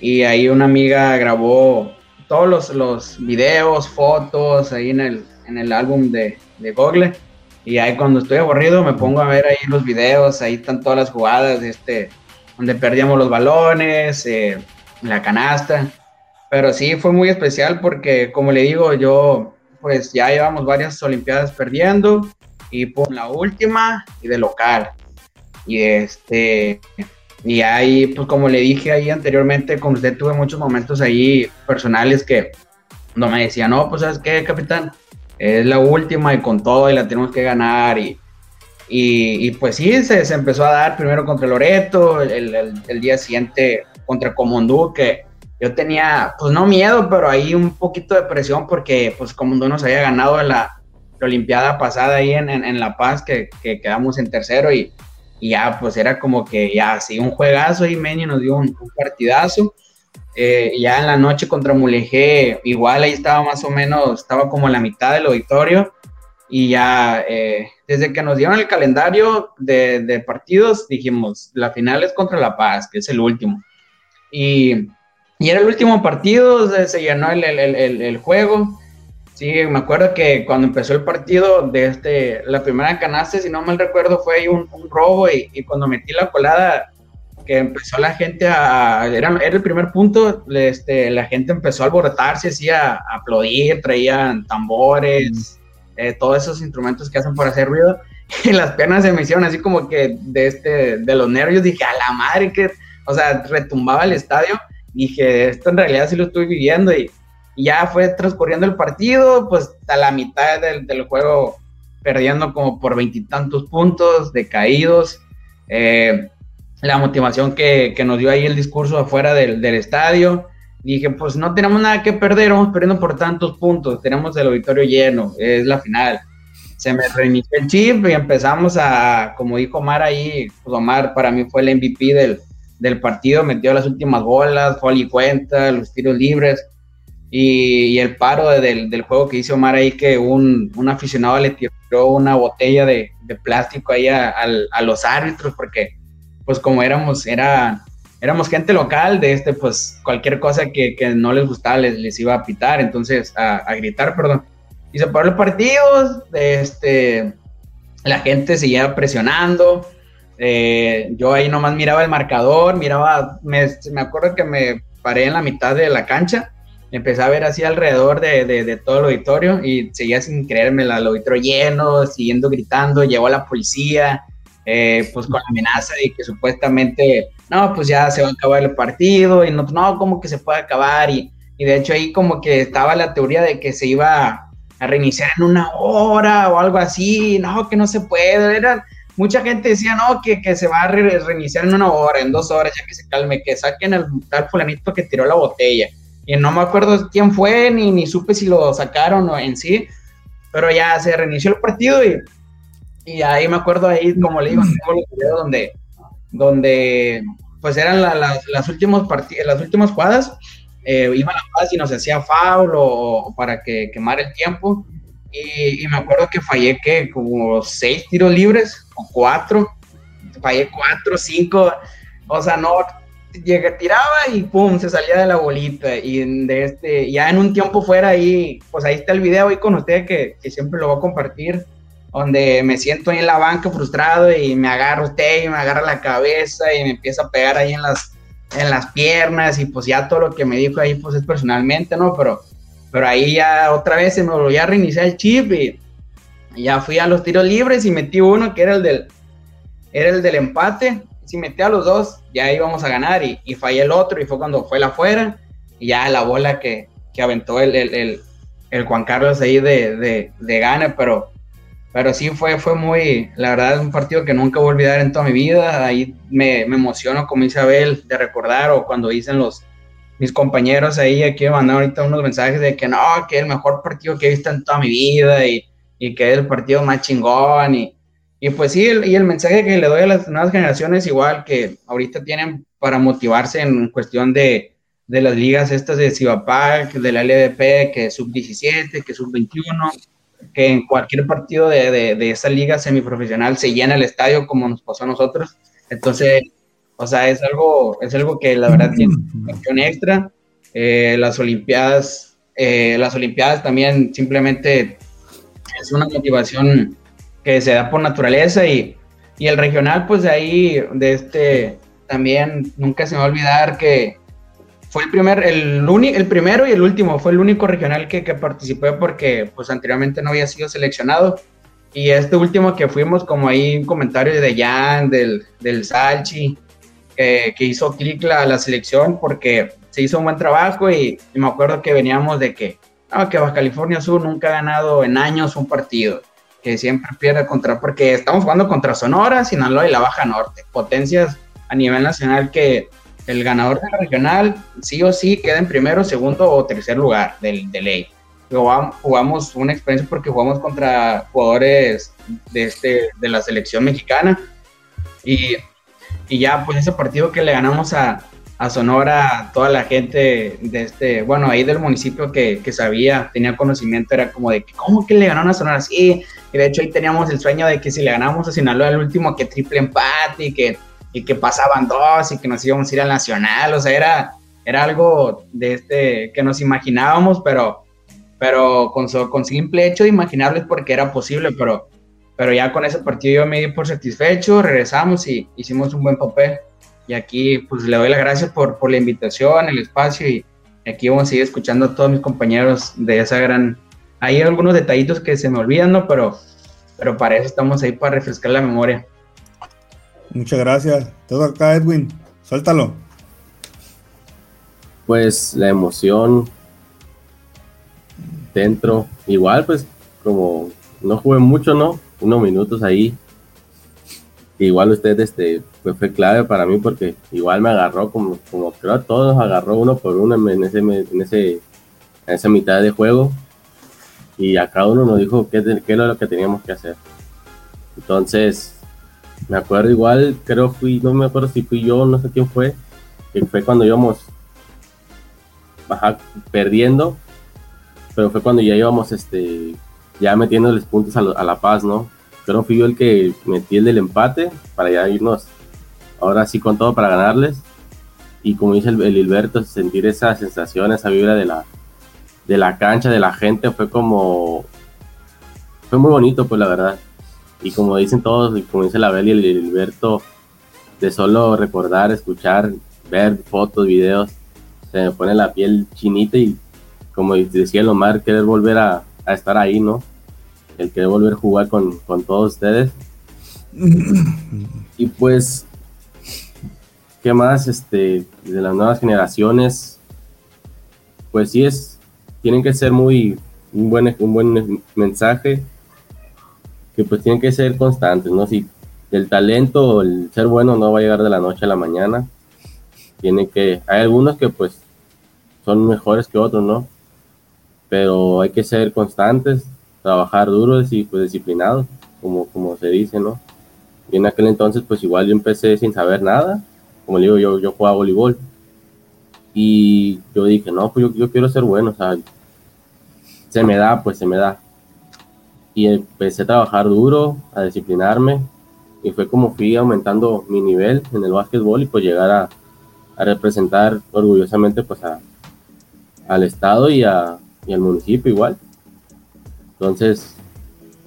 Y ahí una amiga grabó todos los, los videos, fotos ahí en el, en el álbum de, de Google. Y ahí cuando estoy aburrido me pongo a ver ahí los videos, ahí están todas las jugadas, este, donde perdíamos los balones, eh, la canasta. Pero sí fue muy especial porque, como le digo, yo pues ya llevamos varias Olimpiadas perdiendo y por la última y de local. Y este, y ahí, pues como le dije ahí anteriormente, con usted tuve muchos momentos ahí personales que no me decía, no, pues sabes qué, capitán, es la última y con todo y la tenemos que ganar. Y, y, pues sí, se, se, empezó a dar primero contra Loreto, el, el, el, día siguiente contra Comondú, que yo tenía, pues no miedo, pero ahí un poquito de presión porque pues Comondú nos había ganado la, Olimpiada pasada ahí en, en, La Paz, que, que, quedamos en tercero y, y, ya pues era como que ya, sí, un juegazo y Meni nos dio un, partidazo. Eh, ya en la noche contra Mulegé, igual ahí estaba más o menos, estaba como en la mitad del auditorio y ya eh, desde que nos dieron el calendario de, partidos dijimos, la final es contra La Paz, que es el último. Y, y era el último partido, se, se llenó el, el, el, el, juego. Sí, me acuerdo que cuando empezó el partido, de este, la primera canasta, si no mal recuerdo, fue un, un robo y, y cuando metí la colada, que empezó la gente a, era, era el primer punto, este, la gente empezó a alborotarse, así a, a aplaudir, traían tambores, eh, todos esos instrumentos que hacen para hacer ruido, y las piernas se me hicieron así como que de, este, de los nervios, dije, a la madre, que, o sea, retumbaba el estadio, dije, esto en realidad sí lo estoy viviendo, y, y ya fue transcurriendo el partido, pues a la mitad del, del juego perdiendo como por veintitantos puntos, decaídos, eh, la motivación que, que, nos dio ahí el discurso afuera del, del, estadio. Dije, pues no tenemos nada que perder, vamos perdiendo por tantos puntos, tenemos el auditorio lleno, es la final. Se me reinició el chip y empezamos a, como dijo Omar ahí, pues Omar para mí fue el MVP del, del partido, metió las últimas bolas, fue y cuenta, los tiros libres y, el paro de, del, del, juego que hizo Omar ahí, que un, un aficionado le tiró una botella de, de plástico ahí a, a, los árbitros porque pues como éramos, era, éramos gente local, de este, pues cualquier cosa que, que no les gustaba les, les, iba a pitar, entonces, a, a, gritar, perdón. Y se paró el partido, este, la gente seguía presionando, eh, yo ahí nomás miraba el marcador, miraba, me, me, acuerdo que me paré en la mitad de la cancha, empecé a ver así alrededor de, de, de todo el auditorio y seguía sin creerme el auditorio lleno, siguiendo gritando, llegó la policía, eh, pues con la amenaza de que supuestamente, no, pues ya se va a acabar el partido y no, no, como que se puede acabar y, y de hecho ahí como que estaba la teoría de que se iba a reiniciar en una hora o algo así, no, que no se puede, era, mucha gente decía, no, que, que se va a re reiniciar en una hora, en dos horas, ya que se calme, que saquen al tal fulanito que tiró la botella, y no me acuerdo quién fue, ni, ni supe si lo sacaron o en sí, pero ya se reinició el partido y y ahí me acuerdo ahí, como le digo, tengo los videos donde, donde pues eran la, la, las últimas las últimas jugadas, eh, iba a la paz y nos hacía foul o, o para que quemara el tiempo. Y, y, me acuerdo que fallé que como seis tiros libres o cuatro, fallé cuatro, cinco, o sea, no, llegué, tiraba y pum, se salía de la bolita. Y de este, ya en un tiempo fuera ahí, pues ahí está el video ahí con usted que, que siempre lo voy a compartir donde me siento ahí en la banca frustrado y me agarra usted y me agarra la cabeza y me empieza a pegar ahí en las, en las piernas y pues ya todo lo que me dijo ahí pues es personalmente, ¿no? Pero, pero ahí ya otra vez se me volvió a reiniciar el chip y, ya fui a los tiros libres y metí uno que era el del, era el del empate. Si metí a los dos, ya íbamos a ganar y, y fallé el otro y fue cuando fue la afuera y ya la bola que, que aventó el, el, el, el, Juan Carlos ahí de, de, de gane, pero pero sí fue, fue muy, la verdad es un partido que nunca voy a olvidar en toda mi vida, ahí me, me emociono como Isabel de recordar o cuando dicen los, mis compañeros ahí, aquí me mandaron ahorita unos mensajes de que no, que es el mejor partido que he visto en toda mi vida y, y que es el partido más chingón y, y pues sí, el, y el mensaje que le doy a las nuevas generaciones igual que ahorita tienen para motivarse en cuestión de, de las ligas estas de Cibapac, de la LDP, que es sub-17, que es sub-21, que en cualquier partido de, de, de, esa liga semiprofesional se llena el estadio como nos pasó a nosotros. Entonces, o sea, es algo, es algo que la verdad tiene una extra. Eh, las Olimpiadas, eh, las Olimpiadas también simplemente es una motivación que se da por naturaleza y, y el regional, pues de ahí, de este, también nunca se me va a olvidar que fue el primer, el, el primero y el último, fue el único regional que, que participé porque pues anteriormente no había sido seleccionado. Y este último que fuimos, como ahí un comentario de Jan, del, del Salchi, que hizo clic la, la selección porque se hizo un buen trabajo y, me acuerdo que veníamos de que, no, que Baja California Sur nunca ha ganado en años un partido, que siempre pierde contra, porque estamos jugando contra Sonora, Sinaloa y la Baja Norte, potencias a nivel nacional que el ganador del regional sí o sí queda en primero, segundo o tercer lugar del, de ley. Jugamos, una experiencia porque jugamos contra jugadores de, este, de la selección mexicana y, y ya pues ese partido que le ganamos a, a Sonora, toda la gente de este, bueno, ahí del municipio que, que, sabía, tenía conocimiento, era como de, ¿cómo que le ganaron a Sonora? Sí, y de hecho ahí teníamos el sueño de que si le ganamos a Sinaloa el último, que triple empate y que y que pasaban dos y que nos íbamos a ir al Nacional, o sea, era, era algo de este que nos imaginábamos, pero, pero con, con simple hecho de imaginarles porque era posible, pero, pero ya con ese partido yo me di por satisfecho, regresamos y hicimos un buen papel. Y aquí pues le doy las gracias por, por la invitación, el espacio y aquí vamos a seguir escuchando a todos mis compañeros de esa gran... Hay algunos detallitos que se me olvidan, ¿no? Pero, pero para eso estamos ahí para refrescar la memoria. Muchas gracias. Todo acá, Edwin. Suéltalo. Pues la emoción dentro, igual pues como no jugué mucho, ¿no? Unos minutos ahí. Igual usted este, fue clave para mí porque igual me agarró como, como creo a todos, agarró uno por uno en ese, en ese en esa mitad de juego y a cada uno nos dijo qué, qué era lo que teníamos que hacer. Entonces, me acuerdo igual, creo fui, no me acuerdo si fui yo, no sé quién fue, que fue cuando íbamos baja, perdiendo, pero fue cuando ya íbamos este, ya metiéndoles puntos a, a, La Paz, ¿no? Creo fui yo el que metí el del empate para ya irnos ahora sí con todo para ganarles. Y como dice el, el Hilberto, sentir esa sensación, esa vibra de la, de la cancha, de la gente, fue como... Fue muy bonito, pues la verdad. Y como dicen todos, como dice la Beli y el Hilberto, de solo recordar, escuchar, ver fotos, videos, se me pone la piel chinita y como decía el Omar, querer volver a, a estar ahí, ¿no? El querer volver a jugar con, con todos ustedes. y pues, ¿qué más? Este, de las nuevas generaciones, pues sí es, tienen que ser muy, un buen, un buen mensaje, que pues tienen que ser constantes, ¿no? Si el talento el ser bueno no va a llegar de la noche a la mañana, tiene que, hay algunos que pues son mejores que otros, ¿no? Pero hay que ser constantes, trabajar duros y pues disciplinados, como, como se dice, ¿no? Y en aquel entonces pues igual yo empecé sin saber nada, como le digo, yo, yo jugaba voleibol. Y yo dije, no, pues yo, yo quiero ser bueno, o sea, se me da, pues se me da. Y empecé a trabajar duro, a disciplinarme, y fue como fui aumentando mi nivel en el básquetbol y pues llegar a, a representar orgullosamente pues a, al estado y, a, y al municipio igual. Entonces,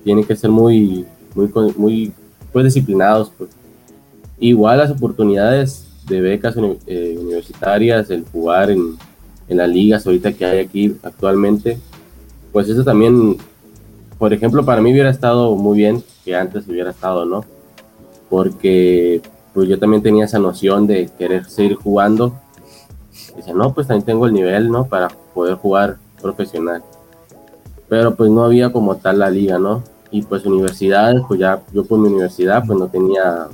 tienen que ser muy, muy, muy pues, disciplinados. Pues. Igual las oportunidades de becas eh, universitarias, el jugar en, en, las ligas ahorita que hay aquí actualmente, pues eso también, por ejemplo, para mí hubiera estado muy bien que antes hubiera estado, ¿no? Porque pues yo también tenía esa noción de querer seguir jugando. Dice, no, pues también tengo el nivel, ¿no? Para poder jugar profesional. Pero pues no había como tal la liga, ¿no? Y pues universidades, pues ya yo por mi universidad pues no tenía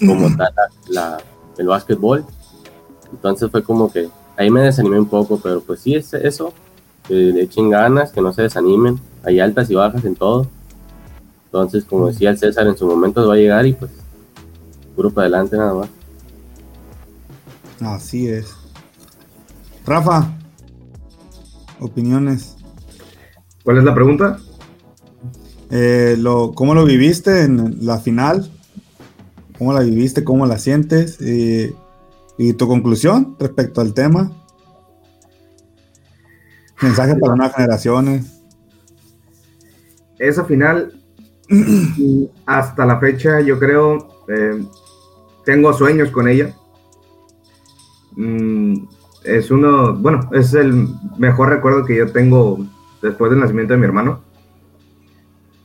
como tal la, el básquetbol. Entonces fue como que ahí me desanimé un poco, pero pues sí es eso, que le echen ganas, que no se desanimen, hay altas y bajas en todo. Entonces, como decía el César, en su momento va a llegar y pues puro para adelante nada más. Así es. Rafa, opiniones. ¿Cuál es la pregunta? Eh, lo, ¿Cómo lo viviste en la final? ¿Cómo la viviste? ¿Cómo la sientes? Y, y tu conclusión respecto al tema. Mensaje para nuevas generaciones. Esa final, hasta la fecha, yo creo, eh, tengo sueños con ella. mm, es uno, bueno, es el mejor recuerdo que yo tengo después del nacimiento de mi hermano.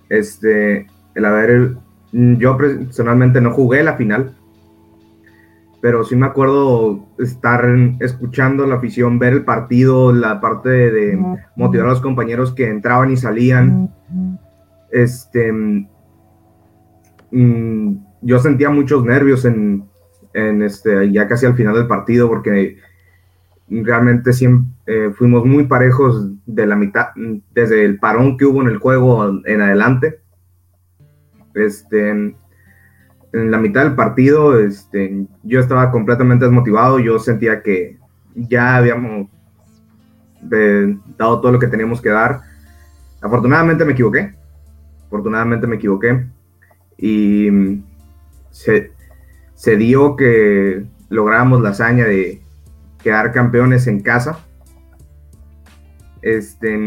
Este, el haber, yo personalmente no jugué la final, pero sí me acuerdo estar escuchando la afición, ver el partido, la parte de, motivar a los compañeros que entraban y salían. Este, mm, yo sentía muchos nervios en, este, ya casi al final del partido porque realmente siempre, eh, fuimos muy parejos de la mitad, desde el parón que hubo en el juego en adelante. Este, en la mitad del partido, este, yo estaba completamente desmotivado, yo sentía que ya habíamos eh, dado todo lo que teníamos que dar. Afortunadamente me equivoqué, afortunadamente me equivoqué y se, se dio que logramos la hazaña de quedar campeones en casa. Este,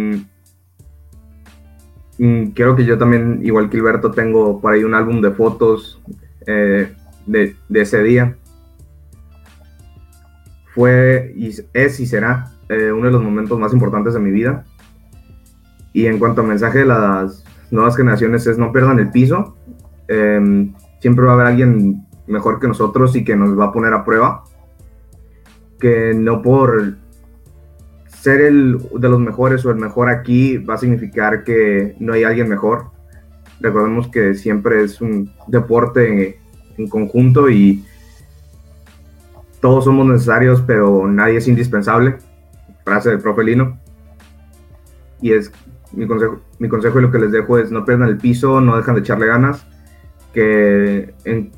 mm, quiero que yo también, igual que Alberto, tengo por ahí un álbum de fotos eh, de, ese día. Fue, y es y será eh, uno de los momentos más importantes de mi vida. Y en cuanto a mensaje de las nuevas generaciones es no pierdan el piso. Em, siempre va a haber alguien mejor que nosotros y que nos va a poner a prueba. Que no por ser el de los mejores o el mejor aquí va a significar que no hay alguien mejor recordemos que siempre es un deporte en, conjunto y todos somos necesarios, pero nadie es indispensable. Frase del profe Lino. Y es mi consejo, mi consejo y lo que les dejo es no pierdan el piso, no dejan de echarle ganas, que en,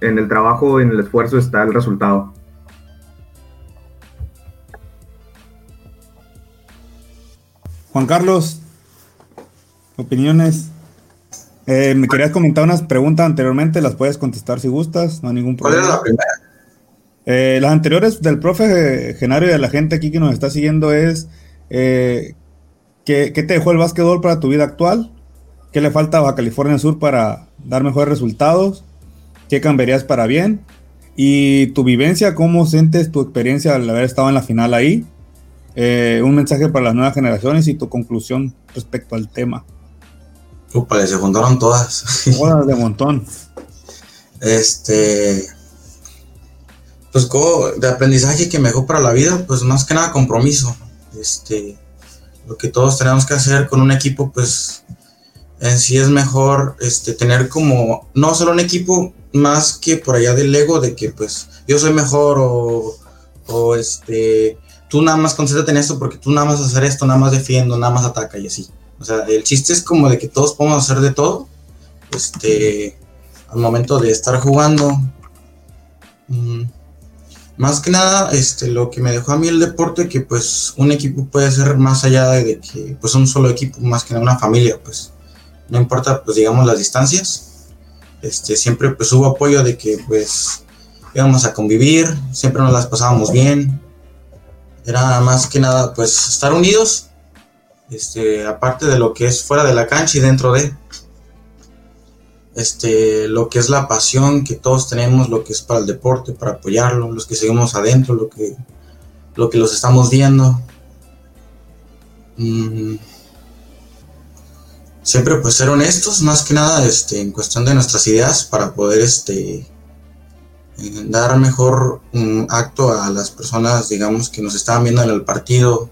en el trabajo, en el esfuerzo está el resultado. Juan Carlos, opiniones. Eh, me querías comentar unas preguntas anteriormente, las puedes contestar si gustas, no hay ningún problema. ¿Cuál la primera? Eh, las anteriores del profe Genario y de la gente aquí que nos está siguiendo es eh, ¿qué, te dejó el básquetbol para tu vida actual? ¿Qué le falta a Baja California Sur para dar mejores resultados? ¿Qué cambiarías para bien? Y tu vivencia, ¿cómo sientes tu experiencia al haber estado en la final ahí? Un mensaje para las nuevas generaciones y tu conclusión respecto al tema. Upa, se juntaron todas. Todas de montón. Este. Pues como de aprendizaje que me dejó para la vida, pues más que nada compromiso. Este. Lo que todos tenemos que hacer con un equipo, pues en sí es mejor este, tener como, no solo un equipo, más que por allá del ego de que pues yo soy mejor o, o este, tú nada más concéntrate en esto porque tú nada más hacer esto, nada más defiendo, nada más ataca y así. O sea, el chiste es como de que todos podemos hacer de todo. Este, al momento de estar jugando. Mm, más que nada, este, lo que me dejó a mí el deporte, que pues un equipo puede ser más allá de que pues un solo equipo, más que una familia, pues no importa, pues digamos las distancias. Este, siempre pues hubo apoyo de que pues íbamos a convivir, siempre nos las pasábamos bien. Era más que nada pues estar unidos este, aparte de lo que es fuera de la cancha y dentro de, este, lo que es la pasión que todos tenemos, lo que es para el deporte, para apoyarlo, los que seguimos adentro, lo que, lo que los estamos viendo. Mm. Siempre pues ser honestos, más que nada, este, en cuestión de nuestras ideas, para poder, este, eh, dar mejor un acto a las personas, digamos, que nos estaban viendo en el partido,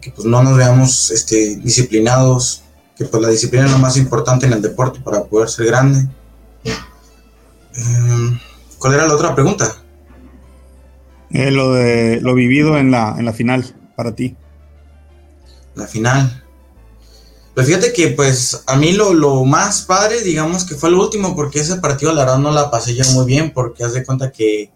que pues no nos veamos este, disciplinados, que pues la disciplina es lo más importante en el deporte para poder ser grande. Em, ¿Cuál era la otra pregunta? Eh, lo de lo vivido en la, en la final para ti. La final. Pues fíjate que pues a mí lo, lo, más padre, digamos que fue el último, porque ese partido la verdad no la pasé yo muy bien, porque haz de cuenta que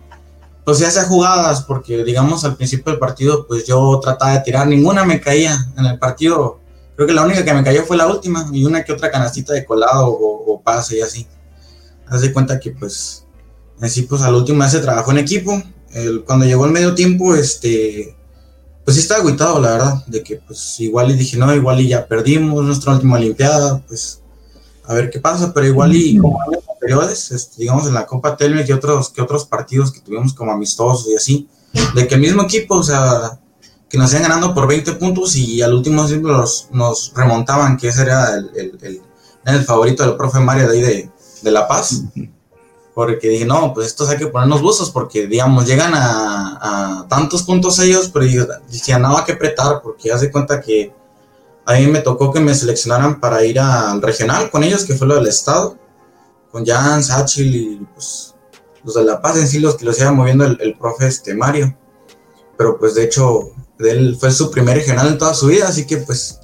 pues ya sea jugadas, porque digamos al principio del partido, pues yo trataba de tirar, ninguna me caía en el partido. Creo que la única que me cayó fue la última, y una que otra canastita de colado o, pase y así. Haz de cuenta que pues, así pues al último se trabajó en equipo. cuando llegó el medio tiempo, este, pues sí estaba agüitado, la verdad, de que pues igual y dije, no, igual y ya perdimos nuestra última Olimpiada, pues a ver qué pasa, pero igual y como anteriores, este, digamos en la Copa Telmex y otros, que otros partidos que tuvimos como amistosos y así, de que el mismo equipo, o sea, que nos iban ganando por 20 puntos y al último siempre los- nos remontaban, que ese era el, el- el- era el favorito del profe Mario de ahí de, de La Paz. Porque dije, no, pues estos hay que ponernos buzos porque, digamos, llegan a, tantos puntos ellos, pero yo decía, hay que apretar porque haz de cuenta que a mí me tocó que me seleccionaran para ir al regional con ellos, que fue lo del estado, con Jan, Sachil y pues los de La Paz en sí, los que los iba moviendo el, el profe este, Mario. Pero pues de hecho, él fue su primer regional en toda su vida, así que pues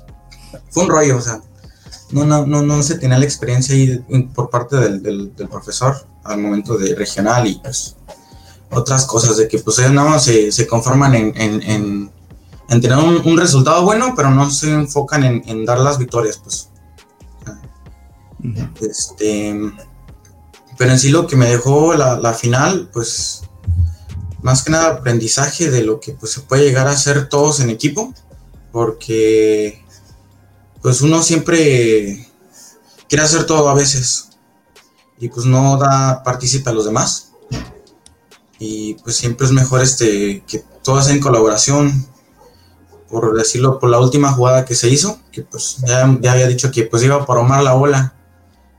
fue un rollo, o sea, no, no, no, no se tenía la experiencia ahí por parte del profesor al momento de regional y pues otras cosas, de que pues ellos nada más se, se conforman en, en, en- en tener un, un resultado bueno, pero no se enfocan en, en dar las victorias, pues. Este, pero en sí lo que me dejó la, la final, pues más que nada aprendizaje de lo que pues, se puede llegar a hacer todos en equipo, porque pues uno siempre quiere hacer todo a veces y pues no da partícipe a los demás. Y pues siempre es mejor este que todo sea en colaboración por decirlo por la última jugada que se hizo que pues ya, ya había dicho que pues iba para Omar la bola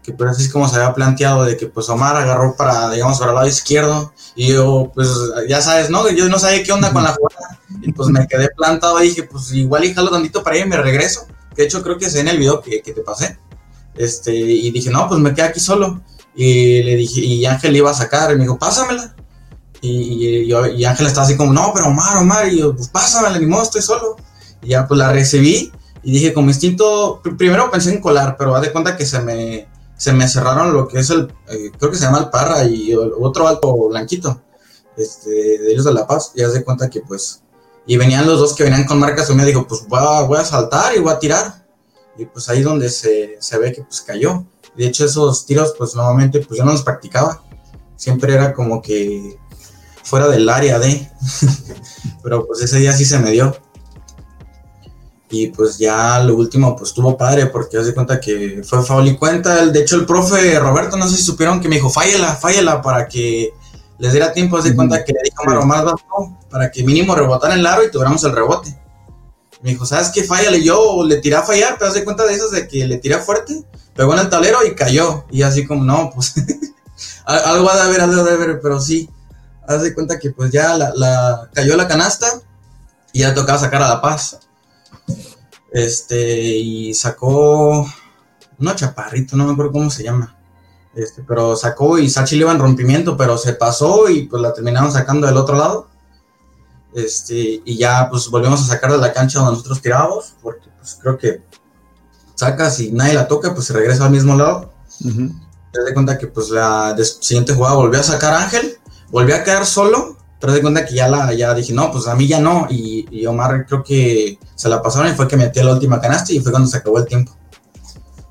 que pues así es como se había planteado de que pues Omar agarró para digamos para el lado izquierdo y yo pues ya sabes no yo no sabía qué onda con la jugada y pues me quedé plantado y dije pues igual y jalo tantito para allá y me regreso. De hecho creo que se en el video que, que te pasé este y dije no pues me quedé aquí solo y le dije y Ángel iba a sacar y me dijo pásamela y, y, yo- Ángel estaba así como no pero Omar Omar y yo pues pásamela ni modo estoy solo y ya pues la recibí y dije como instinto pr- primero pensé en colar pero haz de cuenta que se me se me cerraron lo que es el eh, creo que se llama el parra y otro alto blanquito este de ellos de La Paz y haz de cuenta que pues y venían los dos que venían con marcas y me dijo pues voy voy a saltar y voy a tirar y pues ahí donde se, se ve que pues cayó. De hecho esos tiros pues normalmente pues yo no los practicaba. Siempre era como que fuera del área de pero pues ese día sí se me dio. Y pues ya lo último pues estuvo padre porque haz de cuenta que fue foul y cuenta. De hecho el profe Roberto no sé si supieron que me dijo fállala, fállala para que les diera tiempo. Haz de cuenta que le dijo no, para que mínimo rebotara en el aro y tuviéramos el rebote me dijo, ¿sabes qué? Fállale. Yo le tiré a fallar, pero haz de cuenta de esas de que le tiré fuerte, pegó en el tablero y cayó. Y así como, no, pues al- algo ha de haber, algo ha de haber, pero sí. Haz de cuenta que pues ya la, cayó la canasta y ya tocaba sacar a La Paz. Este, y sacó uno chaparrito, no me acuerdo cómo se llama. Este, pero sacó y Sachi le iba en rompimiento, pero se pasó y pues la terminaron sacando del otro lado. Este, y ya pues volvemos a sacar de la cancha donde nosotros tirábamos, porque pues creo que sacas y nadie la toca, pues se regresa al mismo lado. Te das cuenta que pues la siguiente jugada volvió a sacar a Ángel, volvió a quedar solo, pero te das cuenta que ya la ya dije, no, pues a mí ya no, y, y Omar creo que se la pasaron y fue que metió la última canasta y fue cuando se acabó el tiempo.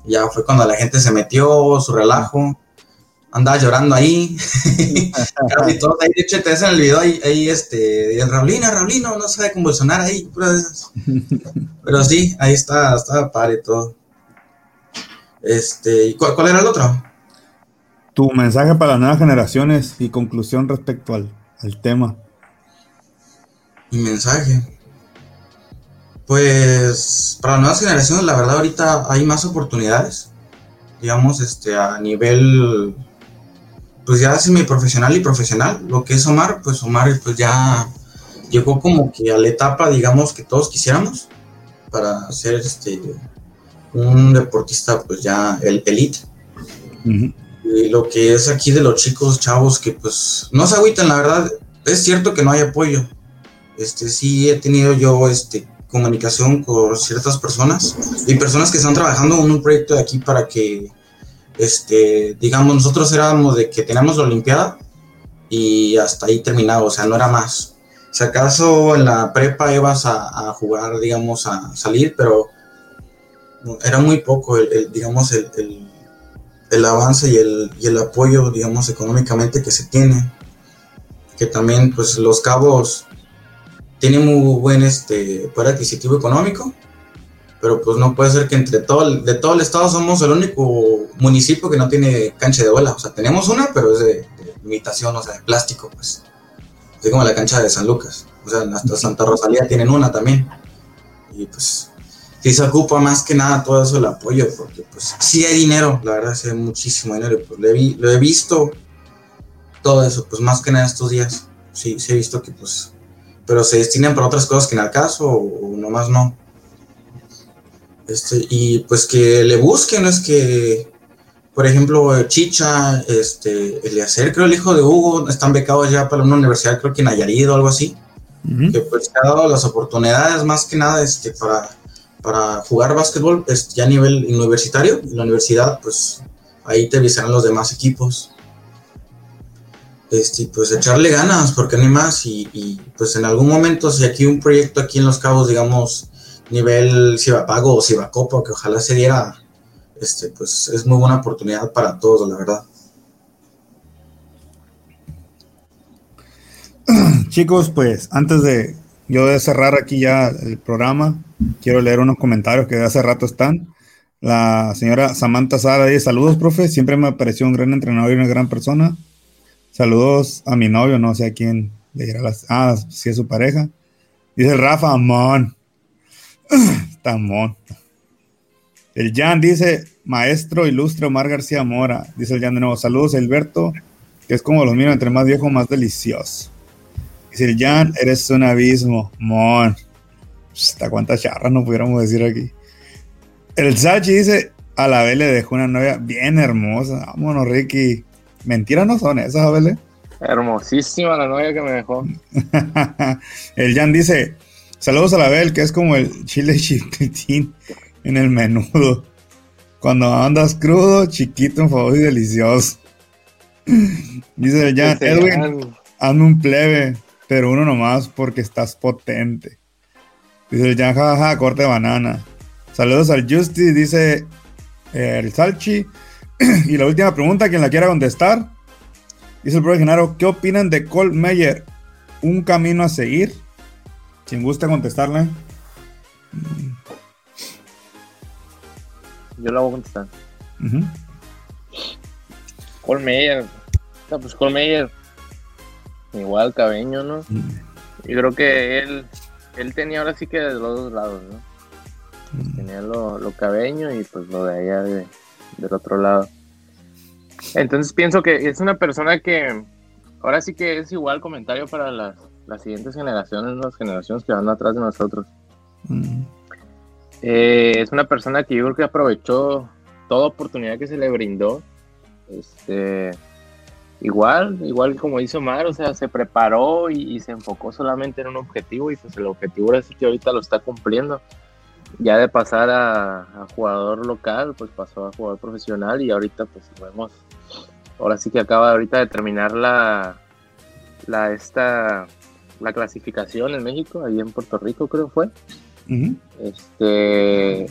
Ya fue cuando la gente se metió, su relajo, andaba llorando ahí, casi todos ahí, de hecho te ves en el video ahí, ahí este, el Raulino, Raulino, no sabe convulsionar ahí, pero sí, ahí está, estaba padre todo. Este, ¿y cuál, cuál era el otro? Tu mensaje para las nuevas generaciones y conclusión respecto al, al tema. Mi mensaje. Pues para las nuevas generaciones, la verdad, ahorita hay más oportunidades. Digamos, este, a nivel, pues ya semiprofesional y profesional. Lo que es Omar, pues Omar, pues ya llegó como que a la etapa, digamos, que todos quisiéramos para ser este un deportista, pues ya el elite. Y lo que es aquí de los chicos chavos que pues no se agüitan, la verdad, es cierto que no hay apoyo. Este sí he tenido yo este comunicación con ciertas personas y personas que están trabajando en un proyecto de aquí para que este digamos nosotros éramos de que teníamos la olimpiada y hasta ahí terminado, o sea, no era más. Si acaso en la prepa ibas a, a jugar, digamos, a salir, pero era muy poco el, digamos, el, el, el avance y el, y el apoyo, digamos, económicamente que se tiene. Que también, pues, los cabos tienen muy buen este, poder adquisitivo económico, pero pues no puede ser que entre todo el, de todo el estado somos el único municipio que no tiene cancha de bola. O sea, tenemos una, pero es de, de imitación, o sea, de plástico, pues. es como la cancha de San Lucas. O sea, hasta Santa Rosalía tienen una también. Y pues sí se ocupa más que nada todo eso el apoyo, porque pues sí hay dinero, la verdad sí hay muchísimo dinero. Pues, lo, he, vi- lo he visto todo eso, pues más que nada estos días. Sí, sí he visto que pues, pero se destinan para otras cosas que en el caso o, o nomás no. Este, y pues que le busquen, es que, por ejemplo, Chicha, este, Eliezer, creo el hijo de Hugo, están becados ya para una universidad, creo que en Nayarit o algo así que pues se ha dado las oportunidades más que nada este, para, para jugar básquetbol este, ya a nivel universitario. En la universidad, pues ahí te avisarán los demás equipos. Este, pues echarle ganas, porque no hay más. Y, y, pues en algún momento, si aquí un proyecto aquí en Los Cabos, digamos, nivel Cibapago o Cibacopa, que ojalá se diera, este, pues es muy buena oportunidad para todos, la verdad. Chicos, pues antes de yo de cerrar aquí ya el programa, quiero leer unos comentarios que de hace rato están. La señora Samantha Sara dice, saludos, profe, siempre me pareció un gran entrenador y una gran persona. Saludos a mi novio, no sé a quién le dirá las... Ah, si es su pareja. Dice Rafa, amón. Está amón. El Jan dice, maestro ilustre Omar García Mora. Dice el Jan de nuevo, saludos Alberto, que es como los míos, entre más viejo, más delicioso. Dice el Jan, eres un abismo, mon. Hasta cuántas charras no pudiéramos decir aquí. El Sachi dice, a la vez le dejó una novia bien hermosa. Vámonos, Ricky. Mentiras no son esas, Abel. Hermosísima la novia que me dejó. el Jan dice, saludos a la Bel, que es como el chile chiquitín en el menudo. Cuando andas crudo, chiquito, en favor y delicioso. Dice el Jan, Ese Edwin, hazme un plebe, pero uno nomás porque estás potente. Dice el Jan, jajaja, corte de banana. Saludos al Justy, dice eh, el Salchi. y la última pregunta, quien la quiera contestar. Dice el profe Genaro, ¿qué opinan de Cole Meyer? ¿Un camino a seguir? Quien gusta contestarle. Yo la voy a contestar. Ujú. Cole Meyer. O sea, pues Cole Meyer. Igual Cabeño, ¿no? Yo creo que él, él tenía ahora sí que de los dos lados, ¿no? Tenía lo, lo cabeño y pues lo de allá de- del otro lado. Entonces pienso que es una persona que ahora sí que es igual comentario para las, las siguientes generaciones, las generaciones que van atrás de nosotros. Mm. Eh, es una persona que yo creo que aprovechó toda oportunidad que se le brindó. Este, igual, igual como dice Omar, o sea, se preparó y, y se enfocó solamente en un objetivo y pues el objetivo es que ahorita lo está cumpliendo. Ya de pasar a, a jugador local, pues pasó a jugador profesional y ahorita pues vemos, ahora sí que acaba ahorita de terminar la, la esta, la clasificación en México, ahí en Puerto Rico creo fue. Este,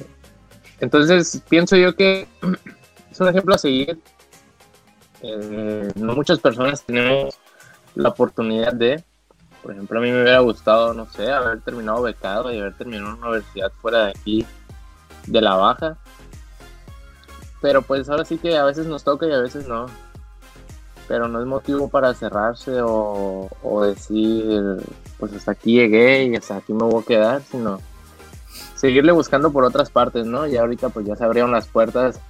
entonces pienso yo que es un ejemplo a seguir. Eh, no muchas personas tenemos la oportunidad de, por ejemplo, a mí me hubiera gustado, no sé, haber terminado becado y haber terminado una universidad fuera de aquí, de la baja. Pero pues ahora sí que a veces nos toca y a veces no. Pero no es motivo para cerrarse o, decir, pues hasta aquí llegué y hasta aquí me voy a quedar, sino seguirle buscando por otras partes, ¿no? Ya ahorita pues ya se abrieron las puertas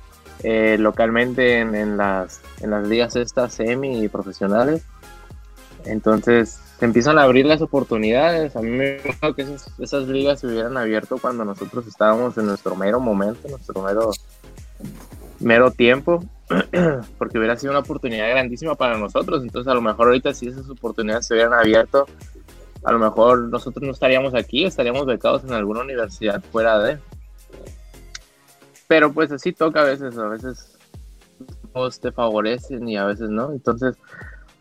eh, localmente en, en las, en las ligas estas semi y profesionales. Entonces se empiezan a abrir las oportunidades. A mí me gusta que esas, esas ligas se hubieran abierto cuando nosotros estábamos en nuestro mero momento, nuestro mero, mero tiempo, porque hubiera sido una oportunidad grandísima para nosotros. Entonces a lo mejor ahorita si esas oportunidades se hubieran abierto, a lo mejor nosotros no estaríamos aquí, estaríamos becados en alguna universidad fuera de. Pero pues así toca a veces, a veces te favorecen y a veces no. Entonces,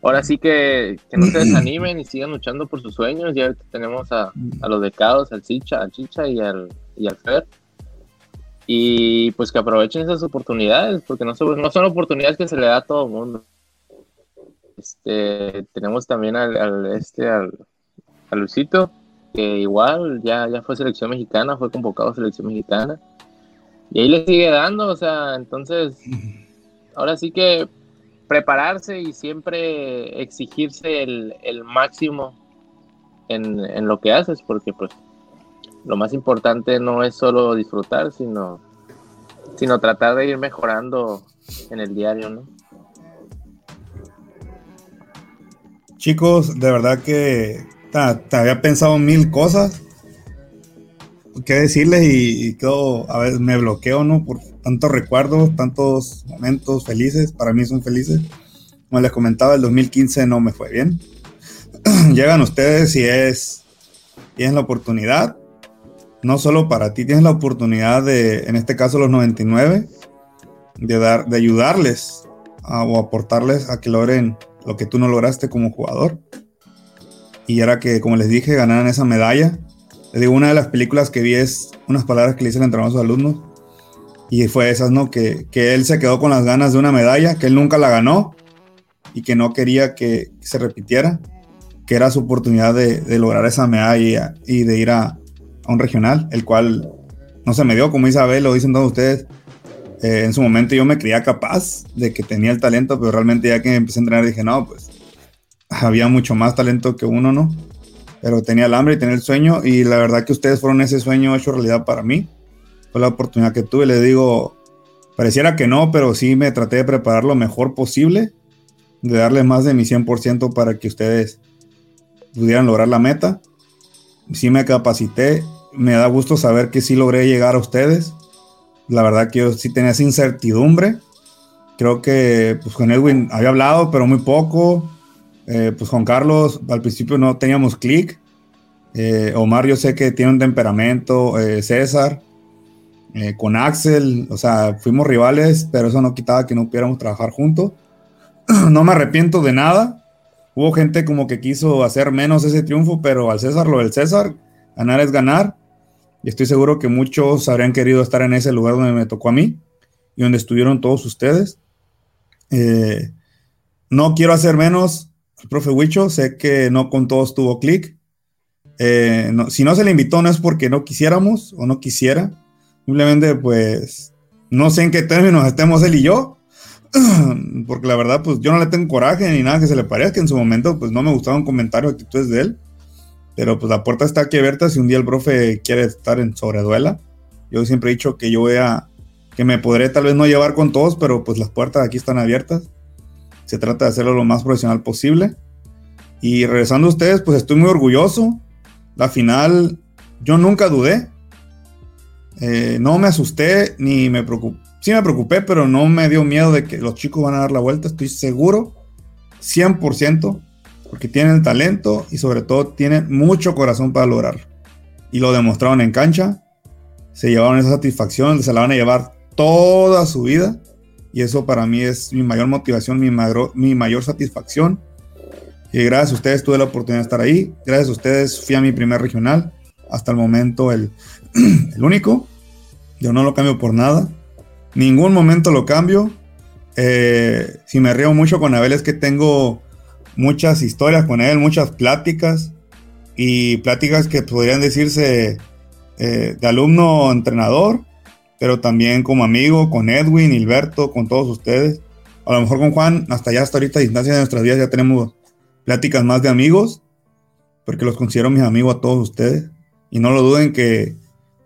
ahora sí que, que no se desanimen y sigan luchando por sus sueños. Ya tenemos a, a los becados, al Chicha, al Chicha y al, y al Fer. Y pues que aprovechen esas oportunidades, porque no son, oportunidades que se le da a todo el mundo. Este, tenemos también al, al este, al, Lucito, que igual ya, ya fue selección mexicana, fue convocado a selección mexicana. Y ahí le sigue dando, o sea, entonces, ahora sí que prepararse y siempre exigirse el, el máximo en, en lo que haces, porque pues lo más importante no es solo disfrutar, sino, sino tratar de ir mejorando en el diario, ¿no? Chicos, de verdad que ta- te había pensado mil cosas que decirles y, y quedo, a veces me bloqueo, ¿no? Por tantos recuerdos, tantos momentos felices, para mí son felices. Como les comentaba, el 2015 no me fue bien. Llegan ustedes y es, tienes la oportunidad, no solo para ti, tienes la oportunidad de, en este caso los 99, de, dar, de ayudarles o aportarles a que logren lo que tú no lograste como jugador. Y era que, como les dije, ganaran esa medalla. Les digo, una de las películas que vi es unas palabras que le hice el entrenador a sus alumnos. Y fue esas, ¿no? Que, que él se quedó con las ganas de una medalla, que él nunca la ganó y que no quería que se repitiera, que era su oportunidad de, de lograr esa medalla y de ir a, a un regional, el cual no se me dio, como Isabel, lo dicen todos ustedes. Eh, en su momento yo me creía capaz de que tenía el talento, pero realmente ya que empecé a entrenar dije, no, pues había mucho más talento que uno, ¿no? Pero tenía el hambre y tenía el sueño y la verdad que ustedes fueron ese sueño hecho realidad para mí. Fue la oportunidad que tuve, les digo, pareciera que no, pero sí me traté de preparar lo mejor posible, de darle más de mi 100% para que ustedes pudieran lograr la meta. Sí me capacité, me da gusto saber que sí logré llegar a ustedes. La verdad que yo sí tenía esa incertidumbre. Creo que pues, con Edwin había hablado, pero muy poco. Eh, pues Juan Carlos, al principio no teníamos clic. Eh, Omar, yo sé que tiene un temperamento. eh, César, eh, con Axel, o sea, fuimos rivales, pero eso no quitaba que no pudiéramos trabajar juntos. no me arrepiento de nada. Hubo gente como que quiso hacer menos ese triunfo, pero al César lo del César, ganar es ganar. Y estoy seguro que muchos habrían querido estar en ese lugar donde me tocó a mí y donde estuvieron todos ustedes. Eh, no quiero hacer menos al profe Huicho, sé que no con todos tuvo clic. Eh, si no se le invitó no es porque no quisiéramos o no quisiera, simplemente pues no sé en qué términos estemos él y yo, porque la verdad pues yo no le tengo coraje ni nada que se le parezca, en su momento pues no me gustaban comentarios actitudes de él, pero pues la puerta está aquí abierta si un día el profe quiere estar en sobreduela. Yo siempre he dicho que yo voy a, que me podré tal vez no llevar con todos, pero pues las puertas aquí están abiertas. Se trata de hacerlo lo más profesional posible. Y regresando a ustedes, pues estoy muy orgulloso. La final, yo nunca dudé. Eh, no me asusté ni me preocupé. Sí me preocupé, pero no me dio miedo de que los chicos van a dar la vuelta. Estoy seguro, 100%, porque tienen talento y sobre todo tienen mucho corazón para lograrlo. Y lo demostraron en cancha. Se llevaron esa satisfacción, se la van a llevar toda su vida. Y eso para mí es mi mayor motivación, mi, mayor satisfacción. Y gracias a ustedes tuve la oportunidad de estar ahí. Gracias a ustedes fui a mi primer regional. Hasta el momento el, el único. Yo no lo cambio por nada. Ningún momento lo cambio. Eh, si me río mucho con Abel es que tengo muchas historias con él, muchas pláticas. Y pláticas que podrían decirse eh, de alumno entrenador, pero también como amigo, con Edwin, Hilberto, con todos ustedes. A lo mejor con Juan, hasta ya hasta ahorita, distancia de nuestras vidas, ya tenemos pláticas más de amigos, porque los considero mis amigos a todos ustedes. Y no lo duden que,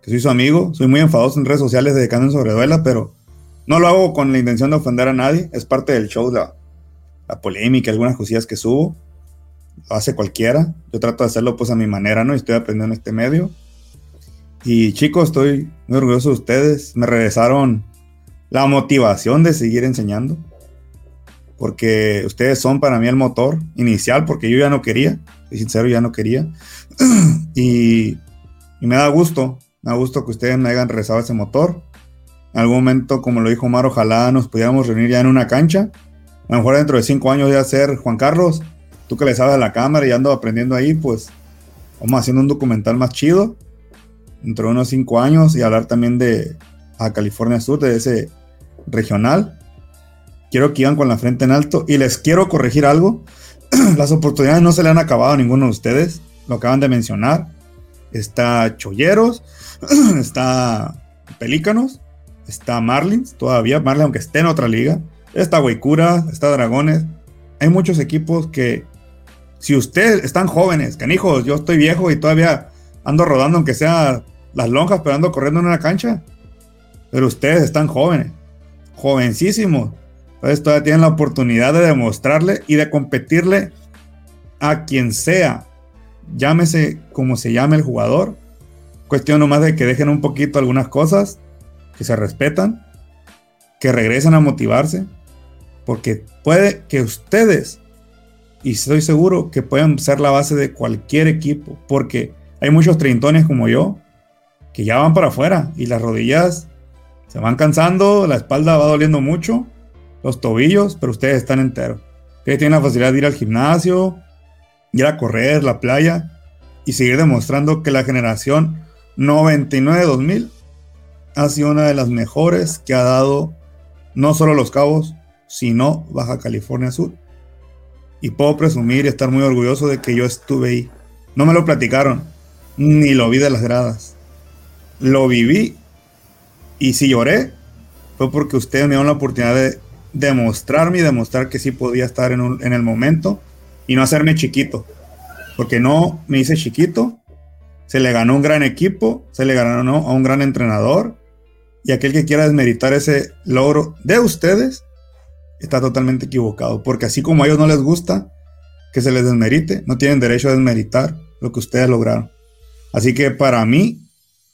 que soy su amigo. Soy muy enfadoso en redes sociales de anden sobre duela, pero no lo hago con la intención de ofender a nadie. Es parte del show, la polémica, algunas cosillas que subo. Lo hace cualquiera. Yo trato de hacerlo pues a mi manera, ¿no? Y estoy aprendiendo en este medio. Y chicos, estoy muy orgulloso de ustedes. Me regresaron la motivación de seguir enseñando. Porque ustedes son para mí el motor inicial, porque yo ya no quería. Soy sincero, ya no quería. y, y me da gusto, me da gusto que ustedes me hayan regresado ese motor. En algún momento, como lo dijo Omar, ojalá nos pudiéramos reunir ya en una cancha. A lo mejor dentro de cinco años ya ser Juan Carlos, tú que le sabes a la cámara y ando aprendiendo ahí, pues vamos haciendo un documental más chido dentro de unos cinco años y hablar también de a California Sur, de ese regional. Quiero que iban con la frente en alto y les quiero corregir algo. Las oportunidades no se le han acabado a ninguno de ustedes, lo acaban de mencionar. Está Cholleros, está Pelícanos, está Marlins, todavía Marlins, aunque esté en otra liga, está Huaycura, está Dragones. Hay muchos equipos que, si ustedes están jóvenes, canijos, yo estoy viejo y todavía ando rodando, aunque sea las lonjas, pero ando corriendo en una cancha. Pero ustedes están jóvenes, jovencísimos. Entonces todavía tienen la oportunidad de demostrarle y de competirle a quien sea, llámese como se llame el jugador. Cuestión nomás de que dejen un poquito algunas cosas, que se respetan, que regresen a motivarse, porque puede que ustedes, y estoy seguro que pueden ser la base de cualquier equipo, porque hay muchos treintones como yo, que ya van para afuera y las rodillas se van cansando, la espalda va doliendo mucho, los tobillos, pero ustedes están enteros. Ustedes tienen la facilidad de ir al gimnasio, ir a correr, la playa y seguir demostrando que la generación 99-2000 ha sido una de las mejores que ha dado no solo Los Cabos, sino Baja California Sur. Y puedo presumir y estar muy orgulloso de que yo estuve ahí. No me lo platicaron, ni lo vi de las gradas. Lo viví y si lloré, fue porque ustedes me dieron la oportunidad de demostrarme y demostrar que sí podía estar en, en el momento y no hacerme chiquito. Porque no me hice chiquito, se le ganó un gran equipo, se le ganó a un gran entrenador y aquel que quiera desmeritar ese logro de ustedes está totalmente equivocado, porque así como a ellos no les gusta que se les desmerite, no tienen derecho a desmeritar lo que ustedes lograron. Así que para mí,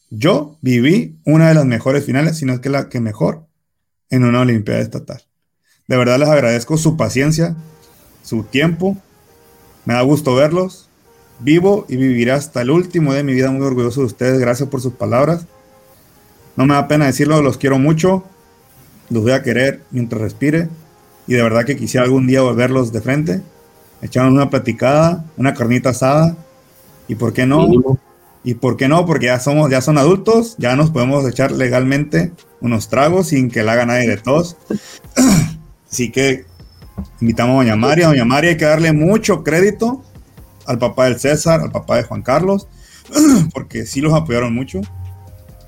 yo viví una de las mejores finales, si no es que la que mejor, en una Olimpiada Estatal. De verdad les agradezco su paciencia, su tiempo. Me da gusto verlos. Vivo y viviré hasta el último de mi vida muy orgulloso de ustedes. Gracias por sus palabras. No me da pena decirlo, los quiero mucho. Los voy a querer mientras respire. Y de verdad que quisiera algún día volverlos de frente. Echarnos una platicada, una carnita asada. ¿Y por qué no? ¿Y por qué no? Porque ya somos, ya son adultos, ya nos podemos echar legalmente unos tragos sin que la haga nadie de todos. Así que invitamos a Doña María. Doña María hay que darle mucho crédito al papá del César, al papá de Juan Carlos, porque sí los apoyaron mucho.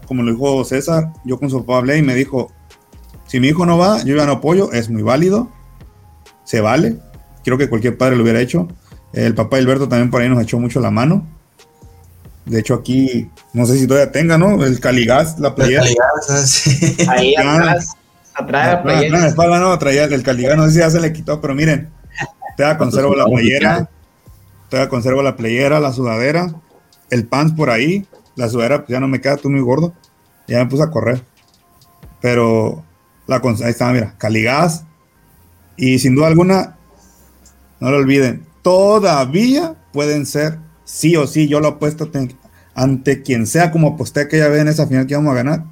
Como lo dijo César, yo con su papá hablé y me dijo, si mi hijo no va, yo ya no apoyo, es muy válido, se vale. Creo que cualquier padre lo hubiera hecho. El papá Alberto también por ahí nos echó mucho la mano. De hecho, aquí, no sé si todavía tenga, ¿no? El Caligas, la playera. Ahí atrás, atrás de la playera. No, la espalda no, traía el Caligas, no sé si ya se le quitó, pero miren, todavía conservo la playera, todavía conservo la playera, la sudadera, el pants por ahí, la sudadera pues ya no me queda, tú muy gordo, ya me puse a correr. Pero, la, ahí está, mira, Caligas, y sin duda alguna, no lo olviden, todavía pueden ser sí o sí, yo lo apuesto ante quien sea como aposté aquella vez en esa final que vamos a ganar,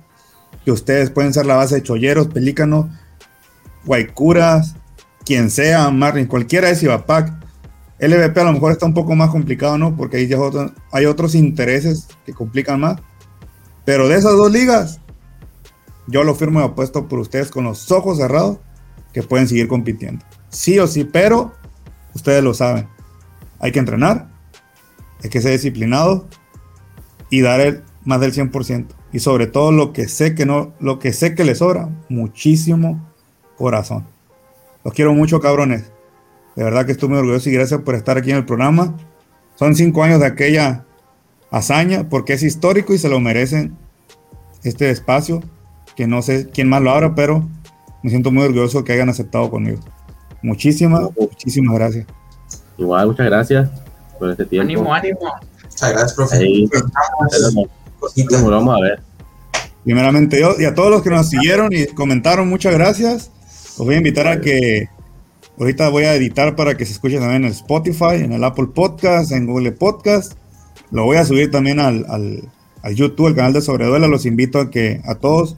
que ustedes pueden ser la base de cholleros, pelícanos, guaycuras, quien sea, Marlin, cualquiera de Cibapac. LVP a lo mejor está un poco más complicado, ¿no? Porque ahí hay otros intereses que complican más. Pero de esas dos ligas, yo lo firmo y apuesto por ustedes con los ojos cerrados que pueden seguir compitiendo. Sí o sí, pero ustedes lo saben. Hay que entrenar, hay que ser disciplinado y dar el más del 100%. Y sobre todo lo que sé que no, lo que sé que le sobra, muchísimo corazón. Los quiero mucho, cabrones. De verdad que estoy muy orgulloso y gracias por estar aquí en el programa. Son cinco años de aquella hazaña porque es histórico y se lo merecen este espacio. Que no sé quién más lo abra, pero me siento muy orgulloso que hayan aceptado conmigo. Muchísimas, muchísimas gracias. Igual, muchas gracias por este tiempo. Ánimo, ánimo. Muchas gracias, profe. Ahí, lo vamos a ver. Primeramente yo y a todos los que nos siguieron y comentaron, muchas gracias. Los voy a invitar a que ahorita voy a editar para que se escuche también en el Spotify, en el Apple Podcast, en Google Podcast. Lo voy a subir también al, al, al YouTube, el canal de Sobreduela. Los invito a que a todos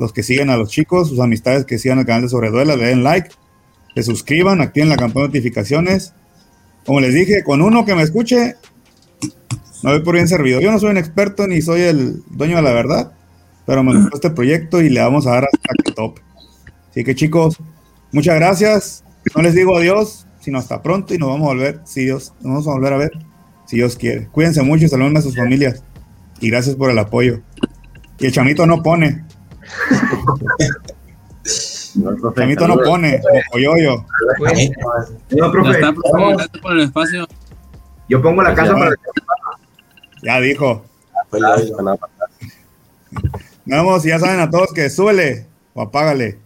los que siguen a los chicos, sus amistades que sigan el canal de Sobreduela, le den like, se suscriban, activen la campana de notificaciones. Como les dije, con uno que me escuche, me voy por bien servido. Yo no soy un experto ni soy el dueño de la verdad, pero me gustó este proyecto y le vamos a dar hasta que top. Así que chicos, muchas gracias. No les digo adiós, sino hasta pronto y nos vamos a volver, si Dios, nos vamos a volver a ver, si Dios quiere. Cuídense mucho y saluden a sus familias. Y gracias por el apoyo. Y el chamito no pone. No, profe, no pone, Mocoyoyo. Pues, No, profe, está, profe, gracias por el espacio. yo pongo la casa para Ya dijo. Pues, más. Vamos, ya saben a todos que súbele o apágale.